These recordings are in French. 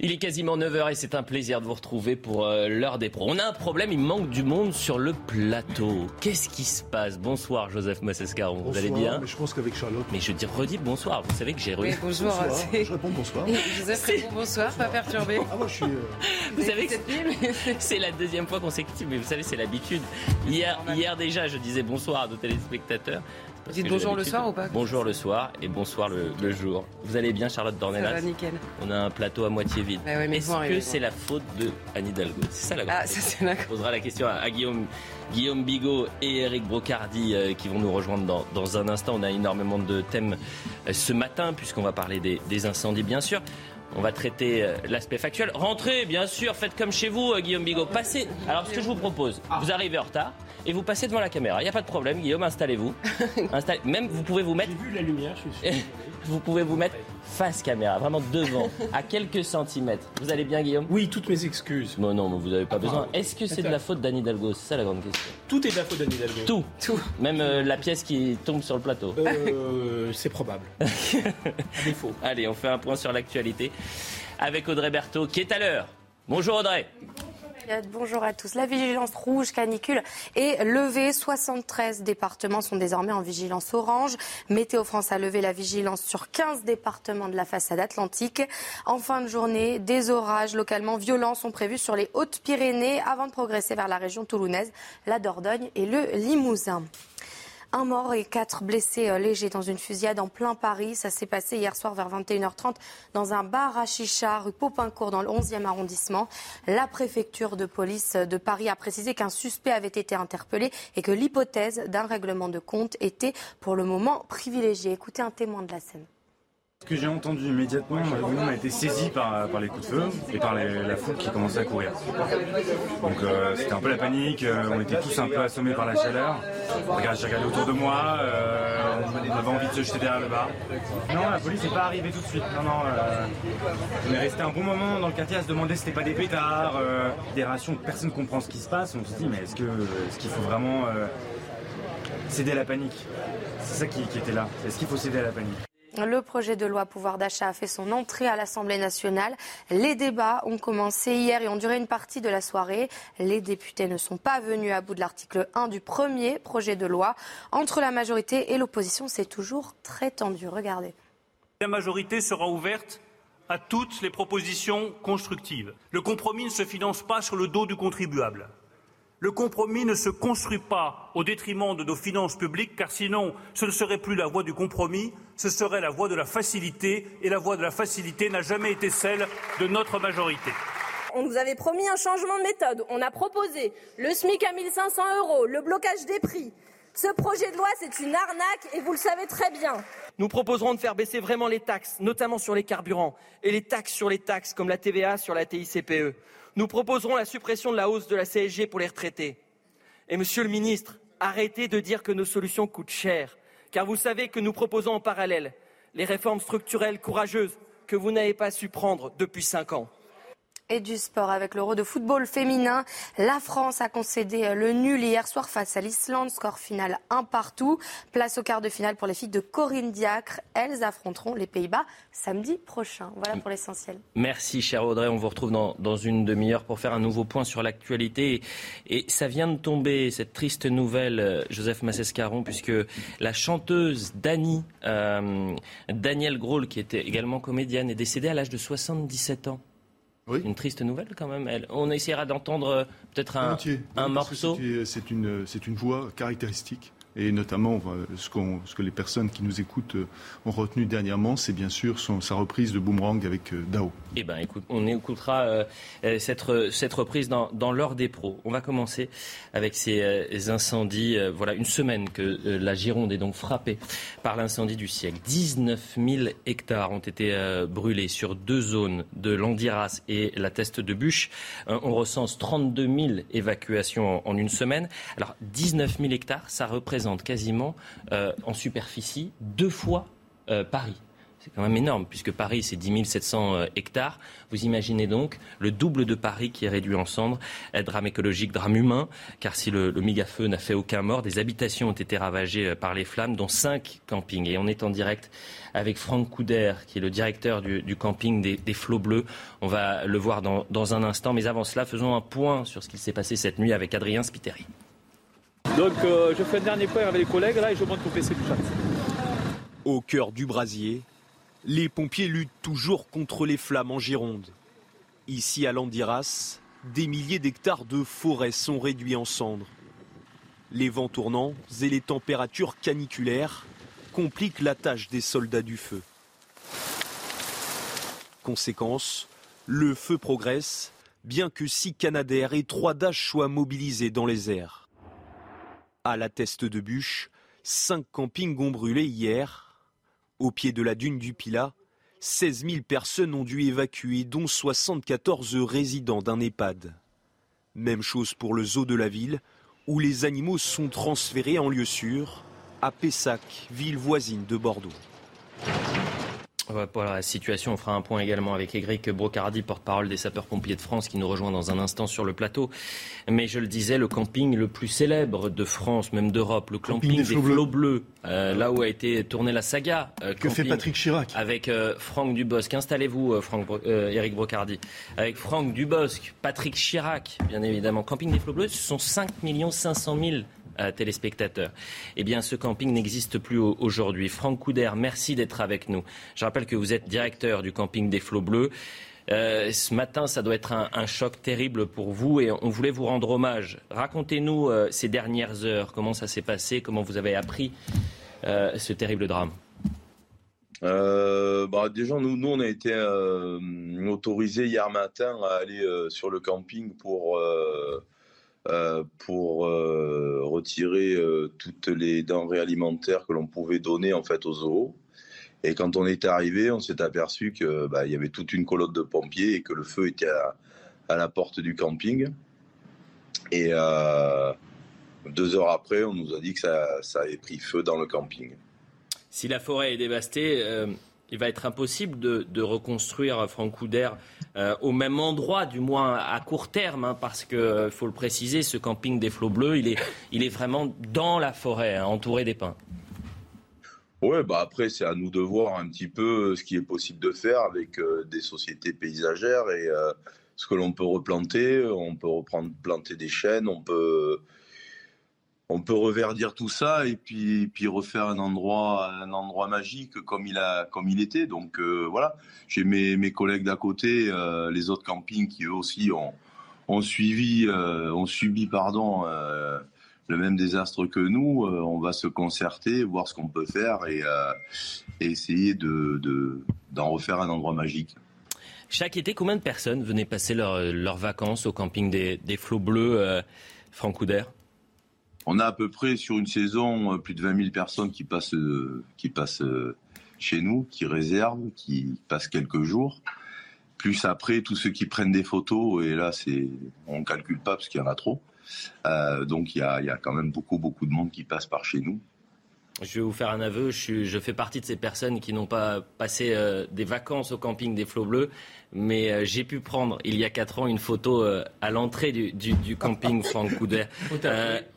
Il est quasiment 9h et c'est un plaisir de vous retrouver pour euh, l'heure des pros. On a un problème, il manque du monde sur le plateau. Qu'est-ce qui se passe? Bonsoir Joseph Massescaron, vous allez bien? mais je pense qu'avec Charlotte. Mais je dis redis bonsoir, vous savez que j'ai Oui, re- bonjour. c'est- Je réponds bonsoir. Joseph répond bonsoir, pas perturbé. Ah, moi, je suis. euh, Vous savez que c'est- la deuxième fois consécutive, mais vous savez, c'est l'habitude. Hier, hier déjà, je disais bonsoir à nos téléspectateurs. Parce Dites bonjour le soir ou pas Bonjour le soir et bonsoir le, le jour. Vous allez bien, Charlotte ça Dornelas va nickel. On a un plateau à moitié vide. Bah ouais, Est-ce que c'est la faute de Anne Hidalgo C'est ça la grande Ah, ça la On posera la question à, à Guillaume, Guillaume Bigot et Eric Brocardi euh, qui vont nous rejoindre dans, dans un instant. On a énormément de thèmes euh, ce matin puisqu'on va parler des, des incendies bien sûr. On va traiter euh, l'aspect factuel. Rentrez, bien sûr, faites comme chez vous, euh, Guillaume Bigot. Passez. Alors, ce que je vous propose, vous arrivez en retard et vous passez devant la caméra. Il n'y a pas de problème, Guillaume, installez-vous. Installez- Même, vous pouvez vous mettre J'ai vu la lumière, je suis sûr. vous pouvez vous mettre face caméra, vraiment devant, à quelques centimètres. Vous allez bien, Guillaume? Oui, toutes mes excuses. Non, non, mais vous n'avez pas Ah, besoin. Est-ce que c'est de la faute d'Anne Hidalgo? C'est ça la grande question. Tout est de la faute d'Anne Hidalgo. Tout. tout. Même euh, la pièce qui tombe sur le plateau. Euh, c'est probable. à défaut. Allez, on fait un point sur l'actualité avec Audrey Berthaud qui est à l'heure. Bonjour Audrey. Bonjour à tous. La vigilance rouge canicule est levée. 73 départements sont désormais en vigilance orange. Météo France a levé la vigilance sur 15 départements de la façade atlantique. En fin de journée, des orages localement violents sont prévus sur les Hautes-Pyrénées avant de progresser vers la région toulounaise, la Dordogne et le Limousin. Un mort et quatre blessés euh, légers dans une fusillade en plein Paris. Ça s'est passé hier soir vers 21h30 dans un bar à chicha rue Popincourt dans le 11e arrondissement. La préfecture de police de Paris a précisé qu'un suspect avait été interpellé et que l'hypothèse d'un règlement de compte était pour le moment privilégiée. Écoutez un témoin de la scène. Que j'ai entendu immédiatement, on a été saisis par, les coups de feu et par la foule qui commençait à courir. Donc euh, c'était un peu la panique, euh, on était tous un peu assommés par la chaleur. Regarde, j'ai regardé autour de moi, euh, on avait envie de se jeter derrière le bar. Non, la police n'est pas arrivée tout de suite. Non, non, on est resté un bon moment dans le quartier à se demander si c'était pas des pétards, des rations, personne ne comprend ce qui se passe. On se dit, mais est-ce que est-ce qu'il faut vraiment céder à la panique? C'est ça qui était là. Est-ce qu'il faut céder à la panique? Le projet de loi pouvoir d'achat a fait son entrée à l'Assemblée nationale. Les débats ont commencé hier et ont duré une partie de la soirée. Les députés ne sont pas venus à bout de l'article 1 du premier projet de loi. Entre la majorité et l'opposition, c'est toujours très tendu. Regardez. La majorité sera ouverte à toutes les propositions constructives. Le compromis ne se finance pas sur le dos du contribuable. Le compromis ne se construit pas au détriment de nos finances publiques, car sinon ce ne serait plus la voie du compromis, ce serait la voie de la facilité, et la voie de la facilité n'a jamais été celle de notre majorité. On nous avait promis un changement de méthode. On a proposé le SMIC à 1500 euros, le blocage des prix. Ce projet de loi, c'est une arnaque et vous le savez très bien. Nous proposerons de faire baisser vraiment les taxes, notamment sur les carburants, et les taxes sur les taxes, comme la TVA sur la TICPE. Nous proposerons la suppression de la hausse de la CSG pour les retraités. Et monsieur le ministre, arrêtez de dire que nos solutions coûtent cher, car vous savez que nous proposons en parallèle les réformes structurelles courageuses que vous n'avez pas su prendre depuis cinq ans. Et du sport avec l'Euro de football féminin. La France a concédé le nul hier soir face à l'Islande. Score final un partout. Place au quart de finale pour les filles de Corinne Diacre. Elles affronteront les Pays-Bas samedi prochain. Voilà pour l'essentiel. Merci, cher Audrey. On vous retrouve dans, une demi-heure pour faire un nouveau point sur l'actualité. Et, et ça vient de tomber, cette triste nouvelle, euh, Joseph Massescaron, puisque la chanteuse Dani, euh, Danielle Grohl, qui était également comédienne, est décédée à l'âge de 77 ans. Oui. Une triste nouvelle quand même. Elle- on essaiera d'entendre euh, peut-être un, un morceau. C'est une, c'est une voix caractéristique Et notamment, ce, que les personnes qui nous écoutent ont retenu dernièrement, c'est bien sûr sa reprise de Boomerang avec Dao. Eh bien, écoute, on écoutera cette, cette, reprise dans, dans l'heure des pros. On va commencer avec ces incendies. voilà, une semaine que la Gironde est donc frappée par l'incendie du siècle. 19 000 hectares ont été brûlés sur deux zones de Landiras et la Teste de Bûche. on recense 32 000 évacuations en, une semaine. Alors 19 000 hectares, ça représente quasiment euh, en superficie deux fois euh, Paris. C'est quand même énorme, puisque Paris, c'est 10 700 euh, hectares. Vous imaginez donc le double de Paris qui est réduit en cendres. Drame écologique, drame humain, car si le, le méga-feu n'a fait aucun mort, des habitations ont été ravagées par les flammes, dont cinq campings. Et on est en direct avec Franck Couder, qui est le directeur du, camping des, Flots Bleus. On va le voir dans, dans, un instant. Mais avant cela, faisons un point sur ce qui s'est passé cette nuit avec Adrien Spiteri. Donc euh, je fais un dernier point avec les collègues là et je monte au PC du chat. Au cœur du brasier, les pompiers luttent toujours contre les flammes en Gironde. Ici à Landiras, des milliers d'hectares de forêt sont réduits en cendres. Les vents tournants et les températures caniculaires compliquent la tâche des soldats du feu. Conséquence, le feu progresse, bien que six Canadaires et trois Dash soient mobilisés dans les airs. À la teste de bûche, cinq campings ont brûlé hier. Au pied de la dune du Pilat, 16 000 personnes ont dû évacuer, dont 74 résidents d'un EHPAD. Même chose pour le zoo de la ville, où les animaux sont transférés en lieu sûr à Pessac, ville voisine de Bordeaux. Pour la situation, on fera un point également avec Éric Brocardi, porte-parole des sapeurs-pompiers de France, qui nous rejoint dans un instant sur le plateau. Mais je le disais, le camping le plus célèbre de France, même d'Europe, le camping, des, flots, bleus, euh, là où a été tournée la saga. Euh, que fait Patrick Chirac? Avec euh, Franck Dubosc. Installez-vous, Franck, Éric Brocardi. Avec Franck Dubosc, Patrick Chirac, bien évidemment. Camping des flots bleus, ce sont 5 500 000 téléspectateurs. Eh bien, ce camping n'existe plus aujourd'hui. Franck Couder, merci d'être avec nous. Je rappelle que vous êtes directeur du camping des Flots Bleus. Euh, ce matin, ça doit être un, choc terrible pour vous et on voulait vous rendre hommage. Racontez-nous euh, ces dernières heures, comment ça s'est passé, comment vous avez appris euh, ce terrible drame? Bah, déjà, nous, nous, on a été autorisés hier matin à aller sur le camping pour pour euh, retirer euh, toutes les denrées alimentaires que l'on pouvait donner en fait aux zoos. Et quand on est arrivé, on s'est aperçu qu'il bah, y avait toute une colonne de pompiers et que le feu était à, la porte du camping. Et deux heures après, on nous a dit que ça, ça, avait pris feu dans le camping. Si la forêt est dévastée, il va être impossible de, reconstruire Franck Couder euh, au même endroit, du moins à court terme, hein, parce qu'il euh, faut le préciser, ce camping des flots bleus, il est, vraiment dans la forêt, hein, entouré des pins. Oui, bah après, c'est à nous de voir un petit peu ce qui est possible de faire avec euh, des sociétés paysagères et ce que l'on peut replanter. On peut reprendre, planter des chênes, on peut on peut reverdir tout ça et puis, refaire un endroit, magique comme il, était. Donc euh, voilà, j'ai mes, collègues d'à côté, euh, les autres campings qui eux aussi ont, euh, subi le même désastre que nous. on va se concerter, voir ce qu'on peut faire et, essayer de, d'en refaire un endroit magique. Chaque été, combien de personnes venaient passer leurs vacances au camping des, Flots Bleus, Franck on a à peu près sur une saison euh, plus de 20 000 personnes qui passent, euh, euh, chez nous, qui réservent, qui passent quelques jours. Plus après, tous ceux qui prennent des photos, et là, c'est, on ne calcule pas parce qu'il y en a trop. donc il y a, y a quand même beaucoup, beaucoup de monde qui passe par chez nous. Je vais vous faire un aveu, je, fais partie de ces personnes qui n'ont pas passé euh, des vacances au camping des Flots Bleus, mais euh, j'ai pu prendre il y a 4 ans une photo euh, à l'entrée du, camping Franck Couder.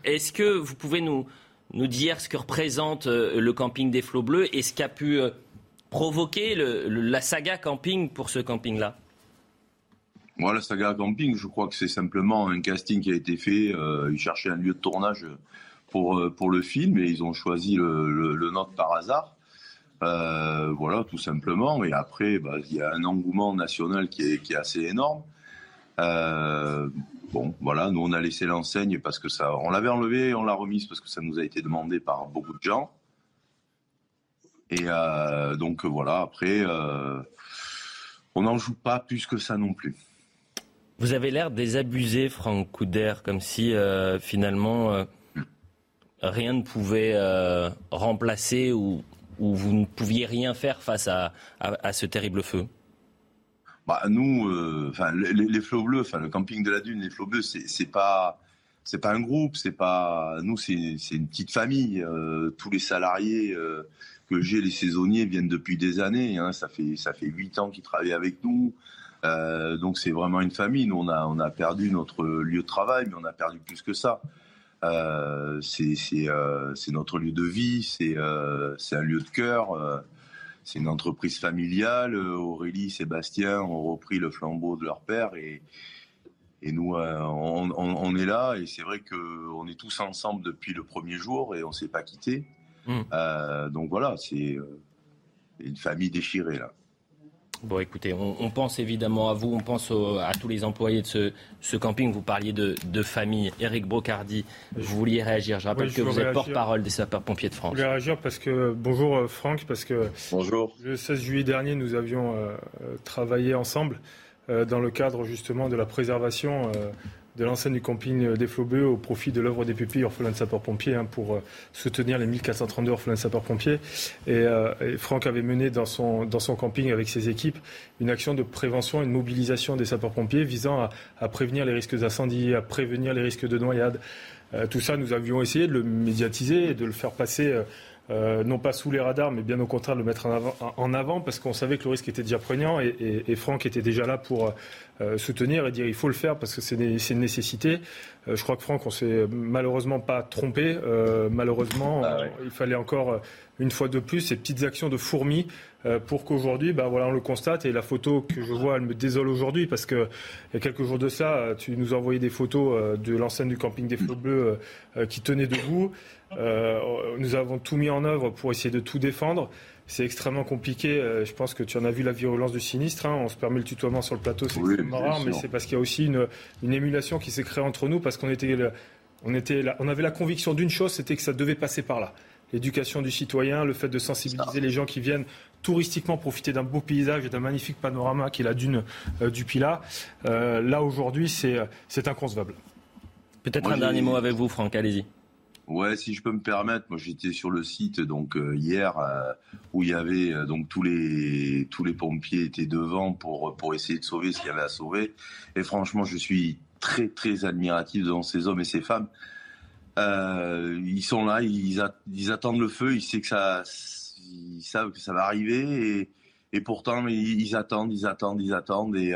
Est-ce que vous pouvez nous, nous dire ce que représente le camping des Flots Bleus et ce qu'a pu provoquer la saga camping pour ce camping-là? Moi, la saga camping, je crois que c'est simplement un casting qui a été fait. ils cherchaient un lieu de tournage pour, euh, pour le film et ils ont choisi le, le, nôtre par hasard. Euh, voilà, tout simplement. Et après, bah, il y a un engouement national qui est, qui est assez énorme. Euh, bon, voilà, nous on a laissé l'enseigne parce que ça, on l'avait enlevé et on l'a remise parce que ça nous a été demandé par beaucoup de gens. Et donc voilà, après, on n'en joue pas plus que ça non plus. Vous avez l'air désabusé, Franck Couder, comme si finalement rien ne pouvait remplacer ou, vous ne pouviez rien faire face à, ce terrible feu? Bah, nous, enfin les, flots bleus, le camping de la Dune, les flots bleus, c'est pas pas un groupe, c'est pas nous, c'est une petite famille. tous les salariés que j'ai, les saisonniers viennent depuis des années. Hein. ça fait ça huit ans qu'ils travaillent avec nous. Euh, donc c'est vraiment une famille. Nous on a perdu notre lieu de travail, mais on a perdu plus que ça. Euh, c'est c'est euh, notre lieu de vie, c'est c'est un lieu de cœur. c'est une entreprise familiale. Aurélie, Sébastien ont repris le flambeau de leur père et et nous, on, on, est là et c'est vrai qu'on est tous ensemble depuis le premier jour et on s'est pas quitté. Mm. Euh, donc voilà, c'est euh, une famille déchirée là. Bon, écoutez, on, pense évidemment à vous, on pense à tous les employés de ce, camping. Vous parliez de, famille. Eric Brocardi, vous vouliez réagir. Je rappelle que vous êtes porte-parole des sapeurs-pompiers de France. Je voulais réagir parce que, bonjour euh, Franck, parce que bonjour. le 16 juillet dernier, nous avions travaillé ensemble dans le cadre justement de la préservation de l'enseigne du camping des Flots au profit de l'œuvre des pupilles orphelins de sapeurs-pompiers hein, pour euh, soutenir les 1432 orphelins de sapeurs-pompiers. Euh, et, Franck avait mené dans son, dans son camping avec ses équipes une action de prévention et de mobilisation des sapeurs-pompiers visant à, prévenir les risques d'incendie, à prévenir les risques de noyade. Euh, tout ça, nous avions essayé de le médiatiser et de le faire passer euh, non pas sous les radars, mais bien au contraire de le mettre en avant, parce qu'on savait que le risque était déjà prégnant et, Franck était déjà là pour euh, soutenir et dire il faut le faire parce que c'est une nécessité. Euh, je crois que Franck, on s'est malheureusement pas trompé. malheureusement, ah il fallait encore une fois de plus ces petites actions de fourmis pour qu'aujourd'hui, bah, voilà, on le constate. Et la photo que je vois, elle me désole aujourd'hui parce qu'il y a quelques jours de ça, tu nous as envoyé des photos de l'enseigne du camping des Flots Bleus qui tenait debout. Euh, nous avons tout mis en œuvre pour essayer de tout défendre. C'est extrêmement compliqué. Euh, je pense que tu en as vu la virulence du sinistre. Hein. On se permet le tutoiement sur le plateau, c'est extrêmement rare, mais c'est parce qu'il y a aussi une, émulation qui s'est créée entre nous parce qu'on était, on était, on avait la conviction d'une chose, c'était que ça devait passer par là. L'éducation du citoyen, le fait de sensibiliser les gens qui viennent touristiquement profiter d'un beau paysage et d'un magnifique panorama qui est la dune euh, du Pilat. là aujourd'hui, c'est inconcevable. Peut-être un dernier mot avec vous, Franck. Allez-y. Ouais, si je peux me permettre, moi j'étais sur le site donc euh, hier euh, où il y avait euh, donc tous les tous les pompiers étaient devant pour pour essayer de sauver ce qu'il y avait à sauver. Et franchement, je suis très très admiratif devant ces hommes et ces femmes. ils sont là, ils, attendent le feu, ils savent que ça, va arriver et, et pourtant ils, attendent, ils attendent, ils attendent et,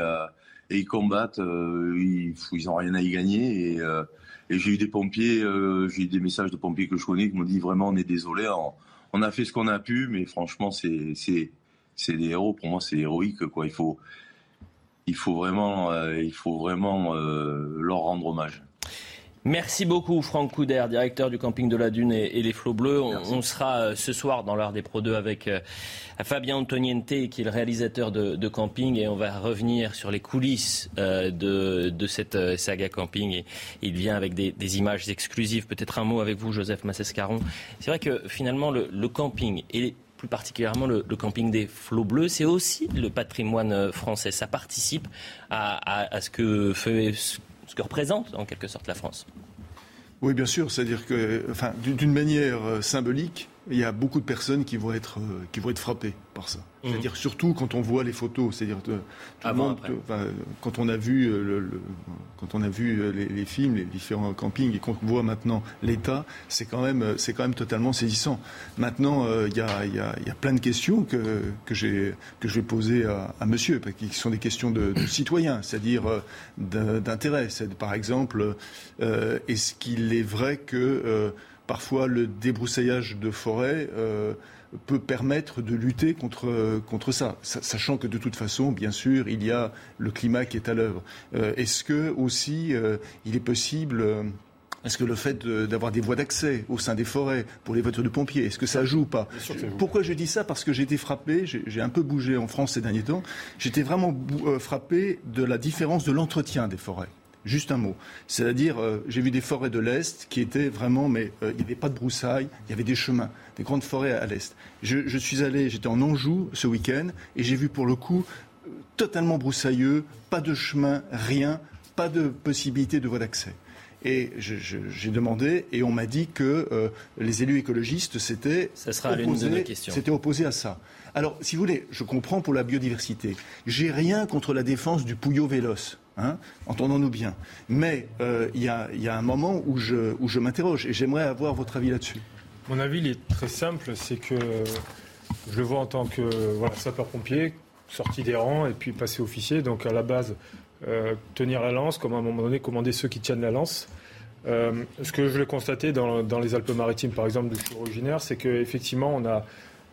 et ils combattent. ils, ils ont rien à y gagner et j'ai eu des pompiers, euh, j'ai eu des messages de pompiers que je connais qui m'ont dit vraiment on est désolé, on, a fait ce qu'on a pu, mais franchement c'est c'est c'est des héros. Pour moi c'est héroïque quoi. Il faut il faut vraiment euh, il faut vraiment euh, leur rendre hommage. Merci beaucoup Franck Couder, directeur du camping de la Dune et, les Flots Bleus. On, sera euh, ce soir dans l'heure des Pro 2 avec euh, Fabien Antoniente qui est le réalisateur de, camping et on va revenir sur les coulisses euh, de, cette saga camping et, il vient avec des, images exclusives. Peut-être un mot avec vous Joseph Massescaron. C'est vrai que finalement le, camping et plus particulièrement le, camping des flots bleus, c'est aussi le patrimoine français. Ça participe à, à ce que fait que représente en quelque sorte la France. Oui, bien sûr. C'est-à-dire que, enfin, d'une manière euh, symbolique, il y a beaucoup de personnes qui vont être, euh, qui vont être frappées par ça. Mhm. C'est-à-dire surtout quand on voit les photos, c'est-à-dire le monde, quand on a vu euh, le, quand on a vu euh, les, films, les différents campings et qu'on voit maintenant l'état, c'est quand même c'est quand même totalement saisissant. Maintenant, il y, a, y, a, y, a, plein de questions que que j'ai que je vais poser à, à Monsieur, parce qui sont des questions de, de citoyens, c'est-à-dire d'intérêt. C'est par exemple, est-ce qu'il est vrai que parfois le débroussaillage de forêt euh, peut permettre de lutter contre, contre ça, sachant que de toute façon, bien sûr, il y a le climat qui est à l'œuvre. Euh, est-ce que aussi euh, il est possible est-ce que le fait d'avoir des voies d'accès au sein des forêts pour les voitures de pompiers, est-ce que ça joue ou pas? Pourquoi je dis ça? Parce que j'ai été frappé, j'ai un peu bougé en France ces derniers temps, j'étais vraiment frappé de la différence de l'entretien des forêts. Juste un mot. C'est-à-dire, euh, j'ai vu des forêts de l'Est qui étaient vraiment, mais euh, il n'y avait pas de broussailles, il y avait des chemins, des grandes forêts à, l'Est. Je, je, suis allé, j'étais en Anjou ce week-end, et j'ai vu pour le coup totalement broussailleux, pas de chemin, rien, pas de possibilité de voie d'accès. Et j'ai demandé, et on m'a dit que euh, les élus écologistes s'étaient opposés, opposés à ça. Alors, si vous voulez, je comprends pour la biodiversité. J'ai rien contre la défense du pouillot véloce. Hein, entendons-nous bien. Mais euh, il y, a un moment où je, m'interroge et j'aimerais avoir votre avis là-dessus. Mon avis, il est très simple, c'est que je le vois en tant que sapeur-pompier, sorti des rangs et puis passer officier. Donc à la base, euh, tenir la lance, comme à un moment donné, commander ceux qui tiennent la lance. Euh, ce que je l'ai constaté dans, les Alpes-Maritimes, par exemple, d'où je suis originaire, c'est qu'effectivement, on a,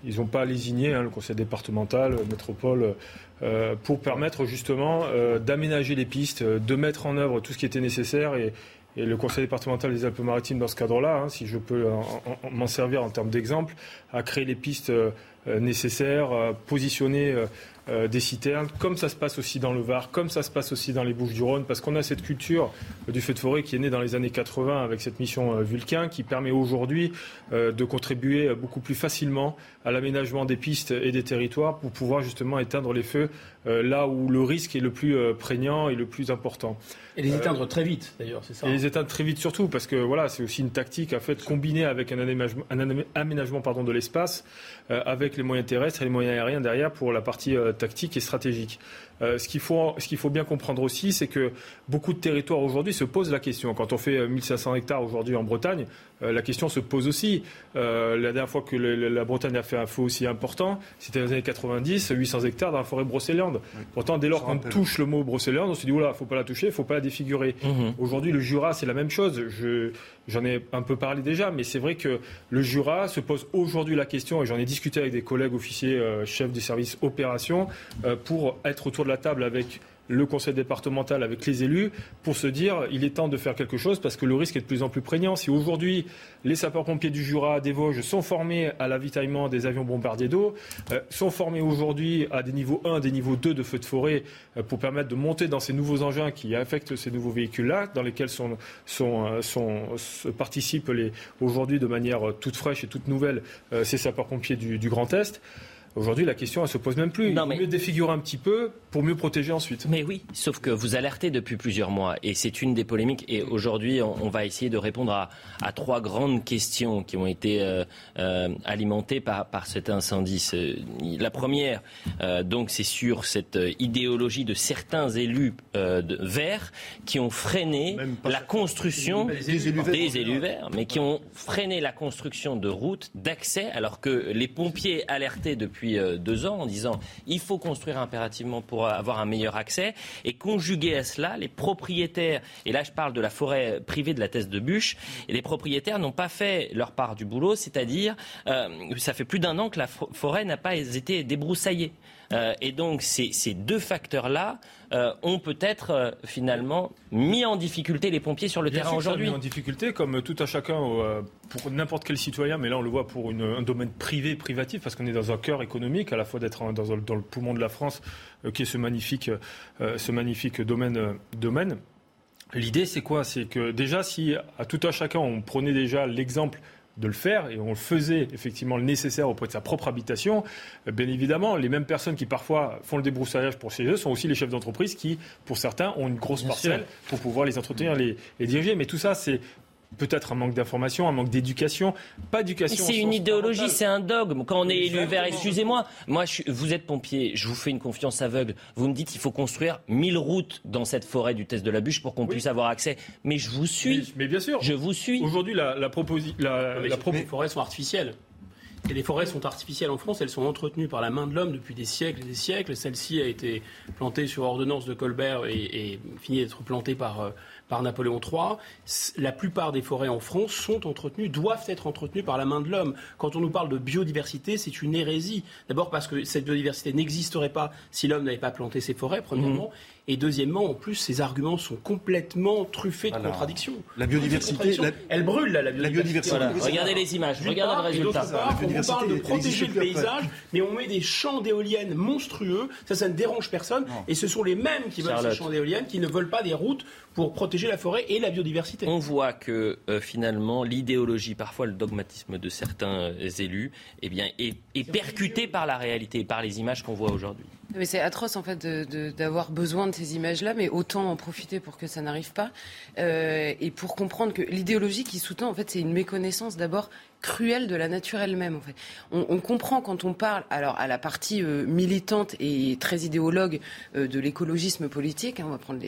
ils n'ont pas lésigné hein, le conseil départemental, métropole, euh, pour permettre justement d'aménager les pistes, de mettre en œuvre tout ce qui était nécessaire. Et, le conseil départemental des Alpes-Maritimes, dans ce cadre-là, hein, si je peux m'en servir en termes d'exemple, a créé les pistes nécessaires, positionné euh, des citernes, comme ça se passe aussi dans le Var, comme ça se passe aussi dans les Bouches-du-Rhône, parce qu'on a cette culture du feu de forêt qui est née dans les années 80 avec cette mission euh, Vulcain, qui permet aujourd'hui euh, de contribuer beaucoup plus facilement à l'aménagement des pistes et des territoires pour pouvoir justement éteindre les feux là où le risque est le plus prégnant et le plus important. Et les éteindre très vite, d'ailleurs, c'est ça. Et les éteindre très vite surtout, parce que voilà, c'est aussi une tactique à fait combinée avec un aménagement, un aménagement pardon, de l'espace, avec les moyens terrestres et les moyens aériens derrière pour la partie tactique et stratégique. Euh, ce qu'il faut, ce qu'il faut bien comprendre aussi, c'est que beaucoup de territoires aujourd'hui se posent la question. Quand on fait 1500 euh, hectares aujourd'hui en Bretagne, euh, la question se pose aussi. la dernière fois que la Bretagne a fait un feu aussi important, c'était dans les années 90, 800 hectares dans la forêt brocéliande. Pourtant, dès lors qu'on touche le mot brocéliande, on se dit, oula, faut pas la toucher, faut pas la défigurer. Mhm. Aujourd'hui, le Jura, c'est la même chose. Je, J'en ai un peu parlé déjà, mais c'est vrai que le Jura se pose aujourd'hui la question, et j'en ai discuté avec des collègues officiers, chefs du service opération, pour être autour de la table avec le conseil départemental avec les élus pour se dire il est temps de faire quelque chose parce que le risque est de plus en plus prégnant. Si aujourd'hui les sapeurs-pompiers du Jura, des Vosges sont formés à l'avitaillement des avions bombardiers d'eau, euh, sont formés aujourd'hui à des niveaux 1, des niveaux 2 de feux de forêt euh, pour permettre de monter dans ces nouveaux engins qui affectent ces nouveaux véhicules-là, dans lesquels sont, sont, euh, sont, participent aujourd'hui de manière toute fraîche et toute nouvelle ces sapeurs-pompiers du Grand Est. Aujourd'hui, la question, elle se pose même plus. Il mais... mieux défigurer un petit peu pour mieux protéger ensuite. Mais oui, sauf que vous alertez depuis plusieurs mois et c'est une des polémiques. Et aujourd'hui, on, va essayer de répondre à, trois grandes questions qui ont été euh, euh, alimentées par, par cet incendie. La première, euh, donc, c'est sur cette idéologie de certains élus de verts qui ont freiné la construction des élus, des élus verts, mais qui ont freiné la construction de routes d'accès alors que les pompiers alertés depuis euh, deux ans en disant il faut construire impérativement pour avoir un meilleur accès. Et conjugué à cela, les propriétaires, et là je parle de la forêt privée de la Thèse de Bûche, et les propriétaires n'ont pas fait leur part du boulot, c'est-à-dire euh, ça fait plus d'un an que la forêt n'a pas été débroussaillée. Euh, et donc ces, deux facteurs-là euh, ont peut-être euh, finalement mis en difficulté les pompiers sur le terrain aujourd'hui. Mis en difficulté, comme tout à chacun, pour n'importe quel citoyen, mais là on le voit pour un domaine privé, privatif, parce qu'on est dans un cœur économique, à la fois d'être dans, le poumon de la France, qui est ce magnifique, ce magnifique domaine. domaine. L'idée, c'est quoi? C'est que déjà, si à tout à chacun, on prenait déjà l'exemple de le faire et on le faisait effectivement le nécessaire auprès de sa propre habitation, euh, bien évidemment, les mêmes personnes qui parfois font le débroussaillage pour ces jeux sont aussi les chefs d'entreprise qui, pour certains, ont une grosse parcelle pour pouvoir les entretenir, les, les diriger. Mais tout ça, c'est peut-être un manque d'information, un manque d'éducation, pas d'éducation. C'est une idéologie, c'est un dogme. Quand on est élu vert, excusez-moi, moi, vous êtes pompier, je vous fais une confiance aveugle. Vous me dites qu'il faut construire 1000 routes dans cette forêt du test de la bûche pour qu'on puisse avoir accès. Mais je vous suis. Mais, bien sûr. Je vous suis. Aujourd'hui, la, la, proposition. La, Les forêts sont artificielles. Et les forêts sont artificielles en France, elles sont entretenues par la main de l'homme depuis des siècles et des siècles. Celle-ci a été plantée sur ordonnance de Colbert et, et finit d'être plantée par, euh, par Napoléon III, la plupart des forêts en France sont entretenues, doivent être entretenues par la main de l'homme. Quand on nous parle de biodiversité, c'est une hérésie. D'abord parce que cette biodiversité n'existerait pas si l'homme n'avait pas planté ces forêts, premièrement. Et deuxièmement, en plus, ces arguments sont complètement truffés de contradictions. La biodiversité, elle brûle là, la biodiversité. Regardez les images, regardez le résultat. on parle de protéger le paysage, mais on met des champs d'éoliennes monstrueux. Ça, ça ne dérange personne. Et ce sont les mêmes qui veulent ces champs d'éoliennes, qui ne veulent pas des routes pour protéger la forêt et la biodiversité. On voit que euh, finalement l'idéologie, parfois le dogmatisme de certains euh, élus, eh bien, est, est percuté par la réalité, par les images qu'on voit aujourd'hui. Mais c'est atroce en fait d'avoir besoin de ces images-là, mais autant en profiter pour que ça n'arrive pas euh, et pour comprendre que l'idéologie qui sous-tend en fait c'est une méconnaissance d'abord cruelle de la nature elle-même. En fait. on, comprend quand on parle alors à la partie euh, militante et très idéologue euh, de l'écologisme politique, hein, on va prendre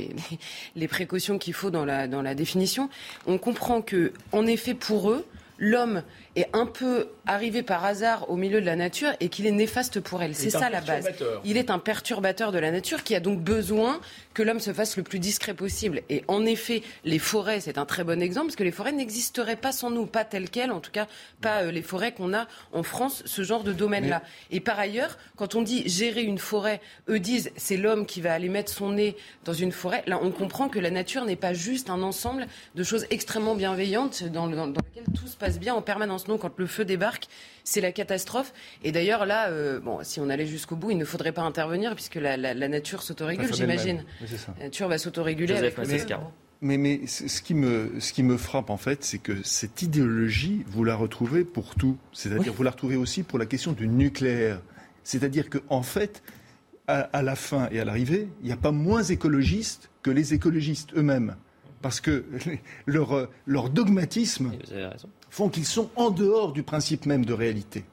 les, précautions qu'il faut dans la, dans la définition. On comprend que en effet pour eux l'homme est un peu arrivé par hasard au milieu de la nature et qu'il est néfaste pour elle. C'est ça la base. Il est un perturbateur de la nature qui a donc besoin que l'homme se fasse le plus discret possible. Et en effet, les forêts, c'est un très bon exemple, parce que les forêts n'existeraient pas sans nous, pas telles quelles, en tout cas pas euh, les forêts qu'on a en France, ce genre de domaine-là. Et par ailleurs, quand on dit gérer une forêt, eux disent c'est l'homme qui va aller mettre son nez dans une forêt. Là, on comprend que la nature n'est pas juste un ensemble de choses extrêmement bienveillantes dans, dans, dans lesquelles tout se passe bien en permanence. Non, quand le feu débarque, c'est la catastrophe. Et d'ailleurs, là, euh, bon, si on allait jusqu'au bout, il ne faudrait pas intervenir puisque la, nature s'autorégule, j'imagine. la nature va s'autoréguler avec le mais, mais ce qui, me, ce qui me frappe, en fait, c'est que cette idéologie, vous la retrouvez pour tout. C'est-à-dire, vous la retrouvez aussi pour la question du nucléaire. C'est-à-dire qu'en en fait, à, la fin et à l'arrivée, il n'y a pas moins écologistes que les écologistes eux-mêmes. Parce que leur, leur dogmatisme font qu'ils sont en dehors du principe même de réalité.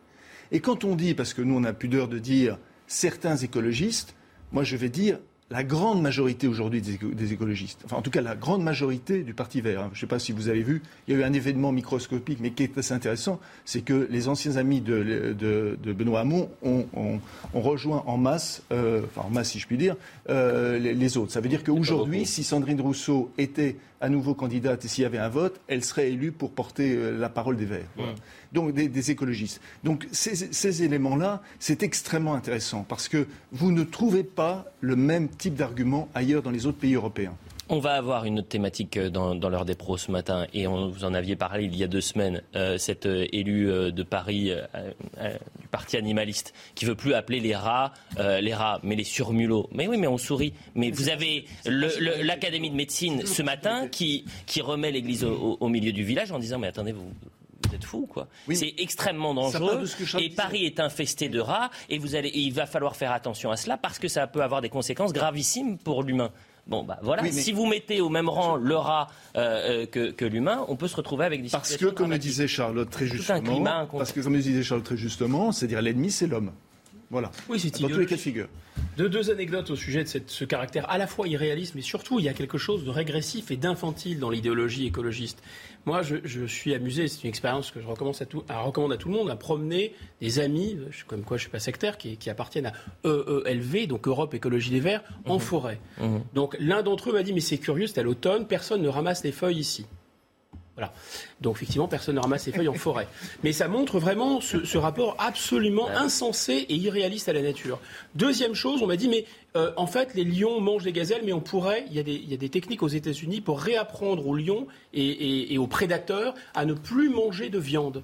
Et quand on dit, parce que nous on a pudeur de dire certains écologistes, moi je vais dire la grande majorité aujourd'hui des, écologistes, enfin en tout cas la grande majorité du Parti vert. Hein. Je ne sais pas si vous avez vu, il y a eu un événement microscopique, mais qui est assez intéressant, c'est que les anciens amis de, Benoît Hamon ont, rejoint en masse, euh, enfin en masse si je puis dire, euh, les, autres. Ça veut dire qu'aujourd'hui, si Sandrine Rousseau était à nouveau candidate et s'il y avait un vote, elle serait élue pour porter euh, la parole des Verts. Donc des, écologistes. Donc ces, éléments-là, c'est extrêmement intéressant parce que vous ne trouvez pas le même type d'argument ailleurs dans les autres pays européens. On va avoir une autre thématique euh, dans, l'heure des pros ce matin, et on, vous en aviez parlé il y a deux semaines, euh, cette élue de Paris du parti animaliste qui veut plus appeler les rats les rats, mais les surmulots. Mais oui, mais on sourit. Mais vous avez l'Académie de médecine ce matin qui, qui remet l'église au, milieu du village en disant mais attendez, vous, vous êtes fou, quoi. C'est extrêmement dangereux. Et Paris est infesté de rats, et, vous allez, il va falloir faire attention à cela parce que ça peut avoir des conséquences gravissimes pour l'humain. Bon, bah voilà, si vous mettez au même rang le rat euh, euh, que, l'humain, on peut se retrouver avec des Parce que, comme le disait Charlotte très justement, parce que comme le disait Charlotte très justement, c'est-à-dire l'ennemi, c'est l'homme. Voilà. Oui, c'est Dans tous les cas de figure. De deux anecdotes au sujet de ce caractère à la fois irréaliste, mais surtout il y a quelque chose de régressif et d'infantile dans l'idéologie écologiste. Moi, je, suis amusé, c'est une expérience que je recommande à, tout, recommande à tout le monde, à promener des amis, comme quoi je ne suis pas sectaire, qui, appartiennent à EELV, donc Europe Écologie des Verts, en mmh. forêt. Mmh. Donc l'un d'entre eux m'a dit, mais c'est curieux, c'est à l'automne, personne ne ramasse les feuilles ici. Voilà. Donc effectivement, personne ne ramasse les feuilles en forêt. Mais ça montre vraiment ce, rapport absolument insensé et irréaliste à la nature. Deuxième chose, on m'a dit, mais euh, en fait, les lions mangent les gazelles, mais on pourrait, il y a des, il y a des techniques aux États-Unis pour réapprendre aux lions et, et aux prédateurs à ne plus manger de viande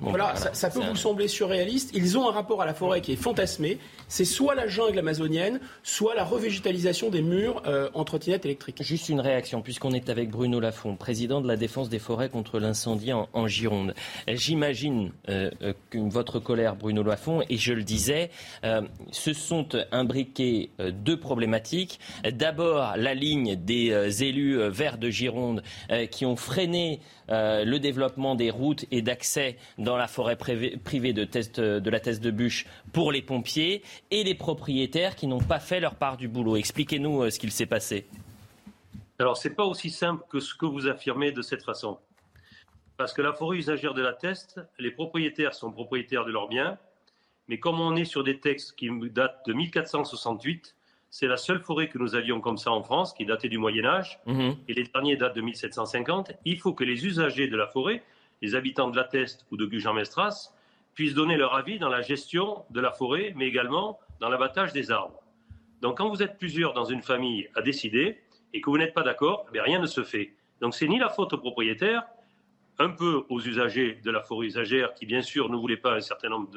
voilà, ça, peut vous sembler surréaliste. Ils ont un rapport à la forêt qui est fantasmé. C'est soit la jungle amazonienne, soit la revégétalisation des murs euh, en trottinette électrique. Juste une réaction, puisqu'on est avec Bruno Lafont, président de la défense des forêts contre l'incendie en, Gironde. J'imagine euh, euh, votre colère, Bruno Lafont, et je le disais, se sont imbriquées deux problématiques. D'abord, la ligne des élus verts de Gironde qui ont freiné le développement des routes et d'accès dans la forêt privée de, test, de la thèse de bûche pour les pompiers et les propriétaires qui n'ont pas fait leur part du boulot. Expliquez-nous euh, ce qu'il s'est passé. Alors, ce n'est pas aussi simple que ce que vous affirmez de cette façon. Parce que la forêt usagère de la Teste, les propriétaires sont propriétaires de leurs biens, mais comme on est sur des textes qui datent de 1468, c'est la seule forêt que nous avions comme ça en France, qui datait du Moyen Âge, mhm. et les derniers datent de 1750. Il faut que les usagers de la forêt les habitants de la Teste ou de Gujan-Mestras puissent donner leur avis dans la gestion de la forêt, mais également dans l'abattage des arbres. Donc quand vous êtes plusieurs dans une famille à décider et que vous n'êtes pas d'accord, eh rien ne se fait. Donc c'est ni la faute au propriétaire, un peu aux usagers de la forêt usagère qui, bien sûr, ne voulaient pas un certain nombre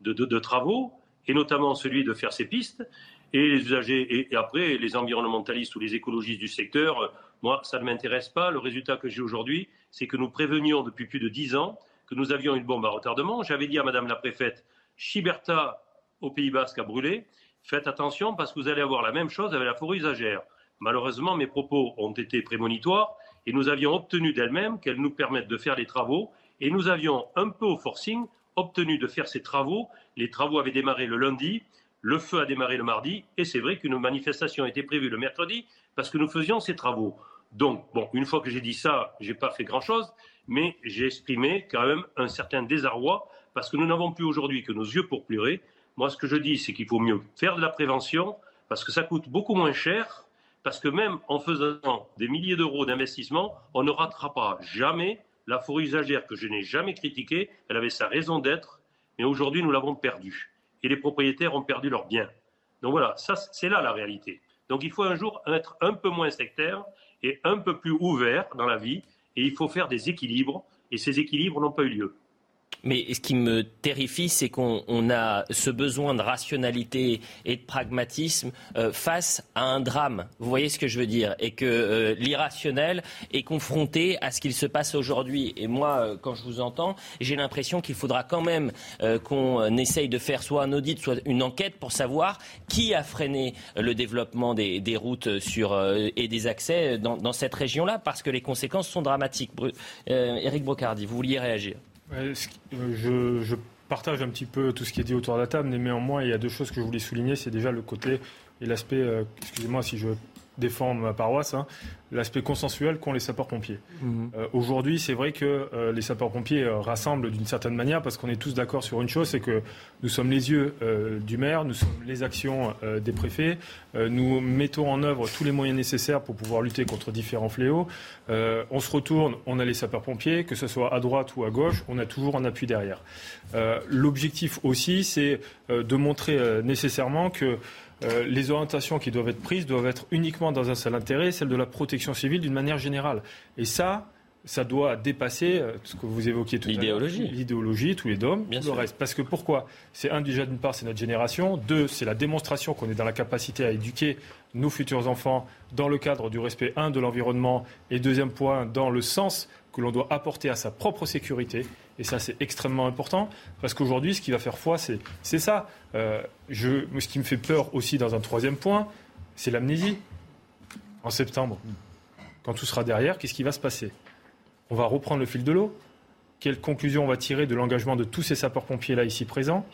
de, travaux, et notamment celui de faire ces pistes, et les usagers, et, après les environnementalistes ou les écologistes du secteur, euh, moi, ça ne m'intéresse pas. Le résultat que j'ai aujourd'hui, c'est que nous prévenions depuis plus de dix ans que nous avions une bombe à retardement. J'avais dit à Madame la préfète, Chiberta au Pays Basque a brûlé. Faites attention parce que vous allez avoir la même chose avec la forêt usagère. Malheureusement, mes propos ont été prémonitoires et nous avions obtenu d'elle-même qu'elle nous permette de faire les travaux et nous avions un peu au forcing obtenu de faire ces travaux. Les travaux avaient démarré le lundi, le feu a démarré le mardi et c'est vrai qu'une manifestation était prévue le mercredi parce que nous faisions ces travaux. Donc, bon, une fois que j'ai dit ça, je n'ai pas fait grand-chose, mais j'ai exprimé quand même un certain désarroi parce que nous n'avons plus aujourd'hui que nos yeux pour pleurer. Moi, ce que je dis, c'est qu'il faut mieux faire de la prévention parce que ça coûte beaucoup moins cher parce que même en faisant des milliers d'euros d'investissement, on ne rattrapera jamais la forêt usagère que je n'ai jamais critiquée. Elle avait sa raison d'être, mais aujourd'hui, nous l'avons perdue. Et les propriétaires ont perdu leurs biens. Donc voilà, ça, c'est là la réalité. Donc il faut un jour être un peu moins sectaire et un peu plus ouvert dans la vie, et il faut faire des équilibres, et ces équilibres n'ont pas eu lieu. Mais ce qui me terrifie, c'est qu'on a ce besoin de rationalité et de pragmatisme euh, face à un drame. Vous voyez ce que je veux dire? Et que euh, l'irrationnel est confronté à ce qu'il se passe aujourd'hui. Et moi, euh, quand je vous entends, j'ai l'impression qu'il faudra quand même qu'on essaye de faire soit un audit, soit une enquête pour savoir qui a freiné le développement des, routes sur, et des accès dans, cette région-là, parce que les conséquences sont dramatiques. Éric Brocardi, vous vouliez réagir euh, je, partage un petit peu tout ce qui est dit autour de la table, mais néanmoins, il y a deux choses que je voulais souligner. C'est déjà le côté et l'aspect, euh, excusez-moi si je défends ma paroisse, hein, l'aspect consensuel qu'ont les sapeurs-pompiers. Mhm. Euh, aujourd'hui, c'est vrai que euh, les sapeurs-pompiers euh, rassemblent d'une certaine manière parce qu'on est tous d'accord sur une chose, c'est que nous sommes les yeux du maire, nous sommes les actions des préfets, nous mettons en œuvre tous les moyens nécessaires pour pouvoir lutter contre différents fléaux. on se retourne, on a les sapeurs-pompiers, que ce soit à droite ou à gauche, on a toujours un appui derrière. L'objectif aussi, c'est de montrer nécessairement que euh, les orientations qui doivent être prises doivent être uniquement dans un seul intérêt, celle de la protection civile d'une manière générale. Et ça, ça doit dépasser euh, ce que vous évoquiez tout à l'heure. L'idéologie. tous les dômes, tout le reste. Parce que pourquoi? C'est un, déjà d'une part, c'est notre génération. Deux, c'est la démonstration qu'on est dans la capacité à éduquer nos futurs enfants dans le cadre du respect, un, de l'environnement, et deuxième point, dans le sens que l'on doit apporter à sa propre sécurité. Et ça, c'est extrêmement important, parce qu'aujourd'hui, ce qui va faire foi, c'est ça. Euh, je, ce qui me fait peur aussi dans un troisième point, c'est l'amnésie. En septembre, quand tout sera derrière, qu'est-ce qui va se passer? On va reprendre le fil de l'eau. Quelle conclusion on va tirer de l'engagement de tous ces sapeurs-pompiers là ici présents?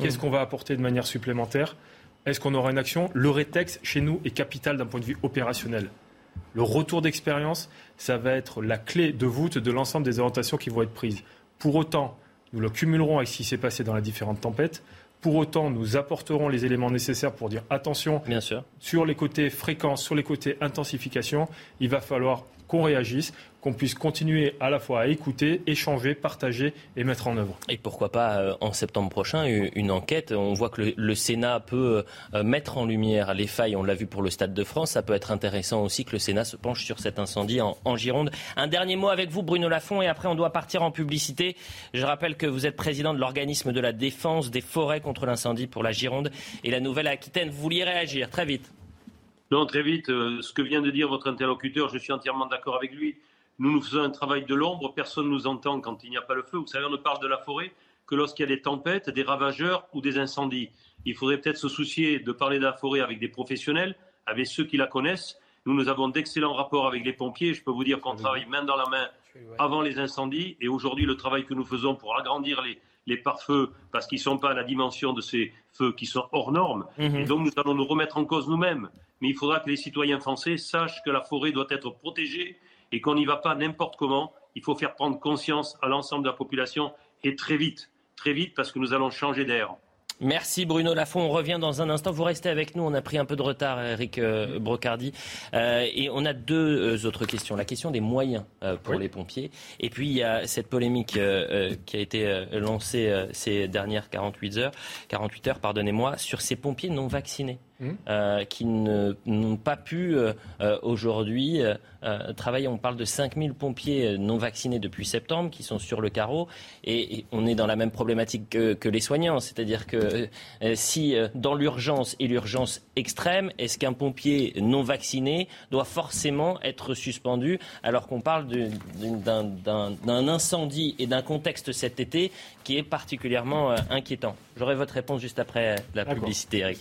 Qu'est-ce mmh. qu'on va apporter de manière supplémentaire? Est-ce qu'on aura une action? Le rétex, chez nous, est capital d'un point de vue opérationnel. Le retour d'expérience, ça va être la clé de voûte de l'ensemble des orientations qui vont être prises. Pour autant, nous le cumulerons avec ce qui s'est passé dans les différentes tempêtes. Pour autant, nous apporterons les éléments nécessaires pour dire attention, Bien sûr. sur les côtés fréquence, sur les côtés intensification, il va falloir qu'on réagisse, qu'on puisse continuer à la fois à écouter, échanger, partager et mettre en œuvre. Et pourquoi pas euh, en septembre prochain une enquête On voit que le, Sénat peut euh, mettre en lumière les failles. On l'a vu pour le Stade de France. Ça peut être intéressant aussi que le Sénat se penche sur cet incendie en, en Gironde. Un dernier mot avec vous, Bruno Lafont, et après on doit partir en publicité. Je rappelle que vous êtes président de l'organisme de la défense des forêts contre l'incendie pour la Gironde et la Nouvelle-Aquitaine. Vous vouliez réagir très vite non, très vite. Euh, ce que vient de dire votre interlocuteur, je suis entièrement d'accord avec lui. Nous, nous faisons un travail de l'ombre. Personne ne nous entend quand il n'y a pas le feu. Vous savez, on ne parle de la forêt que lorsqu'il y a des tempêtes, des ravageurs ou des incendies. Il faudrait peut-être se soucier de parler de la forêt avec des professionnels, avec ceux qui la connaissent. Nous, nous avons d'excellents rapports avec les pompiers. Je peux vous dire qu'on travaille main dans la main avant les incendies. Et aujourd'hui, le travail que nous faisons pour agrandir les, les pare-feux parce qu'ils ne sont pas à la dimension de ces feux qui sont hors normes. Mhm. Et donc nous allons nous remettre en cause nous-mêmes. Mais il faudra que les citoyens français sachent que la forêt doit être protégée et qu'on n'y va pas n'importe comment. Il faut faire prendre conscience à l'ensemble de la population et très vite, très vite parce que nous allons changer d'air. Merci Bruno Lafont. On revient dans un instant. Vous restez avec nous. On a pris un peu de retard, Eric euh, Brocardi. Euh, et on a deux euh, autres questions. La question des moyens pour les pompiers. Et puis il y a cette polémique qui a été lancée ces dernières 48 heures, 48 heures, pardonnez-moi, sur ces pompiers non vaccinés. Mmh. qui n'ont pas pu aujourd'hui travailler. On parle de 5000 pompiers non vaccinés depuis septembre qui sont sur le carreau et, on est dans la même problématique que, que les soignants. C'est-à-dire que si dans l'urgence et l'urgence extrême, est-ce qu'un pompier non vacciné doit forcément être suspendu alors qu'on parle d'un incendie et d'un contexte cet été qui est particulièrement euh, inquiétant. J'aurai votre réponse juste après la publicité, Eric.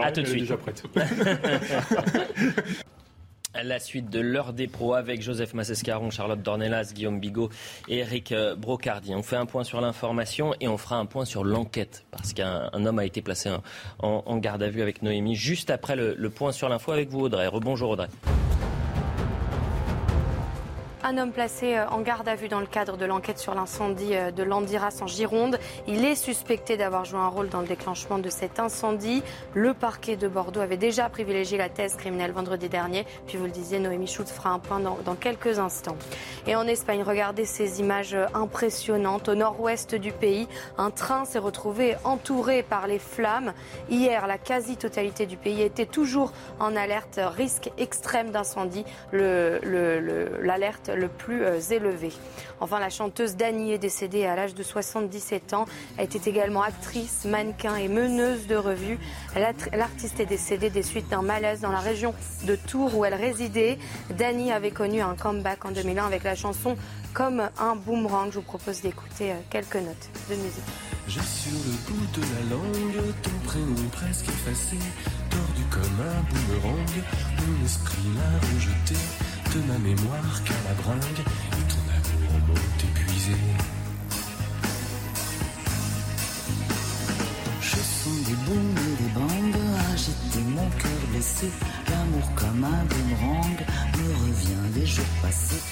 À tout de suite. Déjà prête. La suite de l'heure des pros avec Joseph Massescaron, Charlotte Dornelas, Guillaume Bigot et Eric euh, Brocardi. On fait un point sur l'information et on fera un point sur l'enquête parce qu'un homme a été placé en, garde à vue avec Noémie juste après le, le point sur l'info avec vous Audrey. Rebonjour Audrey. Un homme placé euh, en garde à vue dans le cadre de l'enquête sur l'incendie euh, de Landiras en Gironde. Il est suspecté d'avoir joué un rôle dans le déclenchement de cet incendie. Le parquet de Bordeaux avait déjà privilégié la thèse criminelle vendredi dernier. Puis vous le disiez, Noémie Schultz fera un point dans, quelques instants. Et en Espagne, regardez ces images euh, impressionnantes. Au nord-ouest du pays, un train s'est retrouvé entouré par les flammes. Hier, la quasi-totalité du pays était toujours en alerte risque extrême d'incendie. L'alerte le, le, le plus euh, élevé. Enfin, la chanteuse Dani est décédée à l'âge de 77 ans. Elle était également actrice, mannequin et meneuse de revue. L'artiste est décédée des suites d'un malaise dans la région de Tours où elle résidait. Dani avait connu un comeback en 2001 avec la chanson Comme un boomerang. Je vous propose d'écouter euh, quelques notes de musique. J'ai sur le bout de la langue ton prénom presque effacé, tordu comme un boomerang. Rejeté de ma mémoire qu'à la bringue et ton amour m'ont épuisé. Je sens des booms et des bandes agiter mon cœur blessé. L'amour comme un boomerang me revient des jours passés,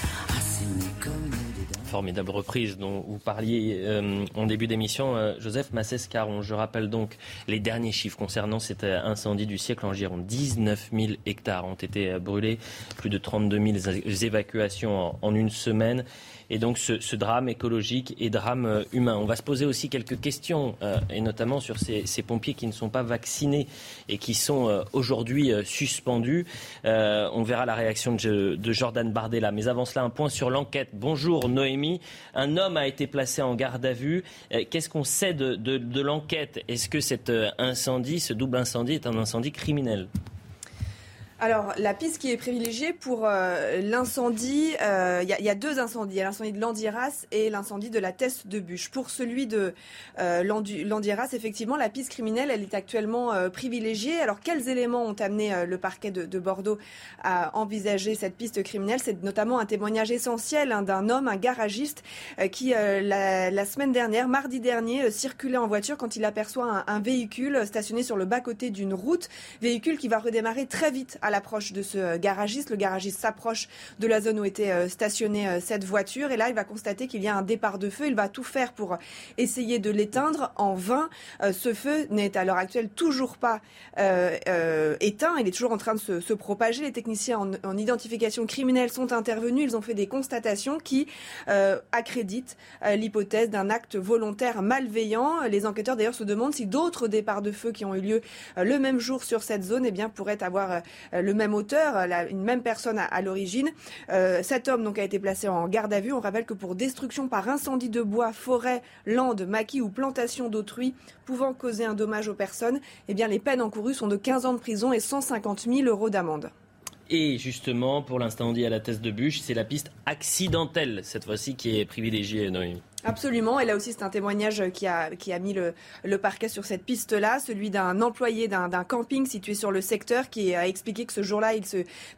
formidable reprise dont vous parliez euh, en début d'émission, euh, Joseph Massescaron. Je rappelle donc les derniers chiffres concernant cet euh, incendie du siècle en Gironde. 19 000 hectares ont été brûlés, plus de 32 000 évacuations en une semaine et donc ce, drame écologique et drame euh, humain. On va se poser aussi quelques questions, euh, et notamment sur ces, pompiers qui ne sont pas vaccinés et qui sont euh, aujourd'hui suspendus. on verra la réaction de, Jordan Bardella. Mais avant cela, un point sur l'enquête. Bonjour Noémie. Un homme a été placé en garde à vue. Qu'est-ce qu'on sait de, de l'enquête? Est-ce que cet incendie, ce double incendie, est un incendie criminel? Alors, la piste qui est privilégiée pour euh, l'incendie, il euh, y, a deux incendies. Il l'incendie de Landiras et l'incendie de la Teste de Bûche. Pour celui de euh, Landiras, effectivement, la piste criminelle, elle est actuellement privilégiée. Alors, quels éléments ont amené le parquet de, Bordeaux à envisager cette piste criminelle? C'est notamment un témoignage essentiel hein, d'un homme, un garagiste, qui, la, semaine dernière, mardi dernier, circulait en voiture quand il aperçoit un, véhicule stationné sur le bas-côté d'une route. Véhicule qui va redémarrer très vite l'approche de ce garagiste. Le garagiste s'approche de la zone où était euh, stationnée euh, cette voiture et là, il va constater qu'il y a un départ de feu. Il va tout faire pour essayer de l'éteindre. En vain, euh, ce feu n'est à l'heure actuelle toujours pas éteint. Il est toujours en train de se, propager. Les techniciens en, identification criminelle sont intervenus. Ils ont fait des constatations qui accréditent l'hypothèse d'un acte volontaire malveillant. Les enquêteurs d'ailleurs se demandent si d'autres départs de feu qui ont eu lieu le même jour sur cette zone eh bien, pourraient avoir le même auteur, une même personne à, l'origine. Euh, cet homme donc a été placé en garde à vue. On rappelle que pour destruction par incendie de bois, forêt, lande, maquis ou plantation d'autrui pouvant causer un dommage aux personnes, eh les peines encourues sont de 15 ans de prison et 150 000 euros d'amende. Et justement, pour l'incendie à la tête de bûche, c'est la piste accidentelle, cette fois-ci, qui est privilégiée, Noémie. Absolument. Et là aussi, c'est un témoignage qui a, mis le, parquet sur cette piste-là, celui d'un employé d'un camping situé sur le secteur qui a expliqué que ce jour-là,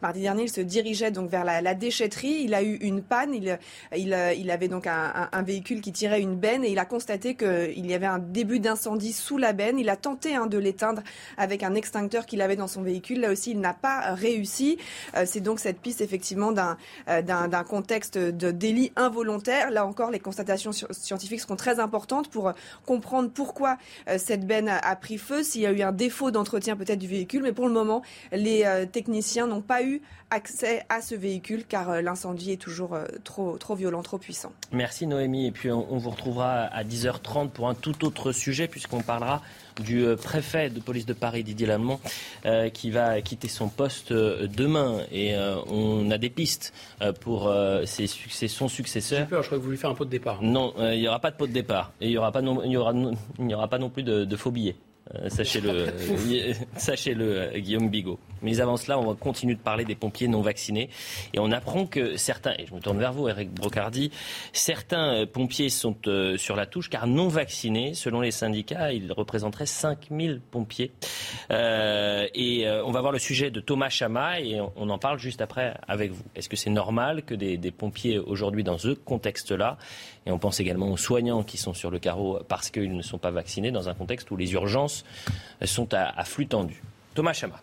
mardi dernier, il se dirigeait donc vers la, déchetterie. Il a eu une panne. Il, avait donc un, véhicule qui tirait une benne et il a constaté qu'il y avait un début d'incendie sous la benne. Il a tenté hein, de l'éteindre avec un extincteur qu'il avait dans son véhicule. Là aussi, il n'a pas réussi. Euh, c'est donc cette piste effectivement euh, d'un contexte de délit involontaire. Là encore, les constatations scientifiques seront très importantes pour euh, comprendre pourquoi euh, cette benne a pris feu, s'il y a eu un défaut d'entretien peut-être du véhicule. Mais pour le moment, les euh, techniciens n'ont pas eu accès à ce véhicule car l'incendie est toujours trop, trop violent, trop puissant. Merci Noémie. Et puis on vous retrouvera à 10h30 pour un tout autre sujet puisqu'on parlera du euh, préfet de police de Paris, Didier Lamont, euh, qui va quitter son poste demain. Et on a des pistes pour ses, son successeur. J'ai peur, je crois que vous voulez faire un pot de départ. Non, il n'y aura pas de pot de départ. Et il n'y aura, pas non, aura, aura pas non plus de, de faux billets. Euh, sachez-le, euh, sachez-le, euh, Guillaume Bigot. Mais avant cela, on va continuer de parler des pompiers non vaccinés. Et on apprend que certains, et je me tourne vers vous, Eric Brocardi, certains pompiers sont sur la touche car non vaccinés, selon les syndicats, ils représenteraient 5000 pompiers. et on va voir le sujet de Thomas Chama et on, en parle juste après avec vous. Est-ce que c'est normal que des, pompiers aujourd'hui, dans ce contexte-là, et on pense également aux soignants qui sont sur le carreau parce qu'ils ne sont pas vaccinés dans un contexte où les urgences sont à, flux tendu? Thomas Chama.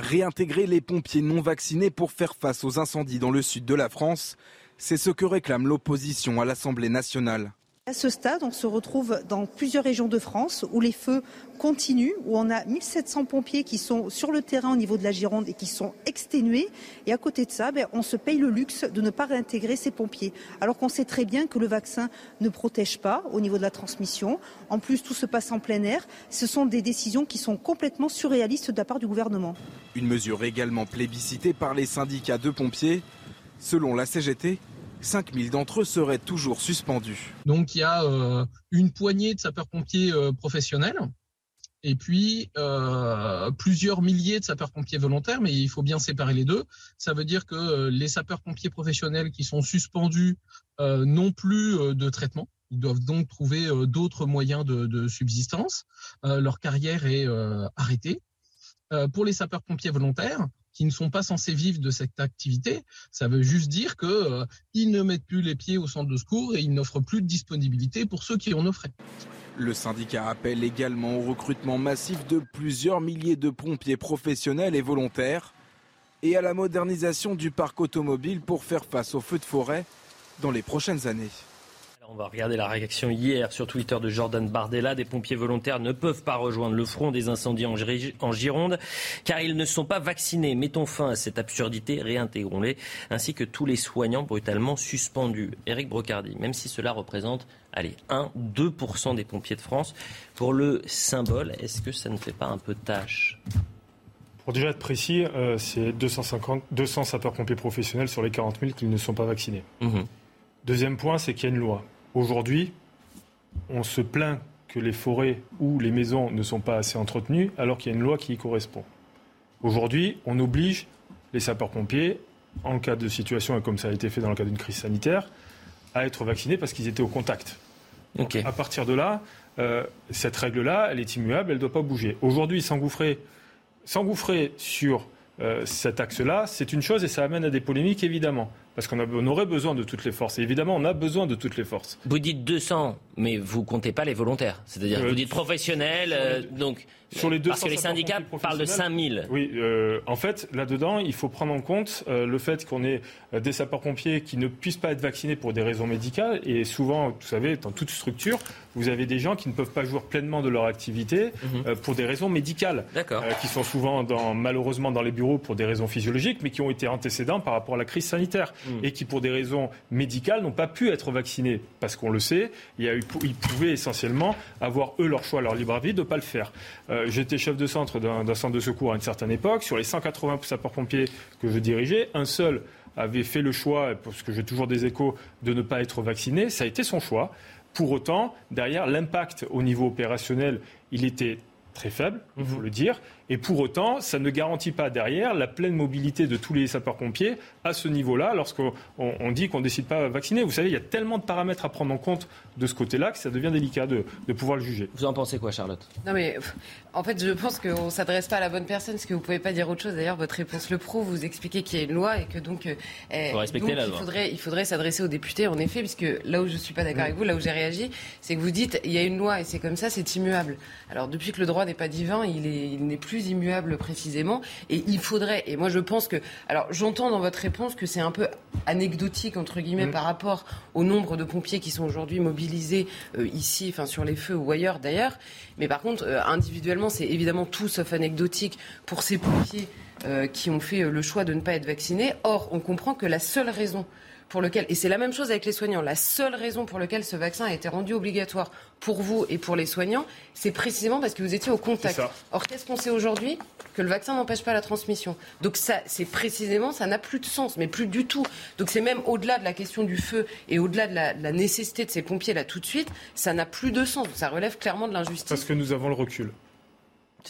Réintégrer les pompiers non vaccinés pour faire face aux incendies dans le sud de la France, c'est ce que réclame l'opposition à l'Assemblée nationale. À ce stade, on se retrouve dans plusieurs régions de France où les feux continuent, où on a 1700 pompiers qui sont sur le terrain au niveau de la Gironde et qui sont exténués. Et à côté de ça, ben, on se paye le luxe de ne pas réintégrer ces pompiers. Alors qu'on sait très bien que le vaccin ne protège pas au niveau de la transmission. En plus, tout se passe en plein air. Ce sont des décisions qui sont complètement surréalistes de la part du gouvernement. Une mesure également plébiscitée par les syndicats de pompiers. Selon la CGT, 5000 d'entre eux seraient toujours suspendus. Donc il y a euh, une poignée de sapeurs-pompiers euh, professionnels et puis euh, plusieurs milliers de sapeurs-pompiers volontaires, mais il faut bien séparer les deux. Ça veut dire que les sapeurs-pompiers professionnels qui sont suspendus n'ont plus de traitement. Ils doivent donc trouver d'autres moyens de, de subsistance. leur carrière est arrêtée. pour les sapeurs-pompiers volontaires, qui ne sont pas censés vivre de cette activité. Ça veut juste dire qu'ils euh, ne mettent plus les pieds au centre de secours et ils n'offrent plus de disponibilité pour ceux qui en offraient. Le syndicat appelle également au recrutement massif de plusieurs milliers de pompiers professionnels et volontaires et à la modernisation du parc automobile pour faire face aux feux de forêt dans les prochaines années. On va regarder la réaction hier sur Twitter de Jordan Bardella. Des pompiers volontaires ne peuvent pas rejoindre le front des incendies en Gironde car ils ne sont pas vaccinés. Mettons fin à cette absurdité, réintégrons-les, ainsi que tous les soignants brutalement suspendus. Éric Brocardi, même si cela représente, allez, 1-2% des pompiers de France, pour le symbole, est-ce que ça ne fait pas un peu tâche? Pour déjà être précis, euh, c'est 250, 200 sapeurs-pompiers professionnels sur les 40 000 qui ne sont pas vaccinés. Mmh. Deuxième point, c'est qu'il y a une loi. Aujourd'hui, on se plaint que les forêts ou les maisons ne sont pas assez entretenues alors qu'il y a une loi qui y correspond. Aujourd'hui, on oblige les sapeurs-pompiers, en cas de situation, et comme ça a été fait dans le cas d'une crise sanitaire, à être vaccinés parce qu'ils étaient au contact. À partir de là, euh, cette règle-là, elle est immuable, elle ne doit pas bouger. Aujourd'hui, s'engouffrer, s'engouffrer sur euh, cet axe-là, c'est une chose et ça amène à des polémiques, évidemment parce qu'on aurait besoin de toutes les forces. Et évidemment, on a besoin de toutes les forces. Vous dites 200, mais vous comptez pas les volontaires. C'est-à-dire, euh, vous dites professionnels, euh, donc sur les parce que les syndicats parlent de 5000. Oui, euh, en fait, là-dedans, il faut prendre en compte le fait qu'on ait des sapeurs-pompiers qui ne puissent pas être vaccinés pour des raisons médicales. Et souvent, vous savez, dans toute structure, vous avez des gens qui ne peuvent pas jouir pleinement de leur activité mhm. pour des raisons médicales. qui sont souvent, dans, malheureusement, dans les bureaux pour des raisons physiologiques, mais qui ont été antécédents par rapport à la crise sanitaire. Mm. et qui, pour des raisons médicales, n'ont pas pu être vaccinés. Parce qu'on le sait, il y a eu, ils pouvaient essentiellement avoir, eux, leur choix, leur libre arbitre de ne pas le faire. Euh, j'étais chef de centre d'un centre de secours à une certaine époque. Sur les 180 sapeurs-pompiers que je dirigeais, un seul avait fait le choix, parce que j'ai toujours des échos, de ne pas être vacciné. Ça a été son choix. Pour autant, derrière, l'impact au niveau opérationnel, il était très faible, il faut mhm. le dire. Et pour autant, ça ne garantit pas derrière la pleine mobilité de tous les sapeurs-pompiers à ce niveau-là lorsqu'on on dit qu'on ne décide pas vacciner. Vous savez, il y a tellement de paramètres à prendre en compte de ce côté-là que ça devient délicat de, de, pouvoir le juger. Vous en pensez quoi, Charlotte? Non, mais en fait, je pense qu'on ne s'adresse pas à la bonne personne parce que vous ne pouvez pas dire autre chose. D'ailleurs, votre réponse le prouve. Vous expliquez qu'il y a une loi et que donc, euh, eh, respecter la il, loi. Faudrait, il faudrait s'adresser aux députés, en effet, puisque là où je ne suis pas d'accord avec vous, là où j'ai réagi, c'est que vous dites il y a une loi et c'est comme ça, c'est immuable. Alors, depuis que le droit n'est pas divin, il n'est plus immuable précisément. Et il faudrait, et moi je pense que, alors j'entends dans votre réponse que c'est un peu anecdotique, entre guillemets, mm. par rapport au nombre de pompiers qui sont aujourd'hui mobilisés euh, ici, enfin sur les feux ou ailleurs d'ailleurs. Mais par contre, euh, individuellement, c'est évidemment tout sauf anecdotique pour ces pompiers qui ont fait le choix de ne pas être vaccinés. Or, on comprend que la seule raison pour lequel, et c'est la même chose avec les soignants, la seule raison pour laquelle ce vaccin a été rendu obligatoire pour vous et pour les soignants, c'est précisément parce que vous étiez au contact. Or, qu'est-ce qu'on sait aujourd'hui Que le vaccin n'empêche pas la transmission. Donc ça, c'est précisément, ça n'a plus de sens, mais plus du tout. Donc c'est même au-delà de la question du feu et au-delà de la, nécessité de ces pompiers là tout de suite, ça n'a plus de sens. Ça relève clairement de l'injustice. Parce que nous avons le recul.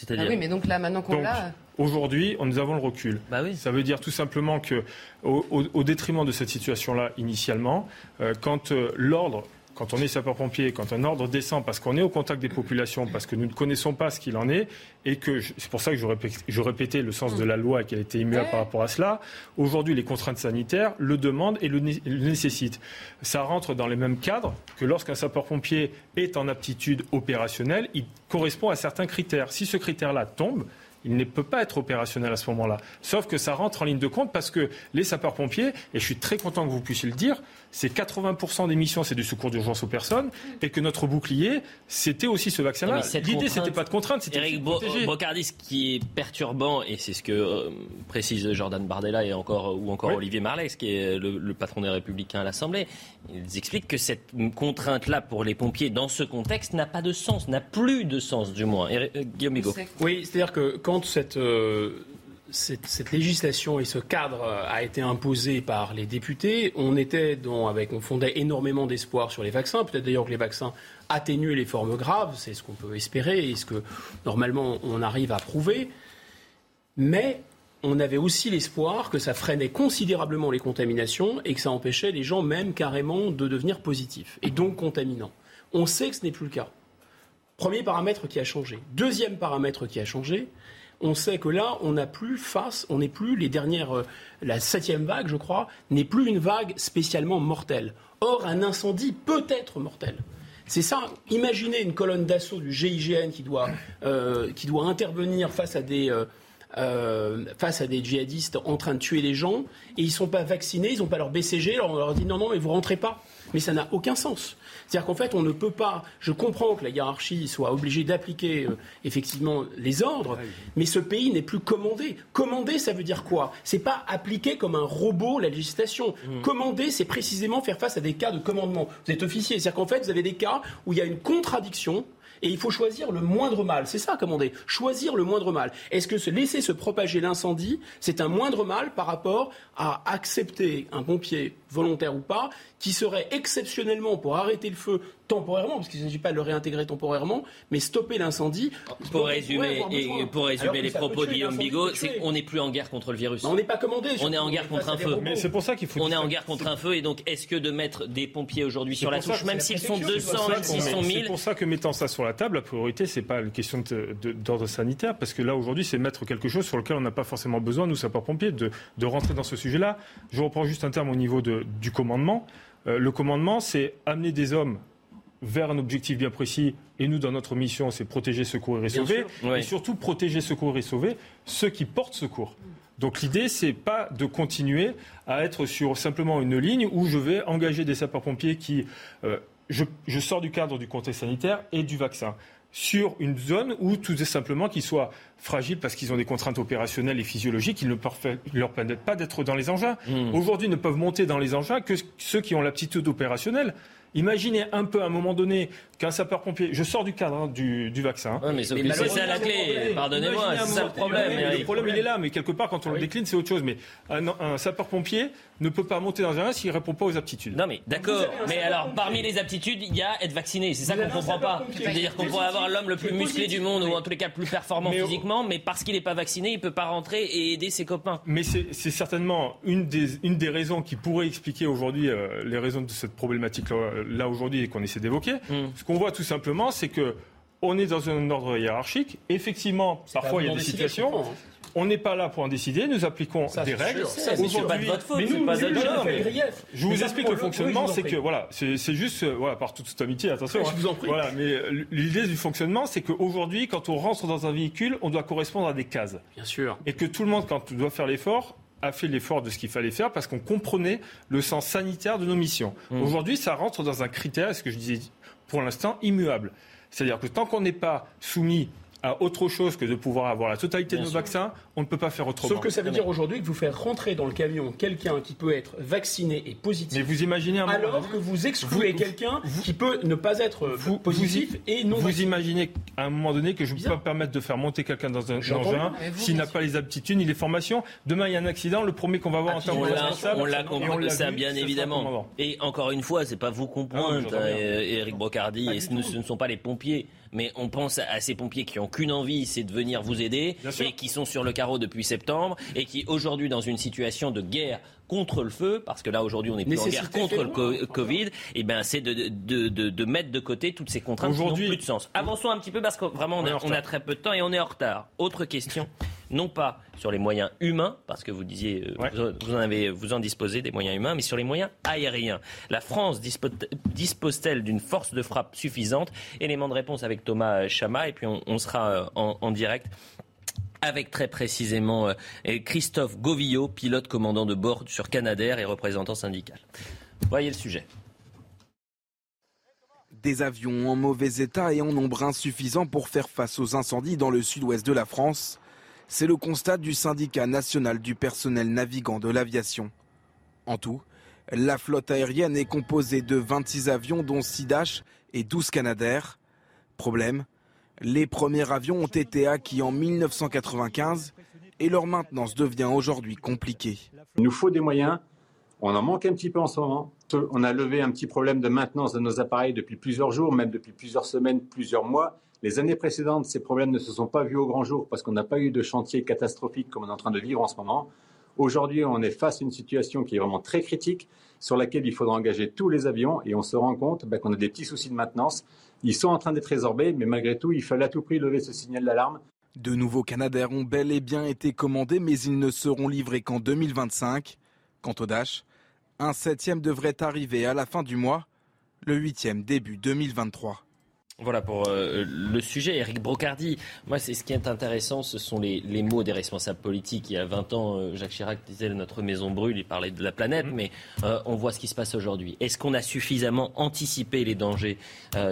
Ah oui, mais donc là, maintenant qu'on l'a. Aujourd'hui, nous avons le recul. Bah oui. Ça veut dire tout simplement que, au, détriment de cette situation-là, initialement, euh, quand euh, l'ordre quand on est sapeur-pompier, quand un ordre descend parce qu'on est au contact des populations, parce que nous ne connaissons pas ce qu'il en est, et que c'est pour ça que je, répétais le sens de la loi qui a été immuable par rapport à cela. Aujourd'hui, les contraintes sanitaires le demandent et le, le nécessitent. Ça rentre dans les mêmes cadres que lorsqu'un sapeur-pompier est en aptitude opérationnelle, il correspond à certains critères. Si ce critère-là tombe, il ne peut pas être opérationnel à ce moment-là. Sauf que ça rentre en ligne de compte parce que les sapeurs-pompiers, et je suis très content que vous puissiez le dire, c'est 80% des missions, c'est du secours d'urgence aux personnes, et que notre bouclier, c'était aussi ce vaccin-là. L'idée, c'était pas de contrainte, c'était Eric Bocardi, ce qui est perturbant, et c'est ce que euh, précise Jordan Bardella et encore, ou encore Olivier Marleix, qui est le, patron des Républicains à l'Assemblée, ils expliquent que cette contrainte-là pour les pompiers, dans ce contexte, n'a pas de sens, n'a plus de sens, du moins. Euh, Guillaume Bigot. Oui, c'est-à-dire que quand cette... Euh, cette, législation et ce cadre a été imposé par les députés, on on fondait énormément d'espoir sur les vaccins. Peut-être d'ailleurs que les vaccins atténuent les formes graves, c'est ce qu'on peut espérer et ce que normalement on arrive à prouver. Mais on avait aussi l'espoir que ça freinait considérablement les contaminations et que ça empêchait les gens même carrément de devenir positifs et donc contaminants. On sait que ce n'est plus le cas. Premier paramètre qui a changé. Deuxième paramètre qui a changé, on sait que là, on n'a plus face, on n'est plus les dernières, euh, la septième vague, je crois, n'est plus une vague spécialement mortelle. Or, un incendie peut être mortel. C'est ça. Imaginez une colonne d'assaut du GIGN qui doit, euh, qui doit intervenir face à des euh, face à des djihadistes en train de tuer les gens et ils ne sont pas vaccinés, ils n'ont pas leur BCG, alors on leur dit non, non, mais vous rentrez pas. Mais ça n'a aucun sens. C'est-à-dire qu'en fait, on ne peut pas. Je comprends que la hiérarchie soit obligée d'appliquer euh, effectivement les ordres, mais ce pays n'est plus commandé. Commandé, ça veut dire quoi? C'est pas appliquer comme un robot la législation. Mmh. Commander, c'est précisément faire face à des cas de commandement. Vous êtes officier, c'est-à-dire qu'en fait, vous avez des cas où il y a une contradiction et il faut choisir le moindre mal. C'est ça, commander. Choisir le moindre mal. Est-ce que se laisser se propager l'incendie, c'est un moindre mal par rapport à accepter un pompier volontaire ou pas, qui serait exceptionnellement pour arrêter le feu temporairement, parce qu'il ne s'agit pas de le réintégrer temporairement, mais stopper l'incendie. Pour résumer, et pour résumer les propos de Guillaume Bigot, c'est qu'on n'est plus en guerre contre le virus. on n'est pas commandé. On est en guerre contre un feu. Mais c'est pour ça qu'il faut. On est en guerre contre un feu, et donc est-ce que de mettre des pompiers aujourd'hui sur la touche, même s'ils sont 200, même s'ils sont 1000 C'est pour ça que mettant ça sur la table, la priorité, c'est pas une question d'ordre sanitaire, parce que là aujourd'hui, c'est mettre quelque chose sur lequel on n'a pas forcément besoin, nous sapeurs-pompiers, de, de rentrer dans ce sujet-là. Je reprends juste un terme au niveau de, du commandement. Euh, le commandement, c'est amener des hommes vers un objectif bien précis. Et nous, dans notre mission, c'est protéger, secourir et sauver. Et surtout protéger, secourir et sauver ceux qui portent secours. Donc l'idée, c'est pas de continuer à être sur simplement une ligne où je vais engager des sapeurs-pompiers qui... Euh, je, je, sors du cadre du contexte sanitaire et du vaccin sur une zone où tout simplement qu'ils soient fragiles parce qu'ils ont des contraintes opérationnelles et physiologiques qui ne leur permettent pas d'être dans les engins. Mmh. Aujourd'hui, ne peuvent monter dans les engins que ceux qui ont l'aptitude opérationnelle. Imaginez un peu à un moment donné qu'un sapeur-pompier, je sors du cadre hein, du, vaccin. mais, c'est ça la clé, pardonnez-moi, c'est ça le problème. Le problème, il est là, mais quelque part, quand on le décline, c'est autre chose. Mais un, sapeur-pompier ne peut pas monter dans un s'il ne répond pas aux aptitudes. Non, mais d'accord, mais alors, parmi les aptitudes, il y a être vacciné. C'est ça qu'on ne comprend pas. C'est-à-dire qu'on pourrait avoir l'homme le plus musclé du monde, ou en tous les cas le plus performant physiquement, mais parce qu'il n'est pas vacciné, il ne peut pas rentrer et aider ses copains. Mais c'est certainement une des, une des raisons qui pourrait expliquer aujourd'hui euh, les raisons de cette problématique-là aujourd'hui et qu'on essaie d'évoquer. Hmm. Ce qu'on voit tout simplement, c'est que on est dans un ordre hiérarchique. Effectivement, parfois il y a des situations. Hein. On n'est pas là pour en décider, nous appliquons des règles. C'est pas de votre faute, c'est pas Je vous explique le fonctionnement, c'est que voilà, c'est juste euh, voilà par toute, amitié, attention. Je vous en prie. Voilà, mais euh, l'idée du fonctionnement, c'est qu'aujourd'hui, quand on rentre dans un véhicule, on doit correspondre à des cases. Bien sûr. Et que tout le monde, quand on doit faire l'effort, a fait l'effort de ce qu'il fallait faire parce qu'on comprenait le sens sanitaire de nos missions. Mmh. Aujourd'hui, ça rentre dans un critère, ce que je disais pour l'instant, immuable. C'est-à-dire que tant qu'on n'est pas soumis à autre chose que de pouvoir avoir la totalité de nos vaccins, on ne peut pas faire autrement. Sauf que ça veut dire aujourd'hui que vous faites rentrer dans le camion quelqu'un qui peut être vacciné et positif. Mais vous imaginez un alors que vous excluez quelqu'un qui peut ne pas être positif et non. Vous imaginez à un moment donné que je ne peux pas permettre de faire monter quelqu'un dans un engin s'il n'a pas les aptitudes ni les formations. Demain il y a un accident, le premier qu'on va voir en termes de responsable. On l'a compris, ça bien évidemment. Et encore une fois, c'est pas vous qu'on pointe, Eric Brocardi, et ce ne sont pas les pompiers mais on pense à ces pompiers qui n'ont qu'une envie, c'est de venir vous aider, et qui sont sur le carreau depuis septembre, et qui aujourd'hui, dans une situation de guerre contre le feu, parce que là aujourd'hui on est plus en guerre contre le Covid, et eh ben c'est de, de, de, de, mettre de côté toutes ces contraintes qui n'ont plus de sens. Avançons un petit peu parce que vraiment on a très peu de temps et on est en retard. Autre question non pas sur les moyens humains, parce que vous disiez, euh, vous, en avez, vous en disposez des moyens humains, mais sur les moyens aériens. La France dispose-t-elle d'une force de frappe suffisante? Élément de réponse avec Thomas Chama, et puis on, sera euh, en, direct avec très précisément euh, Christophe Govillot, pilote commandant de bord sur Canadair et représentant syndical. Voyez le sujet. Des avions en mauvais état et en nombre insuffisant pour faire face aux incendies dans le sud-ouest de la France. C'est le constat du syndicat national du personnel navigant de l'aviation. En tout, la flotte aérienne est composée de 26 avions dont 6 Dash et 12 Canadair. Problème, les premiers avions ont été acquis en 1995 et leur maintenance devient aujourd'hui compliquée. Il nous faut des moyens. On en manque un petit peu en ce moment. On a levé un petit problème de maintenance de nos appareils depuis plusieurs jours, même depuis plusieurs semaines, plusieurs mois. Les années précédentes, ces problèmes ne se sont pas vus au grand jour parce qu'on n'a pas eu de chantier catastrophique comme on est en train de vivre en ce moment. Aujourd'hui, on est face à une situation qui est vraiment très critique, sur laquelle il faudra engager tous les avions, et on se rend compte bah, qu'on a des petits soucis de maintenance. Ils sont en train d'être résorbés, mais malgré tout, il fallait à tout prix lever ce signal d'alarme. De nouveaux Canadair ont bel et bien été commandés, mais ils ne seront livrés qu'en 2025. Quant au Dash, un septième devrait arriver à la fin du mois, le huitième début 2023. Voilà pour euh, le sujet. Eric Brocardi, moi, c'est ce qui est intéressant, ce sont les, mots des responsables politiques. Il y a 20 ans, euh, Jacques Chirac disait notre maison brûle, il parlait de la planète, mm-hmm. mais euh, on voit ce qui se passe aujourd'hui. Est-ce qu'on a suffisamment anticipé les dangers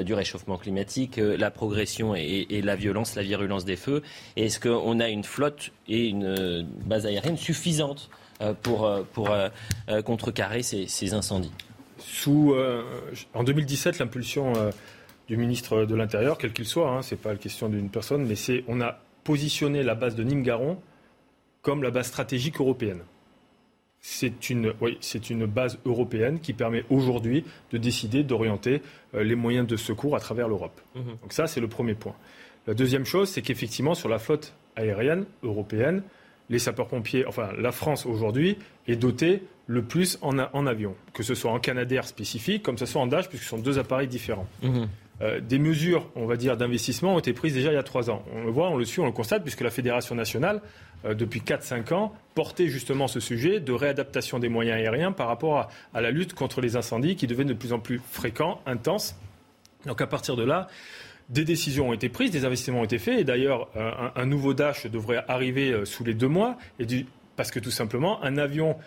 du réchauffement climatique, la progression et, la violence, la virulence des feux? Est-ce qu'on a une flotte et une base aérienne suffisante pour, pour contrecarrer ces, ces incendies? Sous, En 2017, l'impulsion du ministre de l'Intérieur, quel qu'il soit, hein, ce n'est pas la question d'une personne, mais c'est on a positionné la base de Nîmes-Garon comme la base stratégique européenne. C'est une, oui, c'est une base européenne qui permet aujourd'hui de décider d'orienter euh, les moyens de secours à travers l'Europe. Mhm. Donc ça, c'est le premier point. La deuxième chose, c'est qu'effectivement, sur la flotte aérienne européenne, les sapeurs-pompiers, enfin la France aujourd'hui, est dotée le plus en, en, avion, que ce soit en Canadair spécifique, comme ce soit en Dash, puisque ce sont deux appareils différents. Mhm. Euh, des mesures, on va dire, d'investissement ont été prises déjà il y a trois ans. On le voit, on le suit, on le constate, puisque la Fédération nationale, euh, depuis 4-5 ans, portait justement ce sujet de réadaptation des moyens aériens par rapport à, la lutte contre les incendies qui deviennent de plus en plus fréquents, intenses. Donc à partir de là, des décisions ont été prises, des investissements ont été faits, et d'ailleurs, euh, un, nouveau Dash devrait arriver sous les deux mois, parce que tout simplement, un avion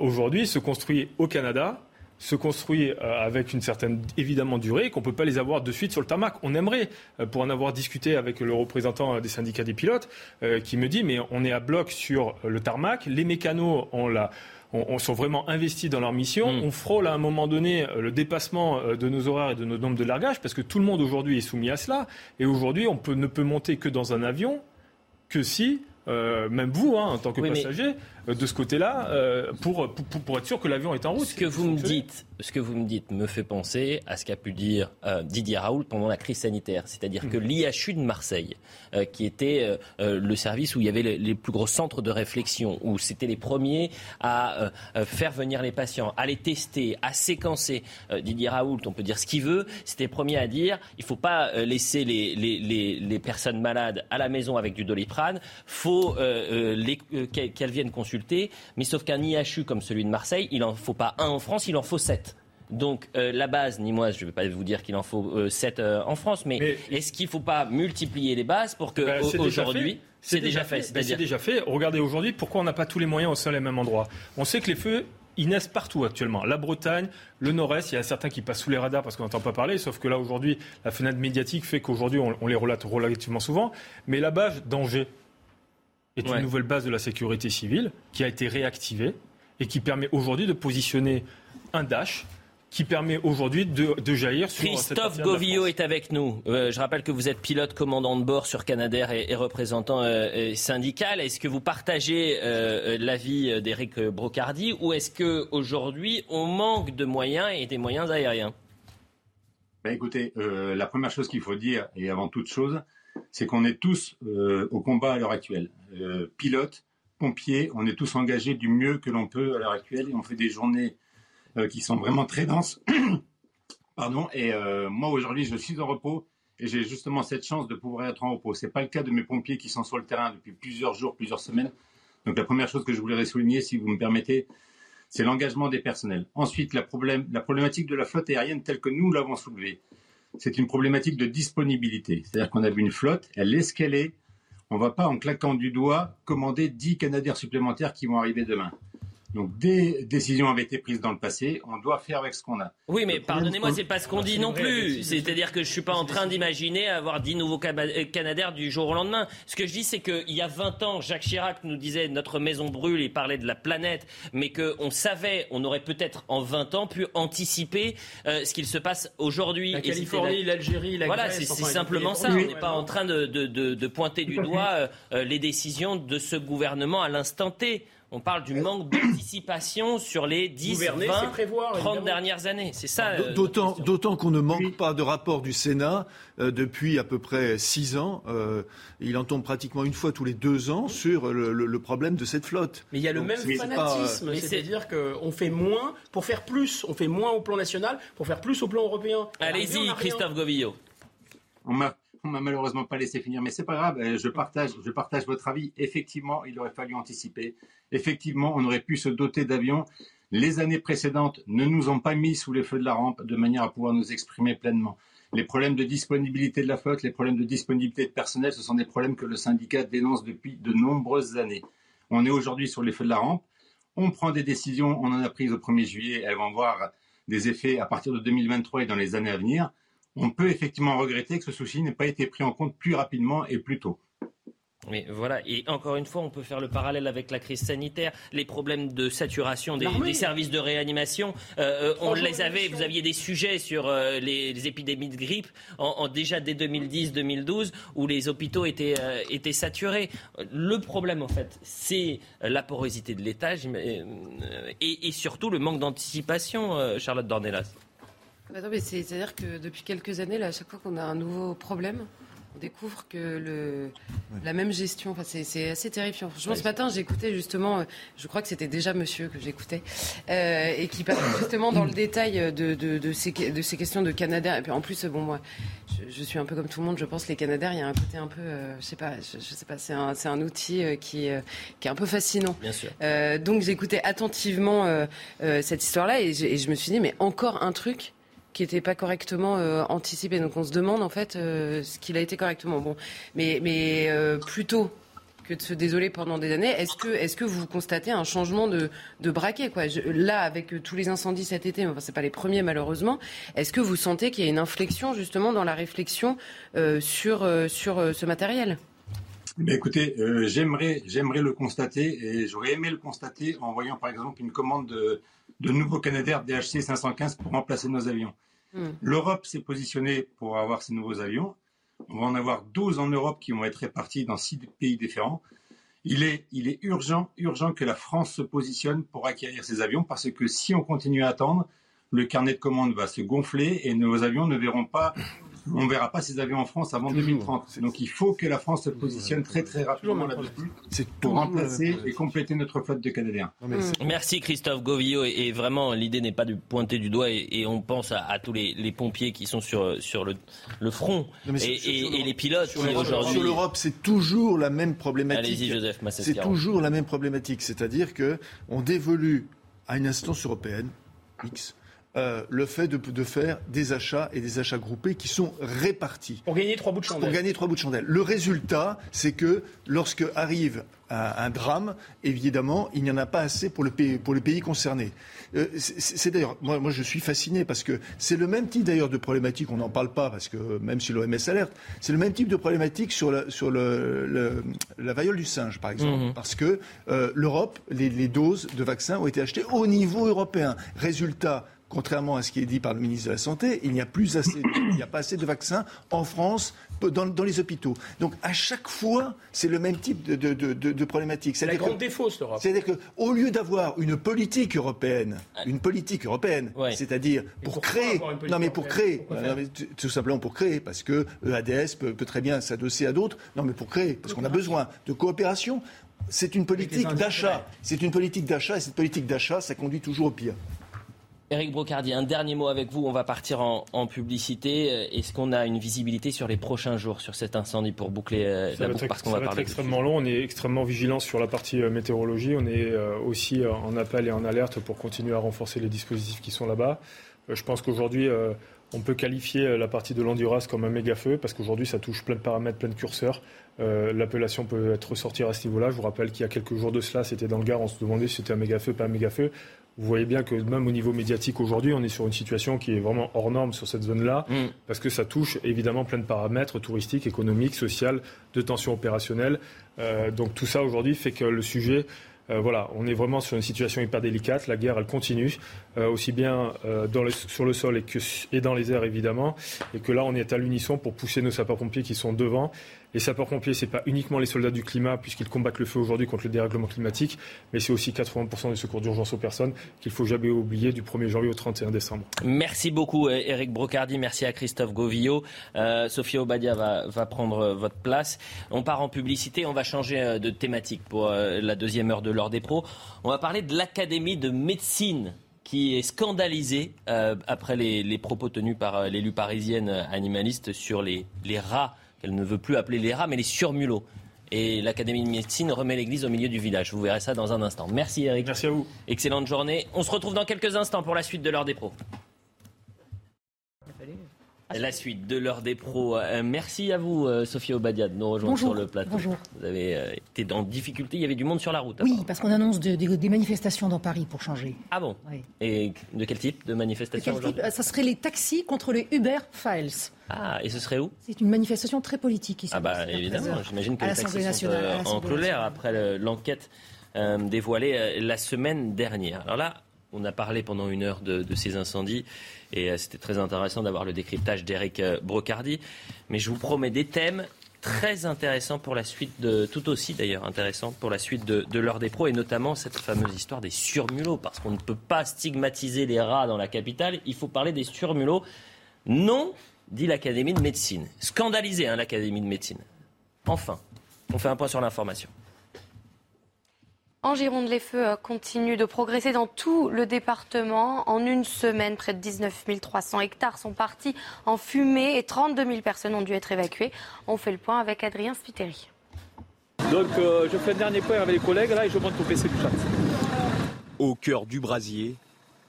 aujourd'hui se construit au Canada, se construit euh, avec une certaine, évidemment, durée, qu'on ne peut pas les avoir de suite sur le tarmac. On aimerait, euh, pour en avoir discuté avec le représentant des syndicats des pilotes, euh, qui me dit, mais on est à bloc sur le tarmac, les mécanos ont la on, sont vraiment investis dans leur mission. Mm. On frôle à un moment donné le dépassement de nos horaires et de nos nombres de largage parce que tout le monde aujourd'hui est soumis à cela. Et aujourd'hui, on peut, ne peut monter que dans un avion que si, même vous, hein, en tant que passager, euh, de ce côté-là euh, pour, pour, être sûr que l'avion est en route. Ce que, vous me dites, ce que vous me dites me fait penser à ce qu'a pu dire euh, Didier Raoult pendant la crise sanitaire. C'est-à-dire que mhm. l'IHU de Marseille, qui était le service où il y avait les, plus gros centres de réflexion, où c'était les premiers à faire venir les patients, à les tester, à séquencer. Didier Raoult, on peut dire ce qu'il veut, c'était le premier à dire il ne faut pas laisser les, les, les, personnes malades à la maison avec du doliprane, il faut qu'elles viennent consulter mais sauf qu'un IHU comme celui de Marseille, il n'en faut pas un en France, il en faut sept. Donc euh, la base, ni moi, je ne vais pas vous dire qu'il en faut euh, sept euh, en France, mais, est-ce qu'il ne faut pas multiplier les bases pour que ben, aujourd'hui c'est déjà fait, ben, C'est déjà fait. Regardez aujourd'hui, pourquoi on n'a pas tous les moyens au seul et même endroit? On sait que les feux ils naissent partout actuellement. La Bretagne, le Nord-Est, il y a certains qui passent sous les radars parce qu'on n'entend pas parler, sauf que là aujourd'hui, la fenêtre médiatique fait qu'aujourd'hui on, les relate relativement souvent. Mais la base d'Angers est une nouvelle base de la sécurité civile qui a été réactivée et qui permet aujourd'hui de positionner un Dash qui permet aujourd'hui de, jaillir sur Christophe Govillot est avec nous. Euh, je rappelle que vous êtes pilote commandant de bord sur Canadair et, représentant euh, syndical. Est-ce que vous partagez euh, l'avis d'Éric Brocardi ou est-ce qu'aujourd'hui on manque de moyens et des moyens aériens? Ben Écoutez, la première chose qu'il faut dire, et avant toute chose, c'est qu'on est tous au combat à l'heure actuelle. Pilote, pompiers, on est tous engagés du mieux que l'on peut à l'heure actuelle et on fait des journées euh, qui sont vraiment très denses. Pardon. Et euh, moi aujourd'hui, je suis en repos et j'ai justement cette chance de pouvoir être en repos. Ce n'est pas le cas de mes pompiers qui sont sur le terrain depuis plusieurs jours, plusieurs semaines. Donc la première chose que je voudrais souligner, si vous me permettez, c'est l'engagement des personnels. Ensuite, la, problématique de la flotte aérienne telle que nous l'avons soulevée, c'est une problématique de disponibilité. C'est-à-dire qu'on a une flotte, elle est ce. On ne va pas, en claquant du doigt, commander 10 Canadaires supplémentaires qui vont arriver demain. Donc des décisions avaient été prises dans le passé, on doit faire avec ce qu'on a. Oui, mais pardonnez-moi, c'est pas ce qu'on dit non plus. C'est-à-dire que je suis pas en train d'imaginer avoir 10 nouveaux euh, Canadaires du jour au lendemain. Ce que je dis, c'est qu'il y a 20 ans, Jacques Chirac nous disait notre maison brûle, il parlait de la planète, mais qu'on savait, on aurait peut-être en 20 ans pu anticiper euh, ce qu'il se passe aujourd'hui. La Californie, l'Algérie, la Voilà, c'est simplement ça. On n'est pas en train de, de, de, pointer du doigt euh, les décisions de ce gouvernement à l'instant T. On parle du manque d'anticipation sur les 10, 20, 30 dernières années. C'est ça. Euh, d'autant qu'on ne manque pas de rapport du Sénat euh, depuis à peu près 6 ans. Euh, il en tombe pratiquement une fois tous les deux ans sur le, problème de cette flotte. Mais il y a le même fanatisme. C'est-à-dire qu'on fait moins pour faire plus. On fait moins au plan national pour faire plus au plan européen. Allez-y, Christophe Govillot. On on m'a malheureusement pas laissé finir, mais c'est pas grave. Euh, je partage, je partage votre avis. Effectivement, il aurait fallu anticiper. Effectivement, on aurait pu se doter d'avions. Les années précédentes ne nous ont pas mis sous les feux de la rampe de manière à pouvoir nous exprimer pleinement. Les problèmes de disponibilité de la flotte, les problèmes de disponibilité de personnel, ce sont des problèmes que le syndicat dénonce depuis de nombreuses années. On est aujourd'hui sur les feux de la rampe. On prend des décisions, on en a prises au 1er juillet, elles vont voir des effets à partir de 2023 et dans les années à venir on peut effectivement regretter que ce souci n'ait pas été pris en compte plus rapidement et plus tôt. Oui, voilà. Et encore une fois, on peut faire le parallèle avec la crise sanitaire, les problèmes de saturation des, services de réanimation. Euh, euh, on les avait. Vous aviez des sujets sur euh, les, épidémies de grippe en, déjà dès 2010-2012 où les hôpitaux étaient, étaient saturés. Le problème, en fait, c'est la porosité de l'État et, et, surtout le manque d'anticipation, Charlotte Dornelas. Bah c'est-à-dire que depuis quelques années, là, à chaque fois qu'on a un nouveau problème, on découvre que le, la même gestion, enfin, c'est assez terrifiant. Franchement, ce matin, j'écoutais justement, euh, je crois que c'était déjà monsieur que j'écoutais, euh, et qui parlait justement dans le détail de, de, de, ces, de ces questions de Canadair. Et puis en plus, bon, moi, je, suis un peu comme tout le monde, je pense, les Canadair, il y a un côté un peu, euh, je sais pas, je, sais pas, c'est un, un outil qui, qui est un peu fascinant. Bien sûr. donc j'écoutais attentivement cette histoire-là et et je me suis dit, mais encore un truc qui n'était pas correctement euh, anticipé. Donc on se demande en fait euh, ce qu'il a été correctement. Bon, mais, euh, plutôt que de se désoler pendant des années, est-ce que, vous constatez un changement de, braquet quoi? Là, avec tous les incendies cet été, enfin c'est pas les premiers malheureusement, est-ce que vous sentez qu'il y a une inflexion justement dans la réflexion sur, ce matériel? Mais écoutez, j'aimerais, j'aimerais le constater et j'aurais aimé le constater en voyant par exemple une commande de, de nouveaux Canadair DHC 515 pour remplacer nos avions. Hmm. L'Europe s'est positionnée pour avoir ces nouveaux avions. On va en avoir 12 en Europe qui vont être répartis dans six pays différents. Il est, il est urgent, urgent que la France se positionne pour acquérir ces avions parce que si on continue à attendre, le carnet de commandes va se gonfler et nos avions ne verront pas on ne verra pas ces avions en France avant 2030. Donc il faut que la France se positionne très très rapidement là-dessus pour remplacer et compléter notre flotte de Canadiens. Merci Christophe Govillot. Et, vraiment l'idée n'est pas de pointer du doigt et, on pense à, tous les, pompiers qui sont sur, sur le, le front et, les pilotes sur aujourd'hui. Sur l'Europe, c'est toujours la même problématique. Allez-y Joseph C'est toujours la même problématique, c'est-à-dire que on dévolue à une instance européenne X euh, le fait de, faire des achats et des achats groupés qui sont répartis. Pour gagner trois bouts de chandelle. Pour gagner trois bouts de chandelle. Le résultat, c'est que lorsque arrive un, drame, évidemment, il n'y en a pas assez pour le pays, pour pays concerné. Euh, c'est d'ailleurs, moi, moi, je suis fasciné parce que c'est le même type d'ailleurs de problématique, on n'en parle pas parce que même si l'OMS alerte, c'est le même type de problématique sur, la, sur le, la variole du singe, par exemple. Mhm. Parce que euh, l'Europe, les, les doses de vaccins ont été achetées au niveau européen. Résultat, contrairement à ce qui est dit par le ministre de la Santé, il n'y a, plus assez, il n'y a pas assez de vaccins en France dans, les hôpitaux. Donc à chaque fois, c'est le même type de, de, de, problématique. C'est la grande défausse, l'Europe. C'est-à-dire qu'au lieu d'avoir une politique européenne, une politique européenne, c'est-à-dire pour créer, non mais pour créer, tout simplement pour créer, parce que EADS peut, peut très bien s'adosser à d'autres, non mais pour créer, parce qu'on a besoin de coopération. C'est une politique d'achat. C'est une politique d'achat et cette politique d'achat, ça conduit toujours au pire. Eric Brocardi, un dernier mot avec vous. On va partir en, publicité. Est-ce qu'on a une visibilité sur les prochains jours sur cet incendie pour boucler euh, la boucle parce qu'on va, être extrêmement long. On est extrêmement vigilant sur la partie euh, météorologie. On est euh, aussi en appel et en alerte pour continuer à renforcer les dispositifs qui sont là-bas. Je pense qu'aujourd'hui, on peut qualifier la partie de l'Andiras comme un méga feu parce qu'aujourd'hui, ça touche plein de paramètres, plein de curseurs. L'appellation peut être ressortie à ce niveau-là. Je vous rappelle qu'il y a quelques jours de cela, c'était dans le Gard, on se demandait si c'était un méga feu, pas un méga feu. Vous voyez bien que même au niveau médiatique aujourd'hui, on est sur une situation qui est vraiment hors norme sur cette zone-là, mm. parce que ça touche évidemment plein de paramètres touristiques, économiques, sociaux, de tensions opérationnelles. Euh, donc tout ça aujourd'hui fait que le sujet euh, voilà, on est vraiment sur une situation hyper délicate. La guerre, elle continue, euh, aussi bien sur le sol et, que, et dans les airs, évidemment. Et que là, on est à l'unisson pour pousser nos sapeurs-pompiers qui sont devant les sapeurs-pompiers, ce n'est pas uniquement les soldats du climat, puisqu'ils combattent le feu aujourd'hui contre le dérèglement climatique, mais c'est aussi 80% du secours d'urgence aux personnes qu'il faut jamais oublier du 1er janvier au 31 décembre. Merci beaucoup, Eric Brocardi. Merci à Christophe Govillot. Euh, Sophia Obadia va, prendre euh, votre place. On part en publicité. On va changer euh, de thématique pour la deuxième heure de l'heure des pros. On va parler de l'Académie de médecine qui est scandalisée après les, propos tenus par l'élu parisienne animaliste sur les rats qu'elle ne veut plus appeler les rats, mais les surmulots. Et l'Académie de médecine remet l'église au milieu du village. Vous verrez ça dans un instant. Merci Eric. Merci à vous. Excellente journée. On se retrouve dans quelques instants pour la suite de l'heure des pros. La suite de l'heure des pros. Euh, merci à vous, euh, Sophie Obadia, de nous rejoindre sur le plateau. Bonjour. Vous avez euh, été en difficulté, il y avait du monde sur la route. Oui, parce qu'on annonce des manifestations dans Paris pour changer. Ah bon Et de quel type de manifestation aujourd'hui? Ça serait les taxis contre les Uber Files. Ah, et ce serait où? C'est une manifestation très politique ici. Ah bah évidemment, j'imagine que les taxis sont en colère après l'enquête dévoilée la semaine dernière. Alors là, on a parlé pendant une heure de, ces incendies et euh, c'était très intéressant d'avoir le décryptage d'Eric euh, Brocardi. Mais je vous promets des thèmes très intéressants pour la suite de, tout aussi d'ailleurs intéressants pour la suite de, l'heure des pros et notamment cette fameuse histoire des surmulots parce qu'on ne peut pas stigmatiser les rats dans la capitale, il faut parler des surmulots. Non, dit l'Académie de médecine. Scandalisé, hein, l'Académie de médecine. Enfin, on fait un point sur l'information. En Gironde, les feux euh, continuent de progresser dans tout le département. En une semaine, près de 19 300 hectares sont partis en fumée et 32 000 personnes ont dû être évacuées. On fait le point avec Adrien Spiteri. Donc euh, je fais le dernier point avec les collègues là et je monte au PC du chat. Au cœur du brasier,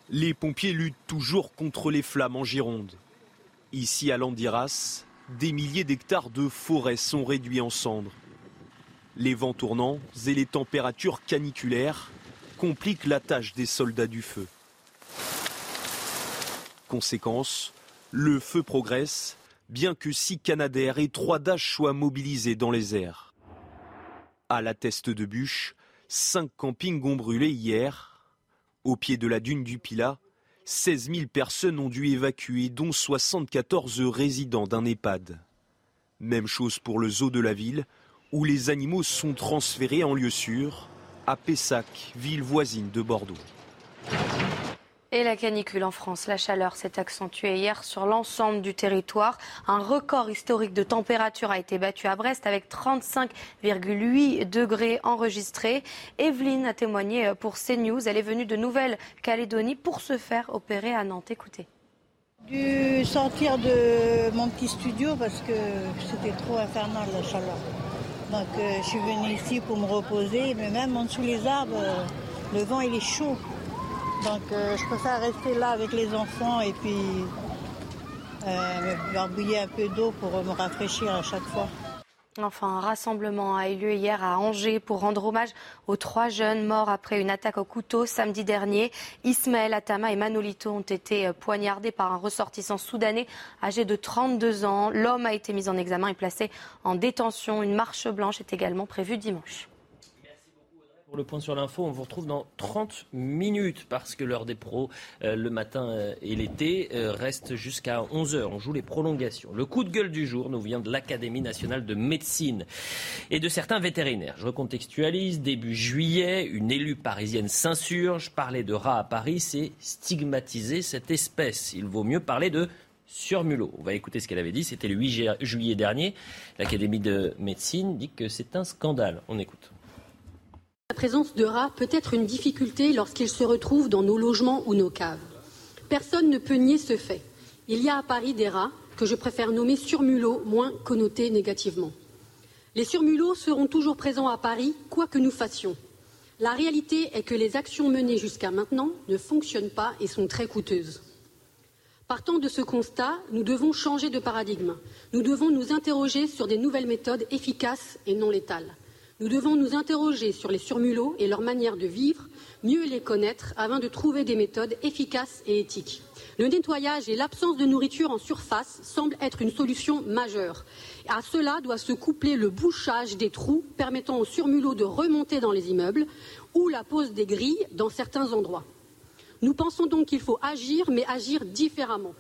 les pompiers luttent toujours contre les flammes en Gironde. Ici à Landiras, des milliers d'hectares de forêt sont réduits en cendres. Les vents tournants et les températures caniculaires compliquent la tâche des soldats du feu. Conséquence, le feu progresse, bien que six Canadaires et trois Dash soient mobilisés dans les airs. À la teste de bûche, cinq campings ont brûlé hier. Au pied de la dune du Pilat, 16 000 personnes ont dû évacuer, dont 74 résidents d'un EHPAD. Même chose pour le zoo de la ville, où les animaux sont transférés en lieu sûr à Pessac, ville voisine de Bordeaux. Et la canicule en France, la chaleur s'est accentuée hier sur l'ensemble du territoire. Un record historique de température a été battu à Brest avec 35,8 degrés enregistrés. Evelyne a témoigné pour CNews. Elle est venue de Nouvelle-Calédonie pour se faire opérer à Nantes. Écoutez. Dû sortir de mon petit studio parce que c'était trop infernal la chaleur. Donc euh, je suis venue ici pour me reposer, mais même en dessous les arbres, euh, le vent il est chaud. Donc je préfère rester là avec les enfants et puis me barbouiller un peu d'eau pour me rafraîchir à chaque fois. Enfin, un rassemblement a eu lieu hier à Angers pour rendre hommage aux trois jeunes morts après une attaque au couteau samedi dernier. Ismaël Atama et Manolito ont été poignardés par un ressortissant soudanais âgé de 32 ans. L'homme a été mis en examen et placé en détention. Une marche blanche est également prévue dimanche. Pour le point sur l'info, on vous retrouve dans 30 minutes parce que l'heure des pros, euh, le matin euh, et l'été, euh, reste jusqu'à 11h. On joue les prolongations. Le coup de gueule du jour nous vient de l'Académie nationale de médecine et de certains vétérinaires. Je recontextualise. Début juillet, une élue parisienne s'insurge. Parler de rats à Paris, c'est stigmatiser cette espèce. Il vaut mieux parler de surmulot. On va écouter ce qu'elle avait dit. C'était le 8 juillet dernier. L'Académie de médecine dit que c'est un scandale. On écoute. La présence de rats peut être une difficulté lorsqu'ils se retrouvent dans nos logements ou nos caves. Personne ne peut nier ce fait. Il y a à Paris des rats que je préfère nommer surmulots, moins connotés négativement. Les surmulots seront toujours présents à Paris, quoi que nous fassions. La réalité est que les actions menées jusqu'à maintenant ne fonctionnent pas et sont très coûteuses. Partant de ce constat, nous devons changer de paradigme. Nous devons nous interroger sur des nouvelles méthodes efficaces et non létales. Nous devons nous interroger sur les surmulots et leur manière de vivre, mieux les connaître afin de trouver des méthodes efficaces et éthiques. Le nettoyage et l'absence de nourriture en surface semblent être une solution majeure. À cela doit se coupler le bouchage des trous permettant aux surmulots de remonter dans les immeubles ou la pose des grilles dans certains endroits. Nous pensons donc qu'il faut agir, mais agir différemment.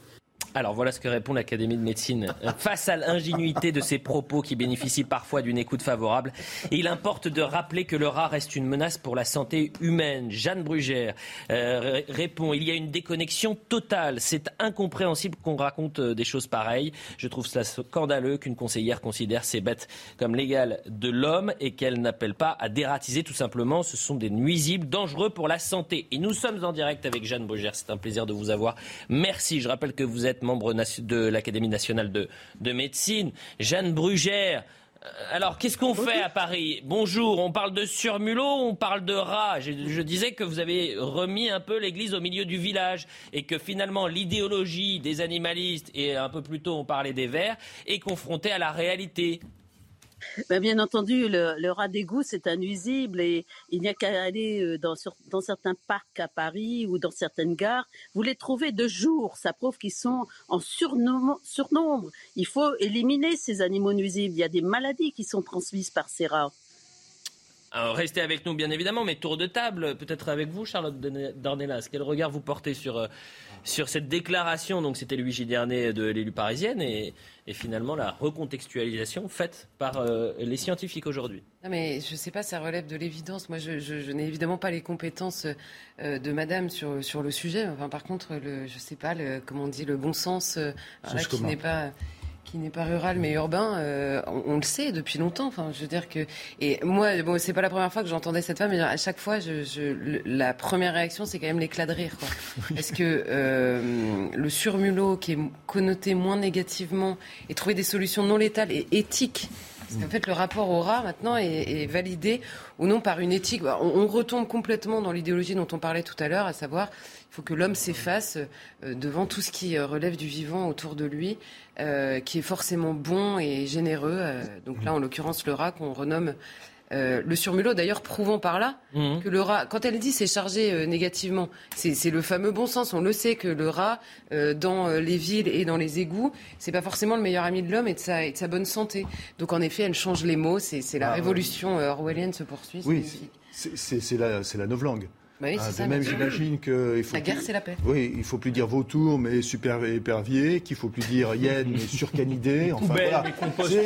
Alors voilà ce que répond l'Académie de médecine. Face à l'ingénuité de ces propos qui bénéficient parfois d'une écoute favorable, il importe de rappeler que le rat reste une menace pour la santé humaine. Jeanne Brugère euh, répond Il y a une déconnexion totale. C'est incompréhensible qu'on raconte euh, des choses pareilles. Je trouve cela scandaleux qu'une conseillère considère ces bêtes comme l'égale de l'homme et qu'elle n'appelle pas à dératiser tout simplement. Ce sont des nuisibles dangereux pour la santé. Et nous sommes en direct avec Jeanne Brugère. C'est un plaisir de vous avoir. Merci. Je rappelle que vous êtes membre de l'Académie nationale de, médecine. Jeanne Brugère. Euh, alors, qu'est-ce qu'on fait à Paris? Bonjour, on parle de surmulot, on parle de rats. Je, je, disais que vous avez remis un peu l'église au milieu du village et que finalement l'idéologie des animalistes, et un peu plus tôt on parlait des vers, est confrontée à la réalité. Ben, bien entendu, le, rat d'égout, c'est un nuisible et il n'y a qu'à aller euh, dans, certains parcs à Paris ou dans certaines gares. Vous les trouvez de jour. Ça prouve qu'ils sont en surnombre. Il faut éliminer ces animaux nuisibles. Il y a des maladies qui sont transmises par ces rats. Alors, restez avec nous, bien évidemment, mais tour de table, peut-être avec vous, Charlotte Dornelas. Quel regard vous portez sur, euh, sur cette déclaration? Donc, c'était le 8 dernier de l'élu parisienne et, finalement la recontextualisation faite par euh, les scientifiques aujourd'hui. Non, mais je ne sais pas, ça relève de l'évidence. Moi, je, n'ai évidemment pas les compétences euh, de madame sur, sur le sujet. Enfin, par contre, le, je ne sais pas, le, comment on dit, le bon sens, qui n'est pas qui n'est pas rural mais urbain, euh, on, le sait depuis longtemps. Enfin, je veux dire que et moi, bon, c'est pas la première fois que j'entendais cette femme, mais à chaque fois, je, la première réaction, c'est quand même l'éclat de rire, quoi. Parce que euh, le surmulot qui est connoté moins négativement et trouver des solutions non létales et éthiques. Parce qu'en fait, le rapport au rat, maintenant, est, validé ou non par une éthique. On, on retombe complètement dans l'idéologie dont on parlait tout à l'heure, à savoir il faut que l'homme s'efface euh, devant tout ce qui euh, relève du vivant autour de lui, euh, qui est forcément bon et généreux. donc là, en l'occurrence, le rat qu'on renomme le surmulot, d'ailleurs, prouvant par là mhm. que le rat, quand elle dit c'est chargé négativement, c'est le fameux bon sens. On le sait que le rat, dans les villes et dans les égouts, c'est pas forcément le meilleur ami de l'homme et, de sa, et de sa bonne santé. Donc en effet, elle change les mots. C'est la ah, révolution orwellienne se poursuit. Oui, c'est la, la novlangue. Bah oui, ah, même j'imagine qu'il faut. La guerre, c'est la paix. Oui, il faut plus dire vautour, mais super épervier, qu'il faut plus dire hyène, mais surcanidé. Enfin,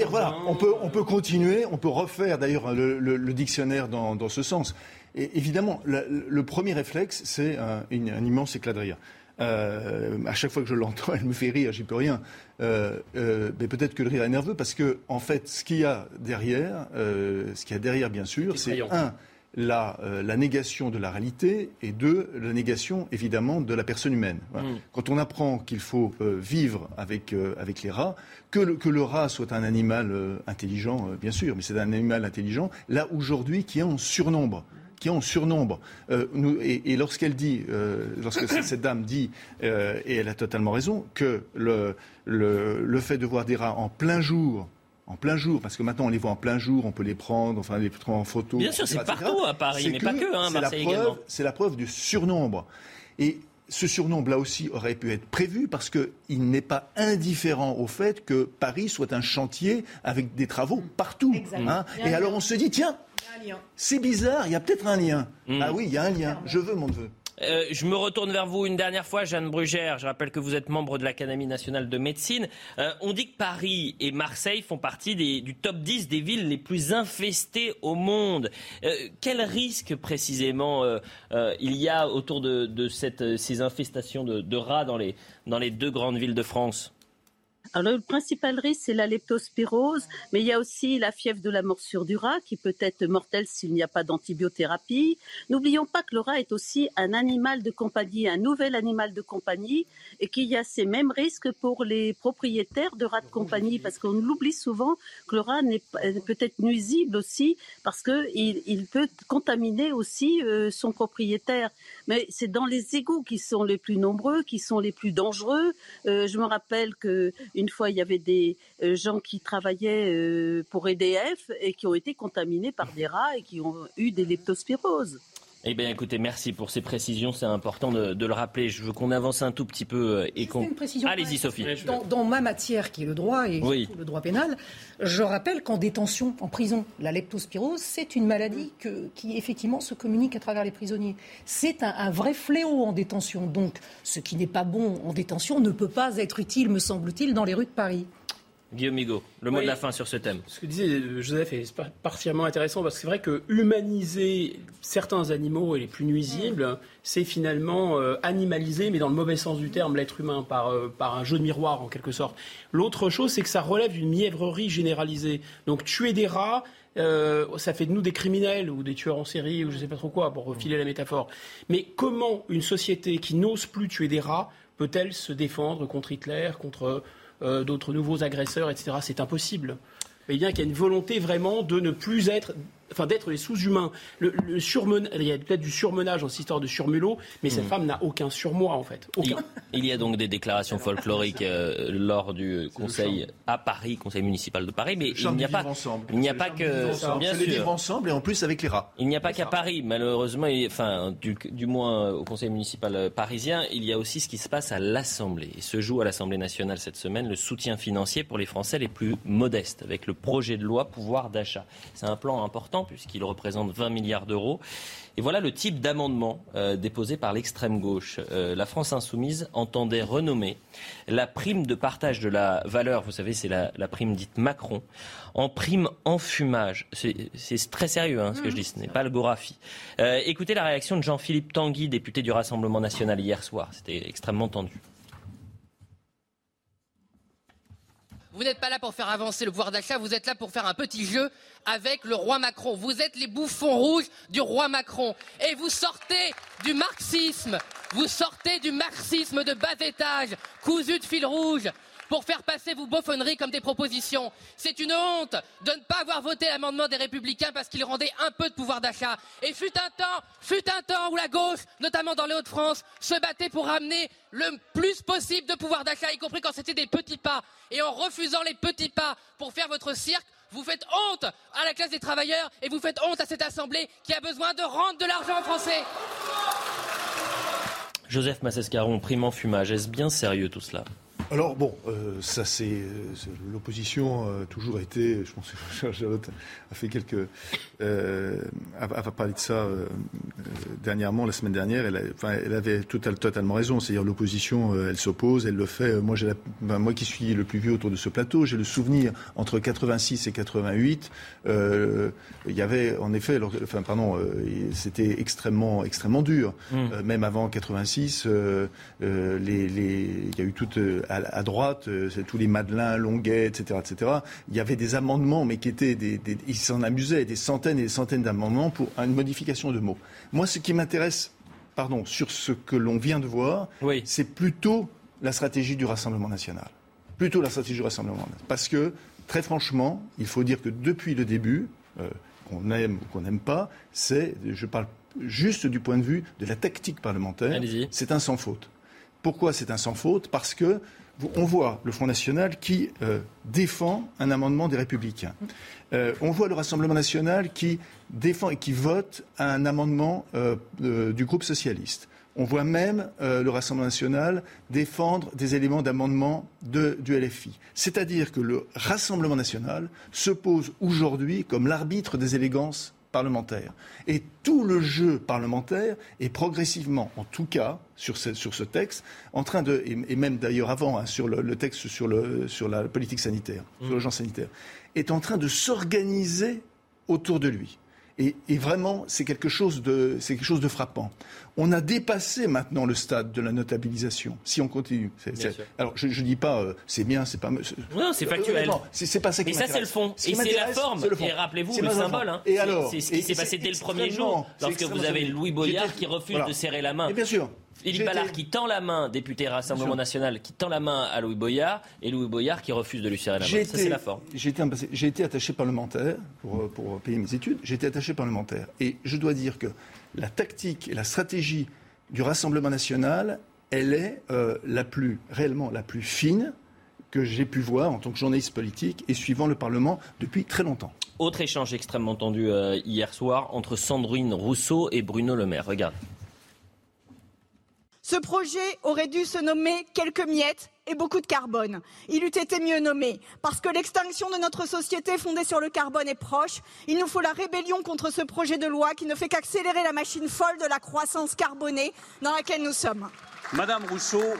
voilà. on peut, on peut continuer, on peut refaire d'ailleurs le, dictionnaire dans, dans, ce sens. Et évidemment, le, premier réflexe, c'est un, immense éclat de rire. Euh, à chaque fois que je l'entends, elle me fait rire, j'y peux rien. Euh, euh, mais peut-être que le rire est nerveux parce que, en fait, ce qu'il y a derrière, ce qu'il y a derrière, bien sûr, c'est un euh, la, négation de la réalité et deux, la négation évidemment de la personne humaine. Mm. Quand on apprend qu'il faut euh, vivre avec, euh, avec les rats, que le, que le rat soit un animal intelligent, bien sûr, mais c'est un animal intelligent, là aujourd'hui qui est en surnombre qui est en surnombre. Nous, et, lorsqu'elle dit, lorsque cette dame dit, et elle a totalement raison, que le, le, le fait de voir des rats en plein jour en plein jour, parce que maintenant on les voit en plein jour, on peut les prendre, enfin les prendre en photo. Bien sûr, c'est partout à Paris, mais pas que, hein, Marseille également. C'est la preuve du surnombre. Et ce surnombre, là aussi, aurait pu être prévu parce qu'il n'est pas indifférent au fait que Paris soit un chantier avec des travaux partout. Hein. Et alors on se dit, tiens, c'est bizarre, il y a peut-être un lien. Mm. Ah oui, il y a un lien. Je veux mon neveu. Euh, je me retourne vers vous une dernière fois, Jeanne Brugère. Je rappelle que vous êtes membre de l'Académie nationale de médecine. Euh, on dit que Paris et Marseille font partie du top 10 des villes les plus infestées au monde. Euh, quel risque précisément il y a autour de, ces infestations de, rats dans les deux grandes villes de France? Alors, le principal risque, c'est la leptospirose, mais il y a aussi la fièvre de la morsure du rat qui peut être mortelle s'il n'y a pas d'antibiothérapie. N'oublions pas que le rat est aussi un animal de compagnie, un nouvel animal de compagnie, et qu'il y a ces mêmes risques pour les propriétaires de rats de compagnie, parce qu'on l'oublie souvent que le rat peut être nuisible aussi, parce qu'il il peut contaminer aussi euh, son propriétaire. Mais c'est dans les égouts qui sont les plus nombreux, qui sont les plus dangereux. Euh, je me rappelle que une fois, il y avait des euh, gens qui travaillaient euh, pour EDF et qui ont été contaminés par des rats et qui ont eu des leptospiroses. Eh bien, écoutez, merci pour ces précisions. C'est important de, le rappeler. Je veux qu'on avance un tout petit peu euh, et qu'on. Allez-y, Sophie. Dans, ma matière, qui est le droit et le droit pénal, je rappelle qu'en détention, en prison, la leptospirose, c'est une maladie qui effectivement se communique à travers les prisonniers. C'est un, un vrai fléau en détention. Donc, ce qui n'est pas bon en détention ne peut pas être utile, me semble-t-il, dans les rues de Paris. Guillaume Migaud, le mot de la fin sur ce thème. Ce que disait euh, Joseph est particulièrement intéressant parce que c'est vrai que humaniser certains animaux et les plus nuisibles, c'est finalement euh, animaliser, mais dans le mauvais sens du terme, l'être humain par, euh, par un jeu de miroir en quelque sorte. L'autre chose, c'est que ça relève d'une mièvrerie généralisée. Donc tuer des rats, ça fait de nous des criminels ou des tueurs en série ou je ne sais pas trop quoi, pour refiler la métaphore. Mais comment une société qui n'ose plus tuer des rats peut-elle se défendre contre Hitler, contre euh, d'autres nouveaux agresseurs, etc. C'est impossible. Mais bien qu'il y a une volonté vraiment de ne plus être enfin d'être les sous-humains. Le, il y a peut-être du surmenage dans cette histoire de surmulot, mais cette hmm. femme n'a aucun surmoi en fait. Il, y a donc des déclarations folkloriques euh, lors du conseil à Paris, conseil municipal de Paris, mais il n'y a pas, ensemble. il n'y a pas que, bien sûr, vivre ensemble et en plus avec les rats. Il n'y a pas qu'à Paris, malheureusement, enfin du, du, moins au conseil municipal parisien, il y a aussi ce qui se passe à l'Assemblée. Il se joue à l'Assemblée nationale cette semaine le soutien financier pour les Français les plus modestes, avec le projet de loi pouvoir d'achat. C'est un plan important puisqu'il représente 20 milliards d'euros. Et voilà le type d'amendement euh, déposé par l'extrême gauche. Euh, la France insoumise entendait renommer la prime de partage de la valeur, vous savez, c'est la, prime dite Macron, en prime en fumage. C'est très sérieux hein, ce que je dis, ce n'est pas algographie. Euh, écoutez la réaction de Jean-Philippe Tanguy, député du Rassemblement national hier soir. C'était extrêmement tendu. Vous n'êtes pas là pour faire avancer le pouvoir d'achat, vous êtes là pour faire un petit jeu avec le roi Macron. Vous êtes les bouffons rouges du roi Macron. Et vous sortez du marxisme. Vous sortez du marxisme de bas étage, cousu de fil rouge pour faire passer vos bofonneries comme des propositions. C'est une honte de ne pas avoir voté l'amendement des Républicains parce qu'il rendait un peu de pouvoir d'achat. Et fut un temps, fut un temps où la gauche, notamment dans les Hauts-de-France, se battait pour ramener le plus possible de pouvoir d'achat, y compris quand c'était des petits pas. Et en refusant les petits pas pour faire votre cirque, vous faites honte à la classe des travailleurs et vous faites honte à cette Assemblée qui a besoin de rendre de l'argent aux Français. Joseph Massescaron, prime en fumage, est-ce bien sérieux tout cela? Alors bon, euh, ça c'est l'opposition a toujours été, je pense que Charlotte a fait quelques, euh, a, parlé de ça euh, dernièrement, la semaine dernière. Elle, enfin, elle avait totalement raison. C'est-à-dire l'opposition, euh, elle s'oppose, elle le fait. Moi, j'ai moi qui suis le plus vieux autour de ce plateau, j'ai le souvenir entre 86 et 88, il y avait en effet, enfin pardon, c'était extrêmement extrêmement dur. Mmh. même avant 86, les, les, il y a eu toute à, droite, euh, tous les Madelin, Longuet, etc., etc. Il y avait des amendements, mais qui étaient des, ils s'en amusaient, des centaines et des centaines d'amendements pour une modification de mots. Moi, ce qui m'intéresse, pardon, sur ce que l'on vient de voir, c'est plutôt la stratégie du Rassemblement national. Plutôt la stratégie du Rassemblement national. Parce que, très franchement, il faut dire que depuis le début, euh, qu'on aime ou qu'on n'aime pas, c'est, je parle juste du point de vue de la tactique parlementaire, c'est un sans faute. Pourquoi c'est un sans faute? Parce que on voit le Front National qui euh, défend un amendement des Républicains. Euh, on voit le Rassemblement National qui défend et qui vote un amendement euh, du groupe socialiste. On voit même le Rassemblement national défendre des éléments d'amendement du LFI. C'est-à-dire que le Rassemblement national se pose aujourd'hui comme l'arbitre des élégances parlementaire. Et tout le jeu parlementaire est progressivement, en tout cas sur ce, sur ce texte, en train de, et, même d'ailleurs avant, hein, sur le, texte sur, le, sur la politique sanitaire, sur mmh. l'agence sanitaire, est en train de s'organiser autour de lui. Et, vraiment, c'est quelque, chose de, quelque chose de frappant. On a dépassé maintenant le stade de la notabilisation, si on continue. alors, je ne dis pas euh, c'est bien, c'est pas. Non, c'est factuel. C'est pas ça qui Mais ça, c'est le fond. et c'est la forme. Et rappelez-vous le symbole. Hein. Et alors C'est ce qui s'est passé dès le premier jour, lorsque vous avez Louis Boyard qui refuse de serrer la main. Et bien sûr. Philippe Ballard qui tend la main, député Rassemblement National, qui tend la main à Louis Boyard, et Louis Boyard qui refuse de lui serrer la main. Ça, c'est la forme. J'ai été, été, attaché parlementaire pour, pour payer mes études. J'ai été attaché parlementaire. Et je dois dire que la tactique et la stratégie du Rassemblement National, elle est euh, la plus, réellement la plus fine que j'ai pu voir en tant que journaliste politique et suivant le Parlement depuis très longtemps. Autre échange extrêmement tendu euh, hier soir entre Sandrine Rousseau et Bruno Le Maire. Regarde. Ce projet aurait dû se nommer quelques miettes et beaucoup de carbone. Il eût été mieux nommé, parce que l'extinction de notre société fondée sur le carbone est proche. Il nous faut la rébellion contre ce projet de loi qui ne fait qu'accélérer la machine folle de la croissance carbonée dans laquelle nous sommes. Madame Rousseau